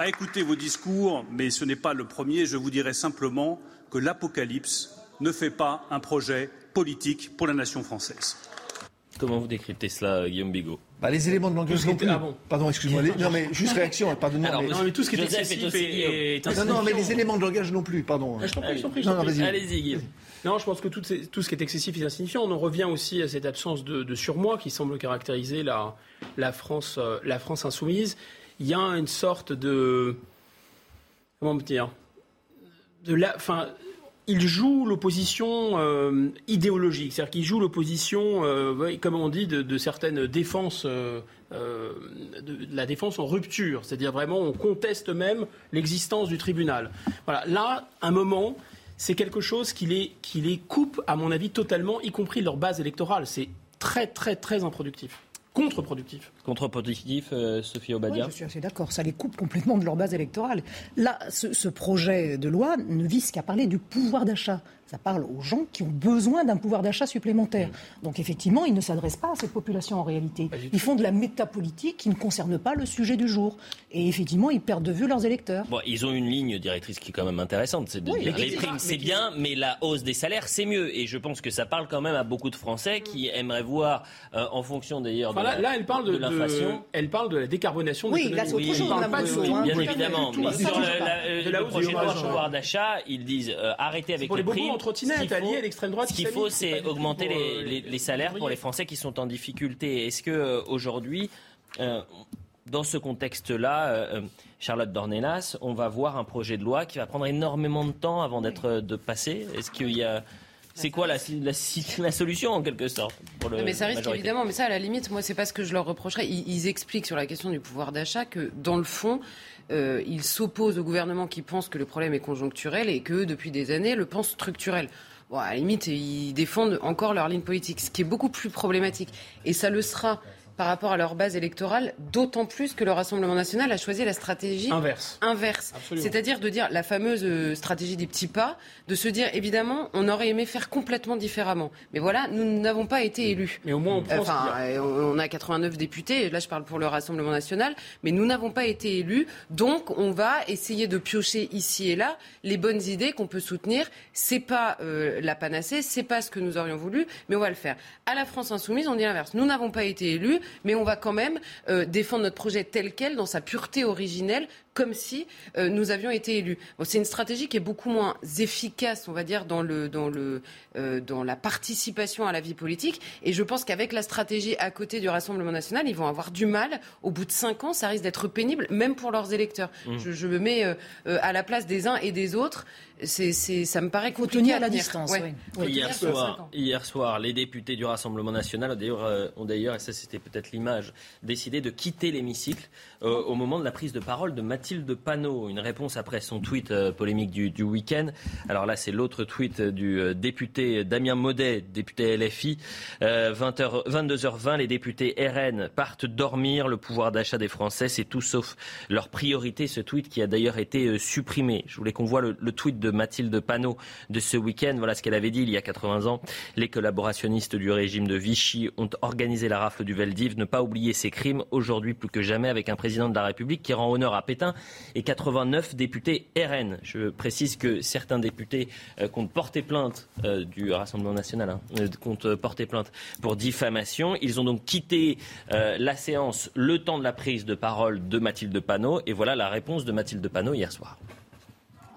a écouté vos discours, mais ce n'est pas le premier. Je vous dirai simplement que l'apocalypse ne fait pas un projet politique pour la nation française. Comment vous décryptez cela, Guillaume Bigot bah, les éléments de langage non plus. Ah Pardon, excuse-moi. Non, mais juste réaction, pardonnez-moi. Mais... Non, mais tout ce qui est excessif est, Non, non, mais les éléments de langage non plus, pardon. Ah, je t'en prie, je t'en prie. Non, Allez-y, Guillaume. Non, je pense que tout, tout, ce qui est excessif est insignifiant. On en revient aussi à cette absence de, de surmoi qui semble caractériser la, la, France, euh, la France insoumise. Il y a une sorte de. Comment dire de la, enfin, il joue l'opposition euh, idéologique, c'est-à-dire qu'il joue l'opposition, euh, comme on dit, de, certaines défenses, euh, de, la défense en rupture, c'est-à-dire vraiment on conteste même l'existence du tribunal. Voilà, là, un moment, c'est quelque chose qui les, qui les coupe, à mon avis, totalement, y compris leur base électorale. C'est très, très, très improductif contre-productif. Contre-productif, euh, Sophie Obadia Je suis assez d'accord. Ça les coupe complètement de leur base électorale. Là, ce projet de loi ne vise qu'à parler du pouvoir d'achat ça parle aux gens qui ont besoin d'un pouvoir d'achat supplémentaire. Donc effectivement, ils ne s'adressent pas à cette population en réalité. Ils font de la métapolitique qui ne concerne pas le sujet du jour. Et effectivement, ils perdent de vue leurs électeurs. Bon, ils ont une ligne directrice qui est quand même intéressante. C'est de dire les primes, c'est bien, mais la hausse des salaires, c'est mieux. Et je pense que ça parle quand même à beaucoup de Français qui aimeraient voir, euh, en fonction d'ailleurs de, là, elle parle de, l'inflation. Elle parle de la décarbonation de Oui, là, c'est autre chose. On pas hein. Bien évidemment. Mais sur le projet de pouvoir d'achat, ils disent euh, arrêtez avec les primes trottinette allié à l'extrême droite. Ce qu'il faut, c'est augmenter les, salaires pour les Français qui sont en difficulté. Est-ce que euh, aujourd'hui, euh, dans ce contexte-là, euh, Charlotte Dornelas, on va voir un projet de loi qui va prendre énormément de temps avant d'être de passer? Est-ce qu'il y a c'est quoi la, la, solution en quelque sorte pour le Mais ça risque évidemment, mais ça à la limite, moi c'est pas ce que je leur reprocherais. Ils, expliquent sur la question du pouvoir d'achat que dans le fond, euh, ils s'opposent au gouvernement qui pense que le problème est conjoncturel et que depuis des années le pense structurel. Bon, à la limite, ils défendent encore leur ligne politique, ce qui est beaucoup plus problématique. Et ça le sera par rapport à leur base électorale, d'autant plus que le Rassemblement national a choisi la stratégie inverse. inverse. C'est-à-dire de dire la fameuse euh, stratégie des petits pas, de se dire évidemment, on aurait aimé faire complètement différemment. Mais voilà, nous n'avons pas été élus. Mais au moins, on, enfin, euh, on a 89 députés, là je parle pour le Rassemblement national, mais nous n'avons pas été élus, donc on va essayer de piocher ici et là les bonnes idées qu'on peut soutenir. C'est pas euh, la panacée, c'est pas ce que nous aurions voulu, mais on va le faire. À la France insoumise, on dit l'inverse. Nous n'avons pas été élus mais on va quand même euh, défendre notre projet tel quel, dans sa pureté originelle, comme si euh, nous avions été élus. c'est une stratégie qui est beaucoup moins efficace, on va dire, dans, le, dans, le, euh, dans la participation à la vie politique. Et je pense qu'avec la stratégie à côté du Rassemblement national, ils vont avoir du mal. Au bout de cinq ans, ça risque d'être pénible, même pour leurs électeurs. Mmh. Je, me mets euh, à la place des uns et des autres c'est, ça me paraît compliqué à la distance. Hier, soir, hier soir, les députés du Rassemblement national euh, ont d'ailleurs, et ça c'était peut-être l'image, décidé de quitter l'hémicycle euh, au moment de la prise de parole de Mathilde Panot. Une réponse après son tweet euh, polémique du, week-end. Alors là, c'est l'autre tweet du député Damien Maudet, député LFI. 20h, 22h20, les députés RN partent dormir. Le pouvoir d'achat des Français, c'est tout sauf leur priorité. Ce tweet qui a d'ailleurs été supprimé. Je voulais qu'on voit le, tweet de de Mathilde Panot de ce week-end. Voilà ce qu'elle avait dit il y a 80 ans. Les collaborationnistes du régime de Vichy ont organisé la rafle du Veldiv. Ne pas oublier ces crimes aujourd'hui plus que jamais avec un président de la République qui rend honneur à Pétain et 89 députés RN. Je précise que certains députés euh, comptent porter plainte euh, du Rassemblement national, hein, euh, pour diffamation. Ils ont donc quitté la séance le temps de la prise de parole de Mathilde Panot. Et voilà la réponse de Mathilde Panot hier soir.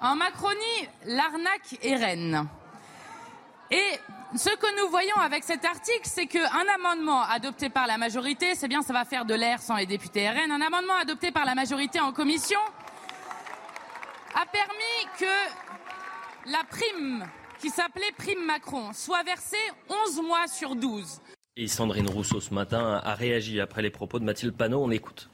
En Macronie, l'arnaque est reine. Et ce que nous voyons avec cet article, c'est qu'un amendement adopté par la majorité, c'est bien, ça va faire de l'air sans les députés RN, un amendement adopté par la majorité en commission a permis que la prime qui s'appelait prime Macron soit versée 11 mois sur 12. Et Sandrine Rousseau ce matin a réagi après les propos de Mathilde Panot. On écoute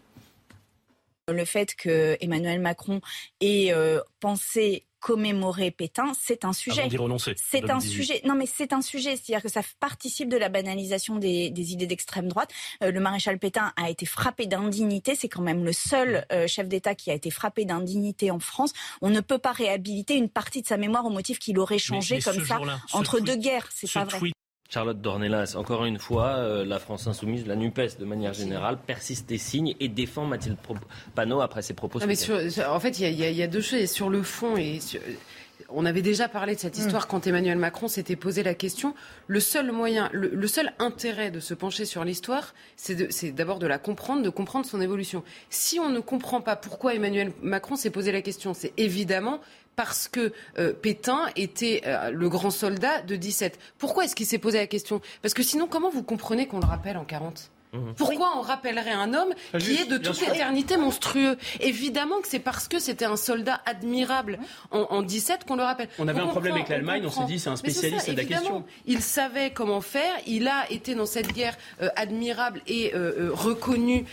le fait que Emmanuel Macron ait euh, pensé commémorer Pétain, c'est un sujet. C'est un sujet. Non, mais c'est un sujet. C'est-à-dire que ça participe de la banalisation des, idées d'extrême droite. Euh, le maréchal Pétain a été frappé d'indignité. C'est quand même le seul euh, chef d'État qui a été frappé d'indignité en France. On ne peut pas réhabiliter une partie de sa mémoire au motif qu'il aurait changé comme ça entre deux guerres. C'est pas vrai. Charlotte Dornelas, encore une fois, euh, la France insoumise, la NUPES de manière générale, persiste et signe et défend Mathilde Panot après ses propos. mais en fait, il y, a deux choses. Sur le fond, et on avait déjà parlé de cette mm. histoire quand Emmanuel Macron s'était posé la question. Le seul moyen, le, seul intérêt de se pencher sur l'histoire, c'est d'abord de la comprendre, de comprendre son évolution. Si on ne comprend pas pourquoi Emmanuel Macron s'est posé la question, c'est évidemment parce que euh, Pétain était euh, le grand soldat de 17. Pourquoi est-ce qu'il s'est posé la question? Parce que sinon, comment vous comprenez qu'on le rappelle en 40 Mhm. Pourquoi on rappellerait un homme qui est de toute éternité monstrueux? Évidemment que c'est parce que c'était un soldat admirable en, 17 qu'on le rappelle. On avait un problème avec l'Allemagne, on, s'est dit c'est un spécialiste de la question. Il savait comment faire, il a été dans cette guerre euh, admirable et euh, euh, reconnu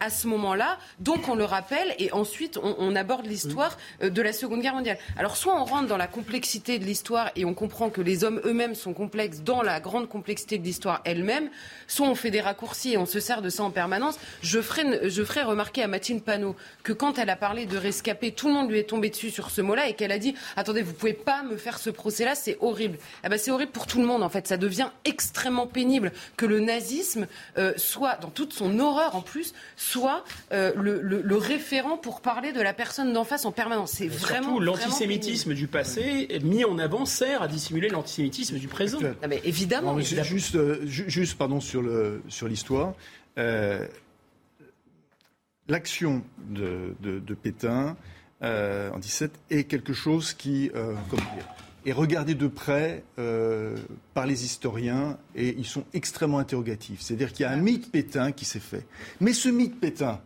à ce moment-là, donc on le rappelle et ensuite on, aborde l'histoire de la Seconde Guerre mondiale. Alors soit on rentre dans la complexité de l'histoire et on comprend que les hommes eux-mêmes sont complexes dans la grande complexité de l'histoire elle-même, soit on fait des raccourcis et on se sert de ça en permanence. Je ferai, je ferai remarquer à Mathilde Panot que quand elle a parlé de rescapé, tout le monde lui est tombé dessus sur ce mot-là et qu'elle a dit Attendez, vous pouvez pas me faire ce procès-là, c'est horrible. Eh ben, c'est horrible pour tout le monde en fait. Ça devient extrêmement pénible que le nazisme euh, soit, dans toute son horreur en plus, soit euh, le, référent pour parler de la personne d'en face en permanence. C'est vraiment. Surtout, l'antisémitisme du passé mis en avant sert à dissimuler l'antisémitisme du présent. Ah, mais évidemment. Juste, euh, juste, pardon sur le sur l'histoire. Euh, l'action de, Pétain euh, en 17 est quelque chose qui euh, est regardé de près par les historiens et ils sont extrêmement interrogatifs. C'est-à-dire qu'il y a un mythe Pétain qui s'est fait. Mais ce mythe Pétain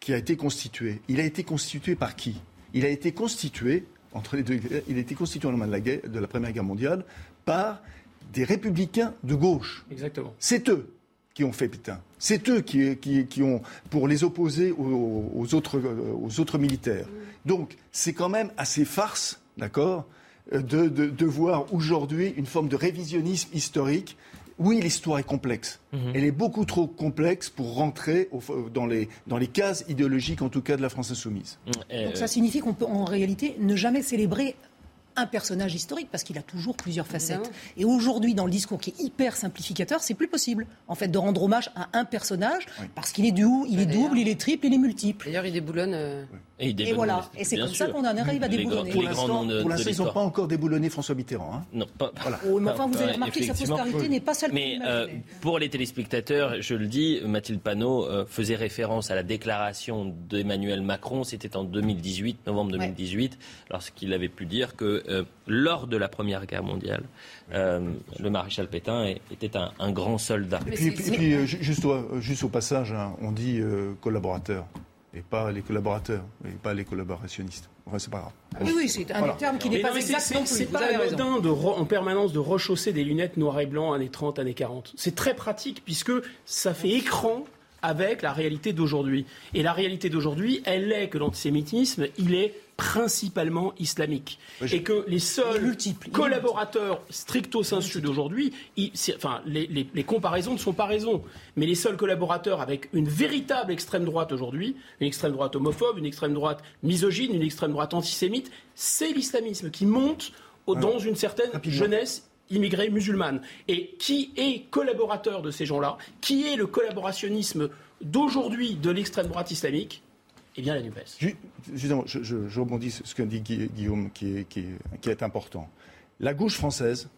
qui a été constitué, il a été constitué par qui? Il a été constitué entre les deux, il a été constitué au moment de la, de la Première Guerre mondiale par des républicains de gauche. Exactement. C'est eux qui ont fait Pétain. C'est eux qui, qui, ont, pour les opposer aux, autres, aux autres militaires. Donc, c'est quand même assez farce, d'accord, de, de, voir aujourd'hui une forme de révisionnisme historique oui, l'histoire est complexe. Mhm. Elle est beaucoup trop complexe pour rentrer dans, les, dans les cases idéologiques, en tout cas, de la France insoumise. Donc ça signifie qu'on peut en réalité ne jamais célébrer un personnage historique parce qu'il a toujours plusieurs facettes. Et aujourd'hui, dans le discours qui est hyper simplificateur, c'est plus possible en fait de rendre hommage à un personnage parce qu'il est du il est double, il est triple, il est multiple. D'ailleurs, il déboulonne. Euh, Et, voilà. Et c'est comme ça qu'on en arrive à déboulonner. Pour l'instant, ils n'ont pas encore déboulonné François Mitterrand. Hein. Non, pas. Voilà. Oh, mais enfin, vous avez remarqué que sa postérité n'est pas celle Mais euh, pour les téléspectateurs, je le dis, Mathilde Panot euh, faisait référence à la déclaration d'Emmanuel Macron. C'était en 2018, novembre 2018, lorsqu'il avait pu dire que euh, lors de la Première Guerre mondiale, le maréchal Pétain était un, grand soldat. Et puis, juste, au, juste, au, passage, hein, on dit collaborateur et pas les collaborateurs, et pas les collaborationnistes. Enfin, c'est pas grave. Oui, oui, c'est un terme qui n'est pas exact non plus. C'est pas anodin de en permanence de rechausser des lunettes noir et blanc années 30, années 40. C'est très pratique puisque ça fait écran avec la réalité d'aujourd'hui. Et la réalité d'aujourd'hui, elle est que l'antisémitisme, il est principalement islamique. et que les seuls collaborateurs stricto sensu d'aujourd'hui, enfin, les, les, comparaisons ne sont pas raison, mais les seuls collaborateurs avec une véritable extrême droite aujourd'hui, une extrême droite homophobe, une extrême droite misogyne, une extrême droite antisémite, c'est l'islamisme qui monte dans une certaine jeunesse immigrée musulmane. Et qui est collaborateur de ces gens-là Qui est le collaborationnisme d'aujourd'hui de l'extrême droite islamique eh bien la NUPES. Justement, je, rebondis sur ce qu'a dit Guillaume, qui est, important. La gauche française,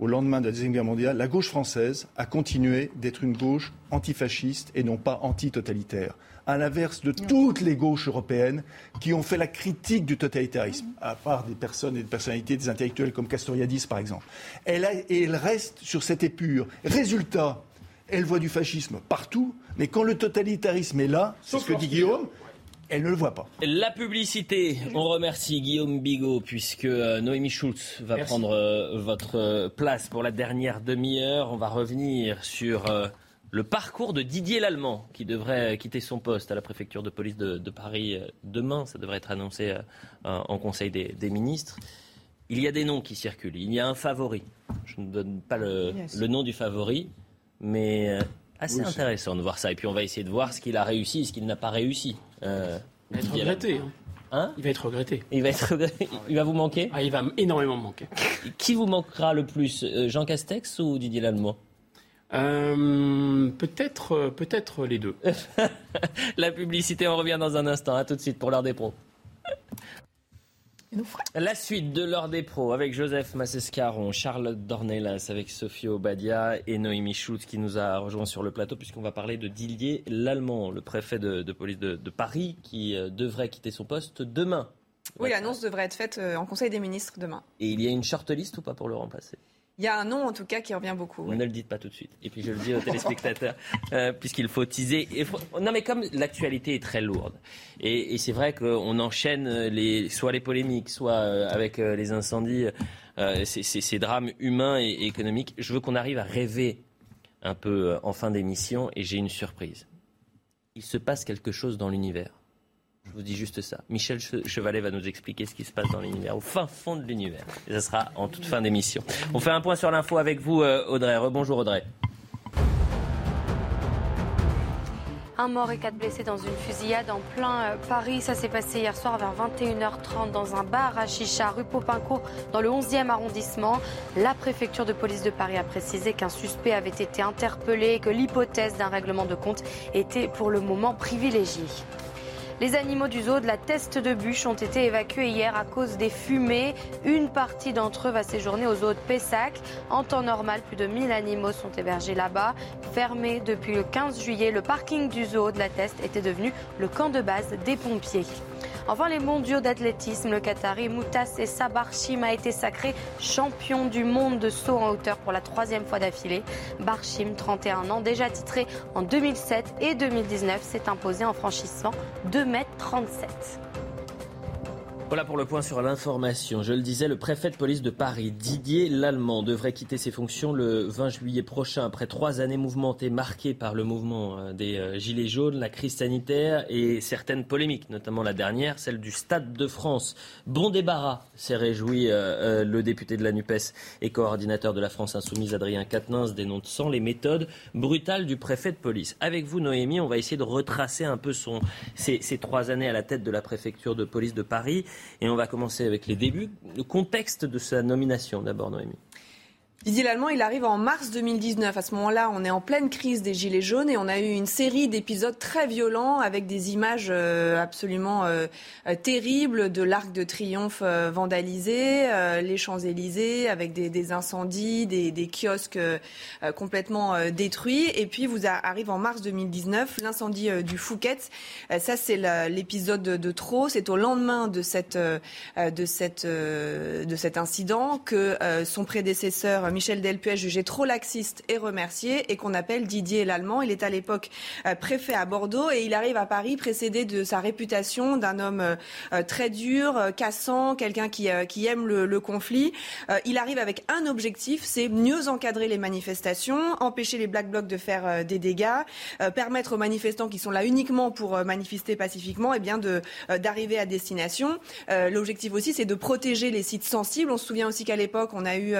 au lendemain de la Deuxième Guerre mondiale, la gauche française a continué d'être une gauche antifasciste et non pas antitotalitaire. À l'inverse de toutes les gauches européennes qui ont fait la critique du totalitarisme, à part des personnes et des personnalités, des intellectuels comme Castoriadis par exemple. Elle, et elle reste sur cette épure. Résultat, elle voit du fascisme partout, mais quand le totalitarisme est là, c'est ce que dit Guillaume, elle ne le voit pas. La publicité, on remercie Guillaume Bigot puisque euh, Noémie Schulz va prendre euh, votre euh, place pour la dernière demi-heure. On va revenir sur le parcours de Didier Lallemand qui devrait quitter son poste à la préfecture de police de, Paris demain. Ça devrait être annoncé en Conseil des, ministres. Il y a des noms qui circulent. Il y a un favori. Je ne donne pas le, nom du favori, mais assez intéressant de voir ça. Et puis on va essayer de voir ce qu'il a réussi et ce qu'il n'a pas réussi. Euh, il va être regretté. Hein. Hein il va être regretté. Il va être Il va vous manquer ah, Il va énormément me manquer. Qui vous manquera le plus euh, Jean Castex ou Didier Lallemand? Euh, peut-être, peut-être les deux. La publicité, on revient dans un instant. À tout de suite pour l'heure des pros. La suite de l'heure des pros avec Joseph Massescaron, Charlotte Dornelas avec Sophie Obadia et Noémie Schultz qui nous a rejoint sur le plateau puisqu'on va parler de Dillier l'Allemand, le préfet de, police de, Paris qui euh, devrait quitter son poste demain. Oui, l'annonce devrait être faite euh, en Conseil des ministres demain. Et il y a une shortlist ou pas pour le remplacer? Il y a un nom en tout cas qui revient beaucoup. Ne le dites pas tout de suite. Et puis je le dis aux téléspectateurs, euh, puisqu'il faut teaser. Non mais comme l'actualité est très lourde, et, c'est vrai qu'on enchaîne les, soit les polémiques, soit euh, avec euh, les incendies, ces, drames humains et économiques, je veux qu'on arrive à rêver un peu en fin d'émission, et j'ai une surprise. Il se passe quelque chose dans l'univers. Je vous dis juste ça. Michel Chevalet va nous expliquer ce qui se passe dans l'univers, au fin fond de l'univers. Et ça sera en toute fin d'émission. On fait un point sur l'info avec vous, euh, Audrey. Rebonjour, Audrey. Un mort et quatre blessés dans une fusillade en plein euh, Paris. Ça s'est passé hier soir vers 21h30 dans un bar à Chicha, rue Popincourt, dans le 11e arrondissement. La préfecture de police de Paris a précisé qu'un suspect avait été interpellé et que l'hypothèse d'un règlement de compte était pour le moment privilégiée. Les animaux du zoo de la Teste de Bûche ont été évacués hier à cause des fumées. Une partie d'entre eux va séjourner au zoo de Pessac. En temps normal, plus de 1000 animaux sont hébergés là-bas. Fermé depuis le 15 juillet, le parking du zoo de la Teste était devenu le camp de base des pompiers. Enfin, les mondiaux d'athlétisme, le Qatari Moutas et Barchim a été sacré champion du monde de saut en hauteur pour la troisième fois d'affilée. Barchim, 31 ans, déjà titré en 2007 et 2019, s'est imposé en franchissant 2 mètres 37. Voilà pour le point sur l'information. Je le disais, le préfet de police de Paris, Didier Lallemand, devrait quitter ses fonctions le 20 juillet prochain après trois années mouvementées marquées par le mouvement euh, des euh, Gilets jaunes, la crise sanitaire et certaines polémiques, notamment la dernière, celle du Stade de France. Bon débarras, s'est réjoui euh, le député de la NUPES et coordinateur de la France Insoumise, Adrien Quatennens, dénonçant les méthodes brutales du préfet de police. Avec vous, Noémie, on va essayer de retracer un peu ces trois années à la tête de la préfecture de police de Paris. Et on va commencer avec les débuts. Le contexte de sa nomination, d'abord, Noémie. Il arrive en mars 2019. À ce moment-là, on est en pleine crise des Gilets jaunes et on a eu une série d'épisodes très violents avec des images euh, absolument euh, euh, terribles de l'Arc de Triomphe vandalisé, les Champs-Élysées avec des, incendies, des, kiosques complètement détruits. Et puis, vous arrive en mars 2019 l'incendie du Fouquet. ça, c'est l'épisode de, trop. C'est au lendemain de cet incident que son prédécesseur Michel Delpuet jugé trop laxiste et remercié et qu'on appelle Didier l'Allemand. Il est à l'époque euh, préfet à Bordeaux et il arrive à Paris précédé de sa réputation d'un homme euh, euh, très dur, cassant, quelqu'un qui, qui aime le, conflit. Il arrive avec un objectif, c'est mieux encadrer les manifestations, empêcher les Black Blocs de faire des dégâts, permettre aux manifestants qui sont là uniquement pour manifester pacifiquement eh bien de d'arriver à destination. L'objectif aussi, c'est de protéger les sites sensibles. On se souvient aussi qu'à l'époque, on a eu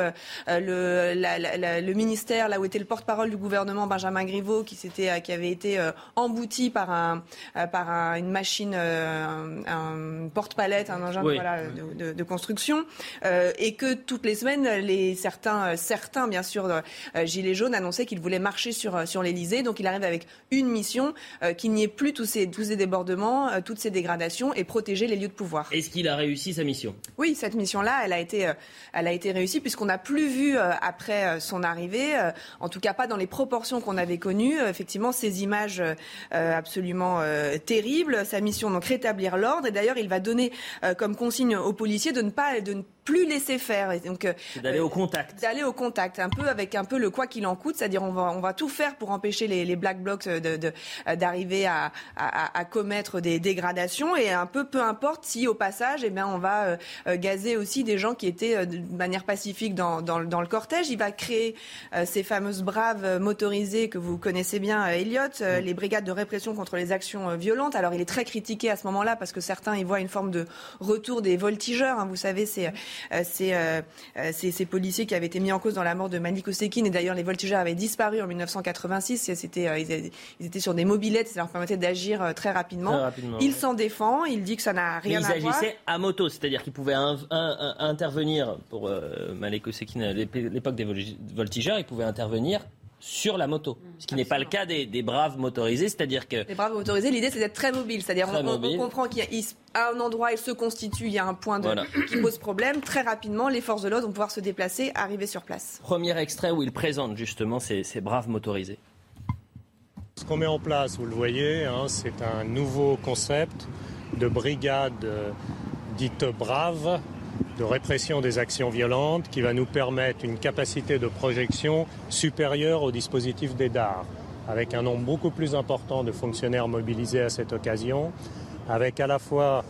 le le ministère, là où était le porte-parole du gouvernement, Benjamin Griveaux, qui, euh, qui avait été euh, embouti par, un, euh, par une machine, un, porte-palette, un engin de, construction, et que toutes les semaines, les, certains, certains, bien sûr, Gilets jaunes annonçaient qu'ils voulaient marcher sur, sur l'Elysée. Donc il arrive avec une mission, qu'il n'y ait plus tous ces, tous ces débordements, toutes ces dégradations, et protéger les lieux de pouvoir. Est-ce qu'il a réussi sa mission? Oui, cette mission-là, elle a été, elle a été réussie, puisqu'on n'a plus vu après euh, son arrivée, euh, en tout cas pas dans les proportions qu'on avait connues. Effectivement, ces images absolument terribles. Sa mission donc rétablir l'ordre. Et d'ailleurs, il va donner comme consigne aux policiers de ne pas plus laisser faire. Et donc d'aller au contact. D'aller au contact, un peu avec un peu le quoi qu'il en coûte, c'est-à-dire on va on va tout faire pour empêcher les, les black blocs de, d'arriver à, à, commettre des dégradations et un peu peu importe si au passage, eh bien on va gazer aussi des gens qui étaient de manière pacifique dans, dans, dans le cortège. Il va créer euh, ces fameuses braves motorisées que vous connaissez bien, euh, Elliot, euh, les brigades de répression contre les actions violentes. Alors il est très critiqué à ce moment-là parce que certains y voient une forme de retour des voltigeurs. Hein. Vous savez, c'est ces policiers qui avaient été mis en cause dans la mort de Malik Osekin. Et d'ailleurs, les voltigeurs avaient disparu en 1986. C'était, ils, étaient sur des mobilettes, ça leur permettait d'agir très rapidement. il s'en défend, il dit que ça n'a rien à voir. Ils agissaient à moto, c'est-à-dire qu'ils pouvaient intervenir pour Malik Osekin à l'époque des voltigeurs, ils pouvaient intervenir sur la moto. Ce qui n'est pas le cas des, braves motorisés, c'est-à-dire que... Les braves motorisés, l'idée c'est d'être très mobile, c'est-à-dire on, comprend qu'il y a un endroit, il se constitue, il y a un point qui pose problème, très rapidement les forces de l'ordre vont pouvoir se déplacer, arriver sur place. Premier extrait où il présente justement ces, braves motorisés. Ce qu'on met en place, vous le voyez, hein, c'est un nouveau concept de brigade euh, dite brave, de répression des actions violentes qui va nous permettre une capacité de projection supérieure au dispositif des DAR, avec un nombre beaucoup plus important de fonctionnaires mobilisés à cette occasion, avec à la fois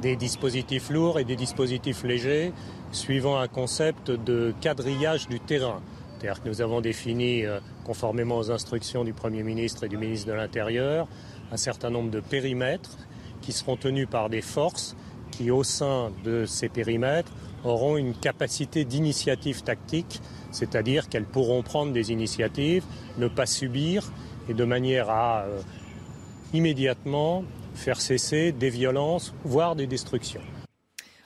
des dispositifs lourds et des dispositifs légers, suivant un concept de quadrillage du terrain. C'est-à-dire que nous avons défini, euh, conformément aux instructions du Premier ministre et du ministre de l'Intérieur, un certain nombre de périmètres qui seront tenus par des forces au sein de ces périmètres, auront une capacité d'initiative tactique, c'est-à-dire qu'elles pourront prendre des initiatives, ne pas subir, et de manière à euh, immédiatement faire cesser des violences, voire des destructions.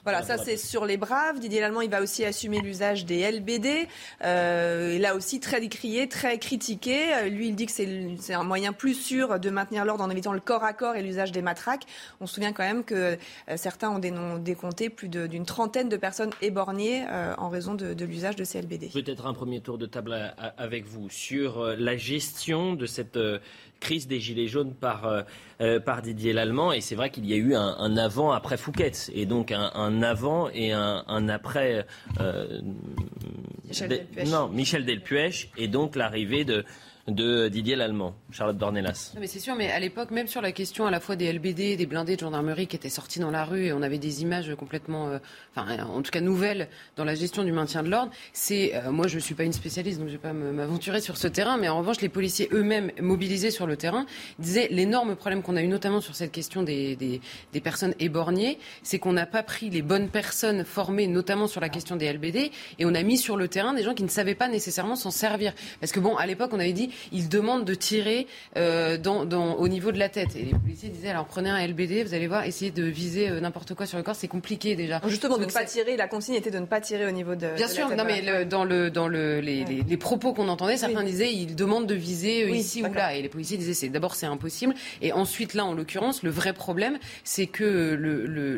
Voilà, ça c'est sur les braves. Didier Lallemand, il va aussi assumer l'usage des LBD. Euh, là aussi très décrié, très critiqué. Euh, lui, il dit que c'est un moyen plus sûr de maintenir l'ordre en évitant le corps à corps et l'usage des matraques. On se souvient quand même que euh, certains ont décompté plus d'une trentaine de personnes éborgnées euh, en raison de, de l'usage de ces LBD. Peut-être un premier tour de table avec vous sur la gestion de cette crise des Gilets jaunes par, euh, euh, par Didier Lallemand. Et c'est vrai qu'il y a eu un, avant après Fouquet. Et donc un, avant et un, après. Euh, Michel Non, Michel Delpuech. Et donc l'arrivée de, de Didier Lallemand. Charlotte Dornelas. mais c'est sûr, mais à l'époque, même sur la question à la fois des LBD, des blindés de gendarmerie qui étaient sortis dans la rue et on avait des images complètement, euh, enfin, en tout cas nouvelles dans la gestion du maintien de l'ordre, c'est, euh, moi je ne suis pas une spécialiste donc je ne vais pas m'aventurer sur ce terrain, mais en revanche, les policiers eux-mêmes mobilisés sur le terrain disaient l'énorme problème qu'on a eu notamment sur cette question des, des, des personnes éborgnées, c'est qu'on n'a pas pris les bonnes personnes formées notamment sur la question des LBD et on a mis sur le terrain des gens qui ne savaient pas nécessairement s'en servir. Parce que bon, à l'époque, on avait dit il demande de tirer euh, dans, dans, au niveau de la tête. Et les policiers disaient alors prenez un LBD, vous allez voir, essayez de viser euh, n'importe quoi sur le corps, c'est compliqué déjà. justement, de ne pas tirer, la consigne était de ne pas tirer au niveau de. Bien sûr, non mais dans le dans le les, les, propos qu'on entendait, certains disaient il demande de viser euh, ici ou là, et les policiers disaient c'est d'abord c'est impossible, et ensuite là en l'occurrence le vrai problème c'est que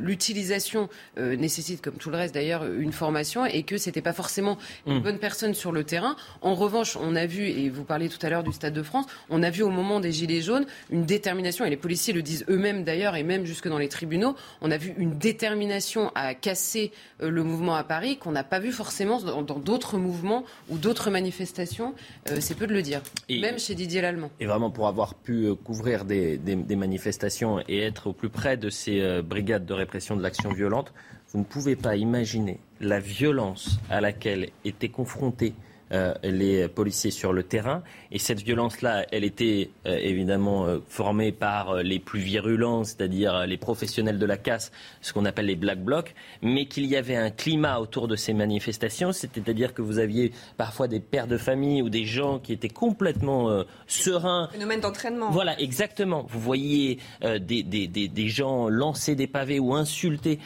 l'utilisation le, nécessite comme tout le reste d'ailleurs une formation et que c'était pas forcément une hmm. bonne personne sur le terrain. En revanche, on a vu et vous parliez tout à l'heure du Stade de France, on a vu au moment des Gilets jaunes une détermination, et les policiers le disent eux-mêmes d'ailleurs, et même jusque dans les tribunaux, on a vu une détermination à casser euh, le mouvement à Paris qu'on n'a pas vu forcément dans d'autres mouvements ou d'autres manifestations. Euh, c'est peu de le dire, même chez Didier Lallemand. Et vraiment, pour avoir pu euh, couvrir des, manifestations et être au plus près de ces brigades de répression de l'action violente, vous ne pouvez pas imaginer la violence à laquelle étaient confrontés euh, les policiers sur le terrain. Et cette violence-là, elle était euh, évidemment euh, formée par les plus virulents, c'est-à-dire les professionnels de la casse, ce qu'on appelle les black blocs, mais qu'il y avait un climat autour de ces manifestations, c'est-à-dire que vous aviez parfois des pères de famille ou des gens qui étaient complètement sereins. Phénomène d'entraînement. Voilà, exactement. Vous voyez des, des, des, des, gens lancer des pavés ou insulter.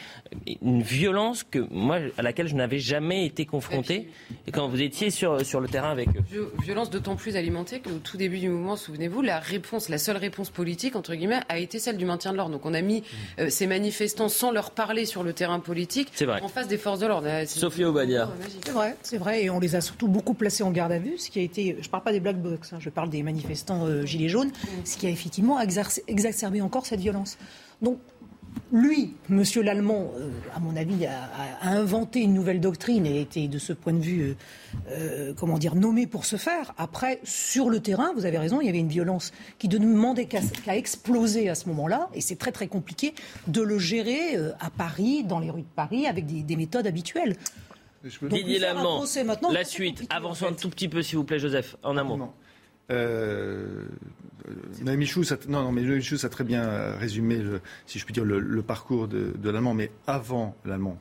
Une violence que moi, à laquelle je n'avais jamais été confronté. Et quand vous étiez sur sur, le terrain avec eux. Violence d'autant plus alimentée qu'au tout début du mouvement, souvenez-vous, la réponse, la seule réponse politique, entre guillemets, a été celle du maintien de l'ordre. Donc on a mis mmh. euh, ces manifestants sans leur parler sur le terrain politique en face des forces de l'ordre. Sophie Obadia. C'est vrai, c'est vrai. Et on les a surtout beaucoup placés en garde à vue, ce qui a été, je ne parle pas des black box, hein, je parle des manifestants euh, gilets jaunes, mmh. ce qui a effectivement exacerbé encore cette violence. Donc lui, Monsieur Lallemand, euh, à mon avis, a, inventé une nouvelle doctrine et était de ce point de vue, euh, euh, comment dire, nommé pour ce faire. Après, sur le terrain, vous avez raison, il y avait une violence qui ne demandait qu'à exploser à ce moment-là, et c'est très très compliqué de le gérer à Paris, dans les rues de Paris, avec des, méthodes habituelles. Didier Lallemand, la suite. Avançons un tout petit peu, s'il vous plaît, Joseph, en amont. Euh, euh Michou, non, non, mais Michou a très bien résumé, si je puis dire, le, parcours de, l'allemand. Mais avant l'allemand,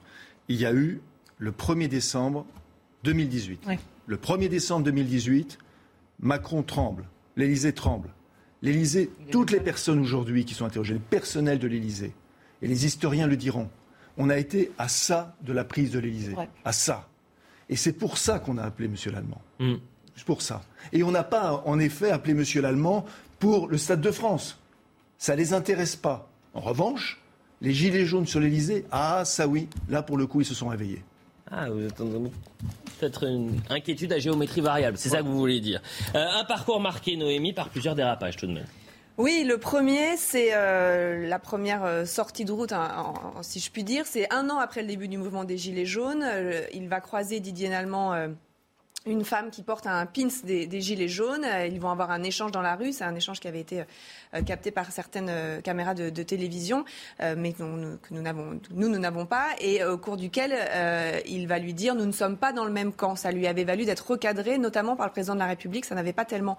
il y a eu le 1er décembre 2018. Le 1er décembre 2018, Macron tremble, l'Élysée tremble. L'Élysée, toutes les personnes aujourd'hui qui sont interrogées, le personnel de l'Élysée, et les historiens le diront, on a été à ça de la prise de l'Élysée, à ça. Et c'est pour ça qu'on a appelé M. Lallemand. Mm pour ça. Et on n'a pas, en effet, appelé M. Lallemand pour le Stade de France. Ça ne les intéresse pas. En revanche, les gilets jaunes sur l'Elysée, ah, ça oui, là, pour le coup, ils se sont réveillés. Ah, vous êtes peut-être une inquiétude à géométrie variable, c'est ça que vous voulez dire. Euh, un parcours marqué, Noémie, par plusieurs dérapages tout de même. Oui, le premier, c'est euh, la première euh, sortie de route, hein, si je puis dire. C'est un an après le début du mouvement des Gilets jaunes. il va croiser Didier Nallemand une femme qui porte un pins des, gilets jaunes. Ils vont avoir un échange dans la rue. C'est un échange qui avait été euh, capté par certaines euh, caméras de, télévision, euh, mais que nous n'avons nous, nous n'avons pas, et au cours duquel il va lui dire nous ne sommes pas dans le même camp. Ça lui avait valu d'être recadré, notamment par le président de la République. Ça n'avait pas tellement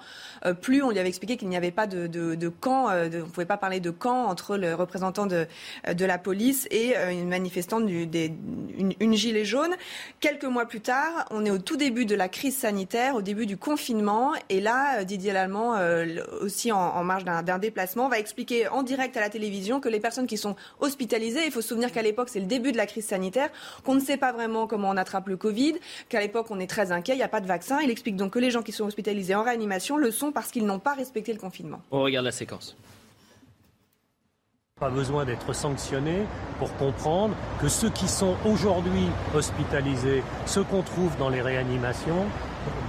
plu. On lui avait expliqué qu'il n'y avait pas de, de, camp, on ne pouvait pas parler de camp entre le représentant de, de la police et une manifestante, du, des, une, gilet jaune. Quelques mois plus tard, on est au tout début de la crise sanitaire, au début du confinement. Et là, Didier Lallemand, aussi en, marge d'un déplacement, va expliquer en direct à la télévision que les personnes qui sont hospitalisées, il faut se souvenir qu'à l'époque, c'est le début de la crise sanitaire, qu'on ne sait pas vraiment comment on attrape le Covid, qu'à l'époque, on est très inquiet, il n'y a pas de vaccin. Il explique donc que les gens qui sont hospitalisés en réanimation le sont parce qu'ils n'ont pas respecté le confinement. On regarde la séquence. Pas besoin d'être sanctionné pour comprendre que ceux qui sont aujourd'hui hospitalisés, ceux qu'on trouve dans les réanimations,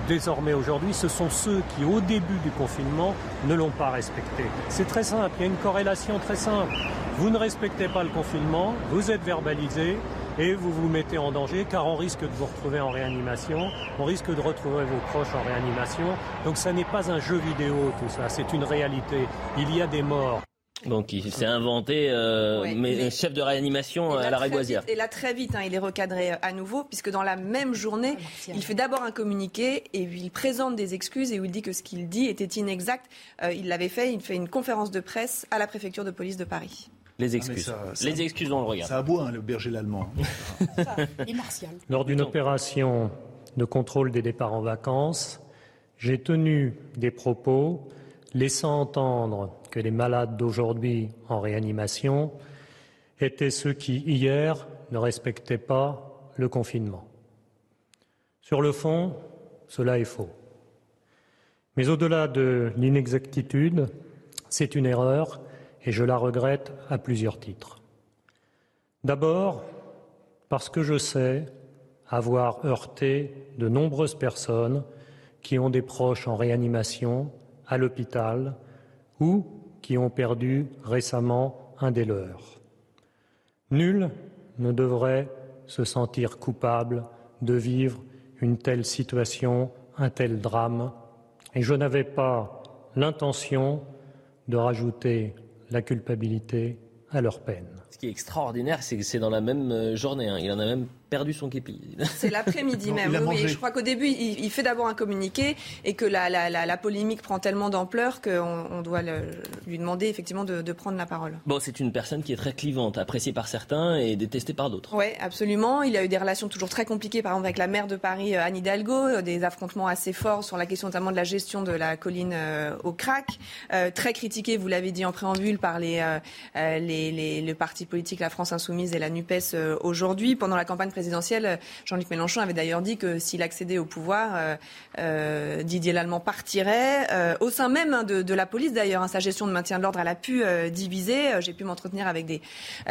désormais aujourd'hui, ce sont ceux qui, au début du confinement, ne l'ont pas respecté. C'est très simple, il y a une corrélation très simple. Vous ne respectez pas le confinement, vous êtes verbalisé, et vous vous mettez en danger car on risque de vous retrouver en réanimation, on risque de retrouver vos proches en réanimation. Donc ça n'est pas un jeu vidéo tout ça, c'est une réalité. Il y a des morts. Donc il s'est inventé euh, mais, chef de réanimation à la Régoisière. Et là très vite, hein, il est recadré euh, à nouveau, puisque dans la même journée, il fait d'abord un communiqué et il présente des excuses et où il dit que ce qu'il dit était inexact. Euh, il l'avait fait, il fait une conférence de presse à la préfecture de police de Paris. Les ah, excuses. les excuses, on le regarde. Ça aboie, hein, le berger l'allemand. Lors d'une opération de contrôle des départs en vacances, j'ai tenu des propos laissant entendre que les malades d'aujourd'hui en réanimation étaient ceux qui, hier, ne respectaient pas le confinement. Sur le fond, cela est faux. Mais au-delà de l'inexactitude, c'est une erreur et je la regrette à plusieurs titres. D'abord, parce que je sais avoir heurté de nombreuses personnes qui ont des proches en réanimation, à l'hôpital ou qui ont perdu récemment un des leurs. Nul ne devrait se sentir coupable de vivre une telle situation, un tel drame, et je n'avais pas l'intention de rajouter la culpabilité à leur peine. Ce qui est extraordinaire, c'est que c'est dans la même euh, journée. Hein. Il en a même perdu son képi. C'est l'après-midi même. Oui, je crois qu'au début, il, fait d'abord un communiqué et que la, la, la, polémique prend tellement d'ampleur qu'on on doit lui demander effectivement de, de, prendre la parole. Bon, c'est une personne qui est très clivante, appréciée par certains et détestée par d'autres. Oui, absolument. Il a eu des relations toujours très compliquées, par exemple avec la maire de Paris, euh, Anne Hidalgo, euh, des affrontements assez forts sur la question notamment de la gestion de la colline euh, au crack. très critiqué, vous l'avez dit en préambule, par les, les, les, le parti politique La France Insoumise et la NUPES aujourd'hui. Pendant la campagne présidentielle, Jean-Luc Mélenchon avait d'ailleurs dit que s'il accédait au pouvoir, euh, euh, Didier Lallemand partirait. Euh, au sein même de, la police d'ailleurs, hein, sa gestion de maintien de l'ordre, elle a pu diviser. J'ai pu m'entretenir avec des,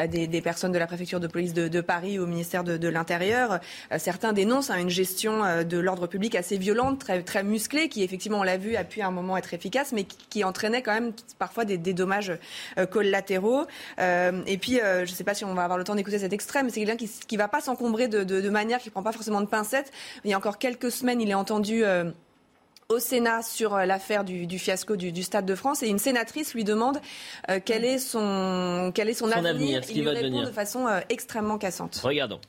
des, personnes de la préfecture de police de, Paris au ministère de, l'Intérieur. certains dénoncent hein, une gestion de l'ordre public assez violente, très, musclée, qui effectivement, on l'a vu, a pu à un moment être efficace, mais qui, entraînait quand même parfois des, dommages collatéraux. et puis, je ne sais pas si on va avoir le temps d'écouter cet extrait, mais c'est quelqu'un qui ne va pas s'encombrer de, de, manière qui ne prend pas forcément de pincettes. Il y a encore quelques semaines, il est entendu euh, au Sénat sur euh, l'affaire du, fiasco du, Stade de France et une sénatrice lui demande euh, quel est son, quel est son, avenir. il lui répond de façon extrêmement cassante. Regardons.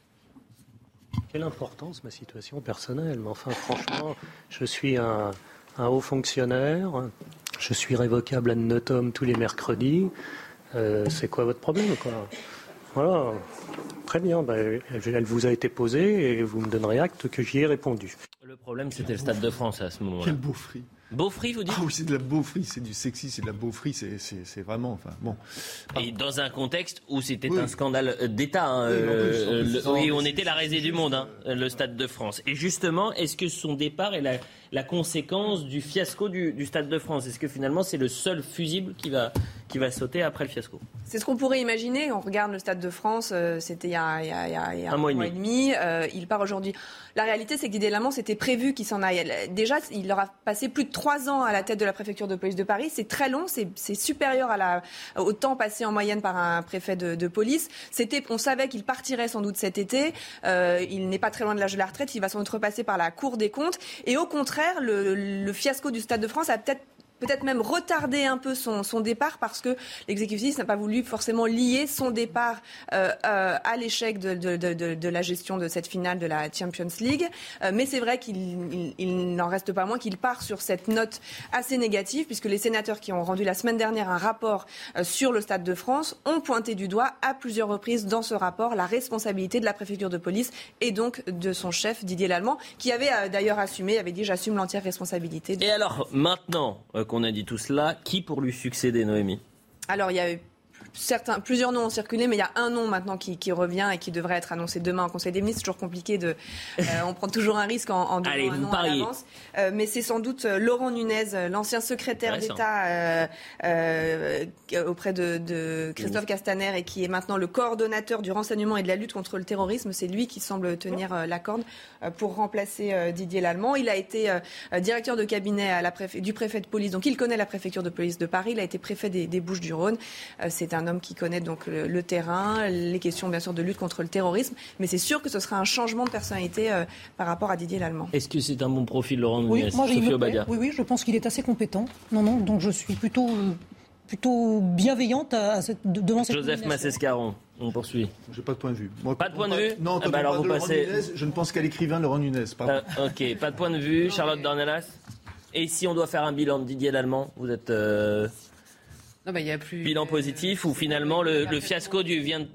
Quelle importance ma situation personnelle. Mais enfin, franchement, je suis un, haut fonctionnaire. Je suis révocable à notum tous les mercredis. c'est quoi votre problème quoi? Voilà. Très bien, ben, elle vous a été posée et vous me donnerez acte que j'y ai répondu. Le problème, c'était le Stade de France à ce moment-là. Quel beau fri. Beaufry, vous dites Ah oui, c'est de la beaufry, c'est du sexy, c'est de la beaufry, c'est vraiment. Enfin, bon. Et dans un contexte où c'était un scandale d'État. Hein, oui, euh, on était la raisée du monde, hein, le Stade de France. Et justement, est-ce que son départ est la, la conséquence du fiasco du, Stade de France? Est-ce que finalement, c'est le seul fusible qui va, qui va sauter après le fiasco C'est ce qu'on pourrait imaginer. On regarde le Stade de France, euh, c'était il, y a, un, mois, et demi. Euh, il part aujourd'hui. La réalité, c'est que Didier Lamont, c'était prévu qu'il s'en aille. Déjà, il aura passé plus de trois ans à la tête de la préfecture de police de Paris. C'est très long, c'est supérieur à la, au temps passé en moyenne par un préfet de, police. C'était, on savait qu'il partirait sans doute cet été. Euh, il n'est pas très loin de l'âge de la retraite. Il va sans doute repasser par la Cour des comptes. Et au contraire, le, le fiasco du Stade de France a peut-être peut-être même retarder un peu son, départ parce que l'exécutif n'a pas voulu forcément lier son départ euh, euh, à l'échec de, la gestion de cette finale de la Champions League. Euh, mais c'est vrai qu'il il, n'en reste pas moins qu'il part sur cette note assez négative puisque les sénateurs qui ont rendu la semaine dernière un rapport sur le Stade de France ont pointé du doigt à plusieurs reprises dans ce rapport la responsabilité de la préfecture de police et donc de son chef Didier Lallemand qui avait d'ailleurs assumé, avait dit j'assume l'entière responsabilité. Et alors maintenant qu'on a dit tout cela, qui pour lui succéder, Noémie? Alors, il y a eu certains, plusieurs noms ont circulé, mais il y a un nom maintenant qui, revient et qui devrait être annoncé demain au Conseil des ministres. C'est toujours compliqué de. Euh, on prend toujours un risque en, en donnant un nom à l'avance. Euh, mais c'est sans doute euh, Laurent Nunez, l'ancien secrétaire d'État auprès de, Christophe Castaner et qui est maintenant le coordonnateur du renseignement et de la lutte contre le terrorisme. C'est lui qui semble tenir la corde pour remplacer Didier Lallemand. Il a été directeur de cabinet à la du préfet de police, donc il connaît la préfecture de police de Paris. Il a été préfet des, des Bouches-du-Rhône. c'est un homme qui connaît donc le, terrain, les questions bien sûr de lutte contre le terrorisme, mais c'est sûr que ce sera un changement de personnalité euh, par rapport à Didier Lallemand. Est-ce que c'est un bon profil, Laurent oui, moi, oui, oui, je pense qu'il est assez compétent. Non, non, donc je suis plutôt euh, plutôt bienveillante à, cette, devant cette Joseph Massescaron, on poursuit. J'ai pas de point de vue. pas de point de vue Non, ah bah alors vous passez... je ne pense qu'à l'écrivain Laurent Nunez. Ah, ok, pas de point de vue. Charlotte Dornelas Et si on doit faire un bilan de Didier Lallemand, vous êtes... Euh, non, bah, y a plus... Bilan positif ou finalement le, fiasco du, vient,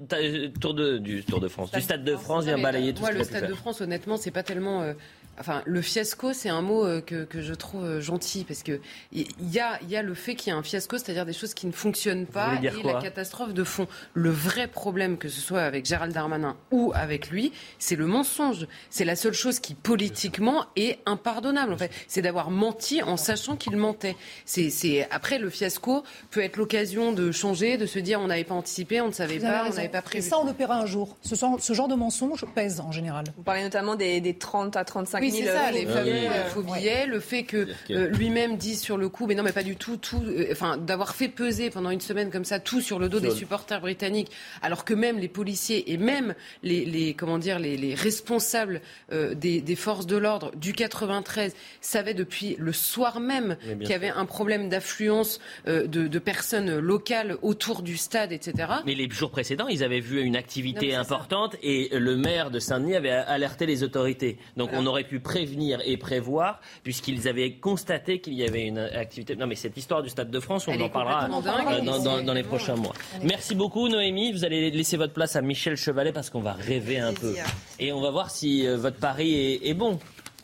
Tour de, du Tour de France, du Stade de France vient balayer tout moi, ce le Stade de France, honnêtement, c'est pas tellement. Euh, enfin, le fiasco, c'est un mot euh, que, que, je trouve euh, gentil parce que il y a, y a le fait qu'il y a un fiasco, c'est-à-dire des choses qui ne fonctionnent pas et la catastrophe de fond. Le vrai problème, que ce soit avec Gérald Darmanin ou avec lui, c'est le mensonge. C'est la seule chose qui politiquement est impardonnable. En fait, c'est d'avoir menti en sachant qu'il mentait. C'est après le fiasco peut être l'occasion de changer, de se dire on n'avait pas anticipé, on ne savait pas, on n'avait pas prévu. Et ça, on le paiera un jour. Ce, ce genre de mensonge pèse en général. Vous parlez notamment des, des 30 à 35 oui, 000 c'est ça, les fameux faux billets, le fait que euh, lui-même dise sur le coup, mais non, mais pas du tout, tout, euh, enfin, d'avoir fait peser pendant une semaine comme ça tout sur le dos des supporters britanniques, alors que même les policiers et même les, les comment dire, les, les responsables euh, des, des, forces de l'ordre du 93 savaient depuis le soir même qu'il y avait un problème d'affluence de, de, personnes locales autour du stade, etc. Mais les jours précédents, ils avaient vu une activité importante et le maire de Saint-Denis avait alerté les autorités. Donc on aurait pu prévenir et prévoir, puisqu'ils avaient constaté qu'il y avait une activité. Non, mais cette histoire du Stade de France, on en parlera euh, dans, les prochains mois. Merci beaucoup, Noémie. Vous allez laisser votre place à Michel Chevalet parce qu'on va rêver un peu. Et on va voir si euh, votre pari est, bon.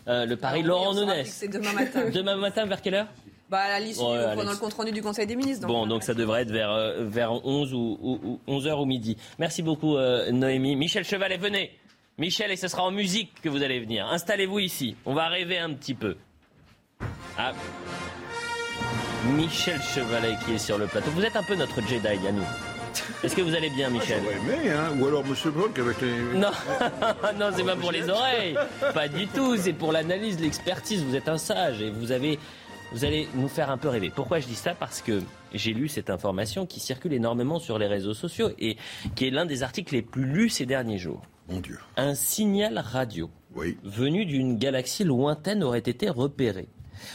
Euh, le pari Laurent Nunes. C'est demain matin. demain matin, vers quelle heure? Bah, à l'issue, pendant le compte rendu du Conseil des ministres. bon, donc ça devrait être vers, vers 11 ou, 11 h ou midi. Merci beaucoup, Noémie. Michel Chevalet, venez. Michel, et ce sera en musique que vous allez venir. Installez-vous ici. On va rêver un petit peu. Ah. Michel Chevalet qui est sur le plateau. Vous êtes un peu notre Jedi, à nous. Est-ce que vous allez bien, Michel aimé, hein Ou alors Monsieur Brock avec les. Non, non, c'est pas pour les oreilles. Pas du tout. C'est pour l'analyse, l'expertise. Vous êtes un sage et vous avez, vous allez nous faire un peu rêver. Pourquoi je dis ça? Parce que j'ai lu cette information qui circule énormément sur les réseaux sociaux et qui est l'un des articles les plus lus ces derniers jours. Dieu. Un signal radio venu d'une galaxie lointaine aurait été repéré.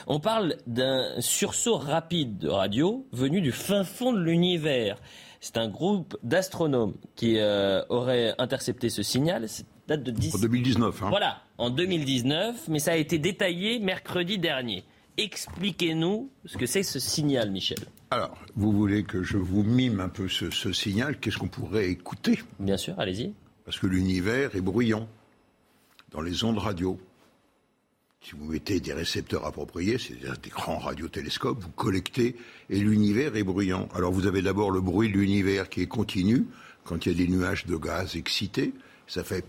On parle d'un sursaut rapide de radio venu du fin fond de l'univers. C'est un groupe d'astronomes qui euh, aurait intercepté ce signal. date de 10... En 2019. Hein. Voilà, en 2019, mais ça a été détaillé mercredi dernier. Expliquez-nous ce que c'est ce signal, Michel. Alors, vous voulez que je vous mime un peu ce signal? Qu'est-ce qu'on pourrait écouter? Bien sûr, allez-y parce que l'univers est bruyant dans les ondes radio. Si vous mettez des récepteurs appropriés, c'est-à-dire des grands radiotélescopes, vous collectez et l'univers est bruyant. Alors vous avez d'abord le bruit de l'univers qui est continu quand il y a des nuages de gaz excités, ça fait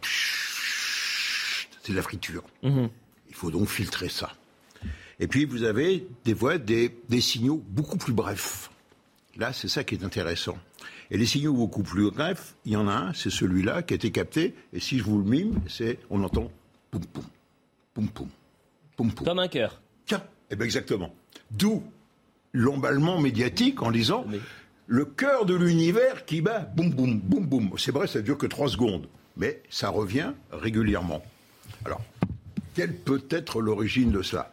c'est de la friture. Il faut donc filtrer ça. Et puis vous avez des fois des signaux beaucoup plus brefs. Là, c'est ça qui est intéressant. Et les signaux beaucoup plus brefs, il y en a un, c'est celui-là qui a été capté. Et si je vous le mime, c'est on entend poum poum, poum poum, poum poum. Comme un cœur. Tiens, eh bien exactement. D'où l'emballement médiatique en disant le cœur de l'univers qui bat boum boum boum boum. C'est vrai, ça ne dure que trois secondes, mais ça revient régulièrement. Alors, quelle peut être l'origine de cela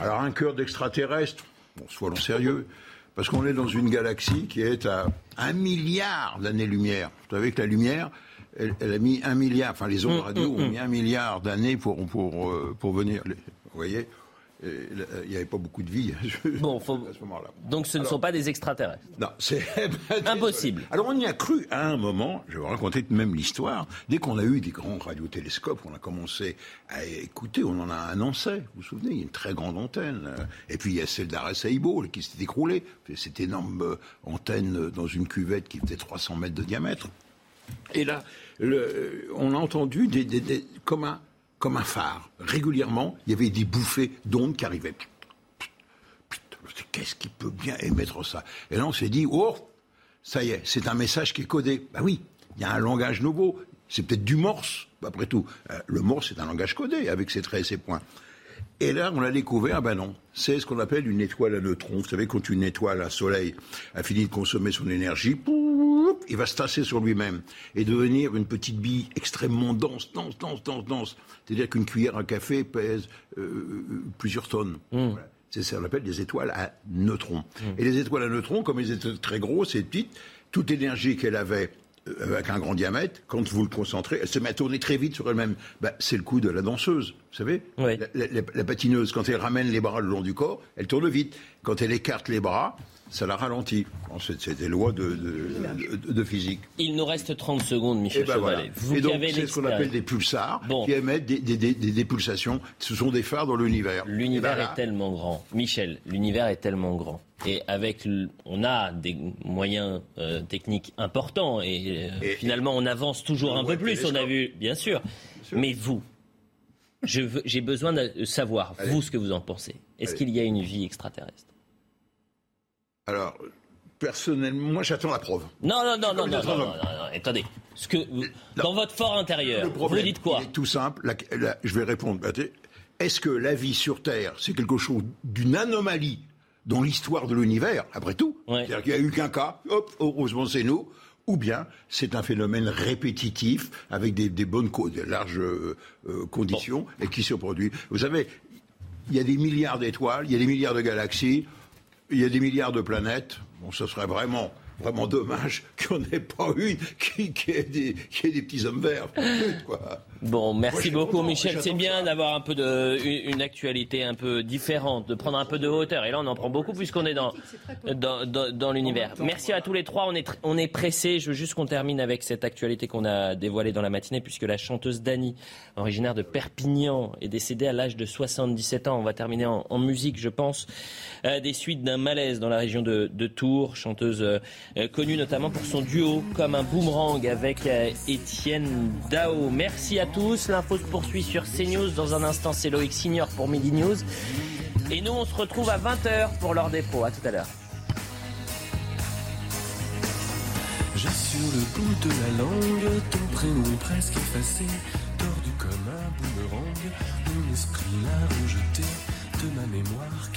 Alors, un cœur d'extraterrestre, bon, soyons sérieux, parce qu'on est dans une galaxie qui est à un milliard d'années-lumière. Vous savez que la lumière, elle, a mis un milliard, enfin les ondes mm, radio mm, ont mm. mis un milliard d'années pour, pour, euh, pour venir. Vous voyez il n'y avait pas beaucoup de vie bon, à ce moment-là. Donc ce ne sont pas des extraterrestres Non, c'est impossible. Alors on y a cru à un moment, je vais vous raconter même l'histoire, dès qu'on a eu des grands radiotélescopes, on a commencé à écouter, on en a annoncé, vous vous souvenez, il y a une très grande antenne. Et puis il y a celle d'Arecibo qui s'est écroulée, cette énorme euh, antenne dans une cuvette qui faisait 300 mètres de diamètre. Et là, le, on a entendu des, des, des, comme un comme un phare. Régulièrement, il y avait des bouffées d'ondes qui arrivaient. Qu'est-ce qui peut bien émettre ça? Et là, on s'est dit, oh, ça y est, c'est un message qui est codé. Bah oui, il y a un langage nouveau. C'est peut-être du morse, après tout. Euh, le morse, c'est un langage codé, avec ses traits et ses points. Et là, on a découvert, ben non, c'est ce qu'on appelle une étoile à neutrons. Vous savez, quand une étoile, un soleil, a fini de consommer son énergie, il va se tasser sur lui-même et devenir une petite bille extrêmement dense, dense, dense, dense, dense. C'est-à-dire qu'une cuillère à café pèse euh, euh, plusieurs tonnes. Mmh. C'est ça qu'on appelle des étoiles à neutrons. Mmh. Et les étoiles à neutrons, comme elles étaient très grosses et petites, toute énergie qu'elle avait euh, avec un grand diamètre, quand vous le concentrez, elle se met à tourner très vite sur elle-même. Bah, c'est le coup de la danseuse, vous savez la, patineuse, quand elle ramène les bras le long du corps, elle tourne vite. Quand elle écarte les bras, ça l'a ralenti. C'est des lois de, de, physique. Il nous reste 30 secondes, Michel et ben Vous et donc, c'est ce qu'on appelle des pulsars qui émettent des, des, pulsations. Ce sont des phares dans l'univers. L'univers ben est tellement grand. Michel, l'univers est tellement grand. Et avec, on a des moyens euh, techniques importants et, euh, finalement on avance toujours un peu plus. On a vu, bien sûr. Mais vous, j'ai besoin de savoir, vous, ce que vous en pensez. Est-ce qu'il y a une vie extraterrestre? Alors, personnellement, moi j'attends la preuve. Non, non, non, non, non, non, non, attendez. Ce que, dans votre fort intérieur, vous dites quoi Tout simple, je vais répondre. Est-ce que la vie sur Terre, c'est quelque chose d'une anomalie dans l'histoire de l'univers, après tout C'est-à-dire qu'il n'y a eu qu'un cas, hop, heureusement c'est nous, ou bien c'est un phénomène répétitif avec des, bonnes, des larges euh, euh, conditions et qui se produit. Vous savez, il y a des milliards d'étoiles, il y a des milliards de galaxies, il y a des milliards de planètes. Bon, ce serait vraiment vraiment dommage qu'on n'ait pas une qui, qui, ait des, qui, ait des, petits hommes verts. Quoi. Bon, merci beaucoup Michel. C'est bien d'avoir un peu de une, actualité un peu différente, de prendre un peu de hauteur. Et là, on en prend beaucoup puisqu'on est dans dans, dans, l'univers. Merci à tous les trois. On est on est pressés. Je veux juste qu'on termine avec cette actualité qu'on a dévoilée dans la matinée puisque la chanteuse Dani, originaire de Perpignan, est décédée à l'âge de 77 ans. On va terminer en, en musique, je pense, euh, des suites d'un malaise dans la région de, de Tours. Chanteuse euh, connue notamment pour son duo comme un boomerang avec euh, Étienne Dao. Merci à tous. L'info se poursuit sur CNews. Dans un instant, c'est Loïc Signor pour Midi News. Et nous, on se retrouve à 20h pour des pros. À tout à l'heure. J'ai sur le bout de la langue ton prénom presque effacé, tordu comme un boomerang. Mon esprit l'a rejeté de ma mémoire.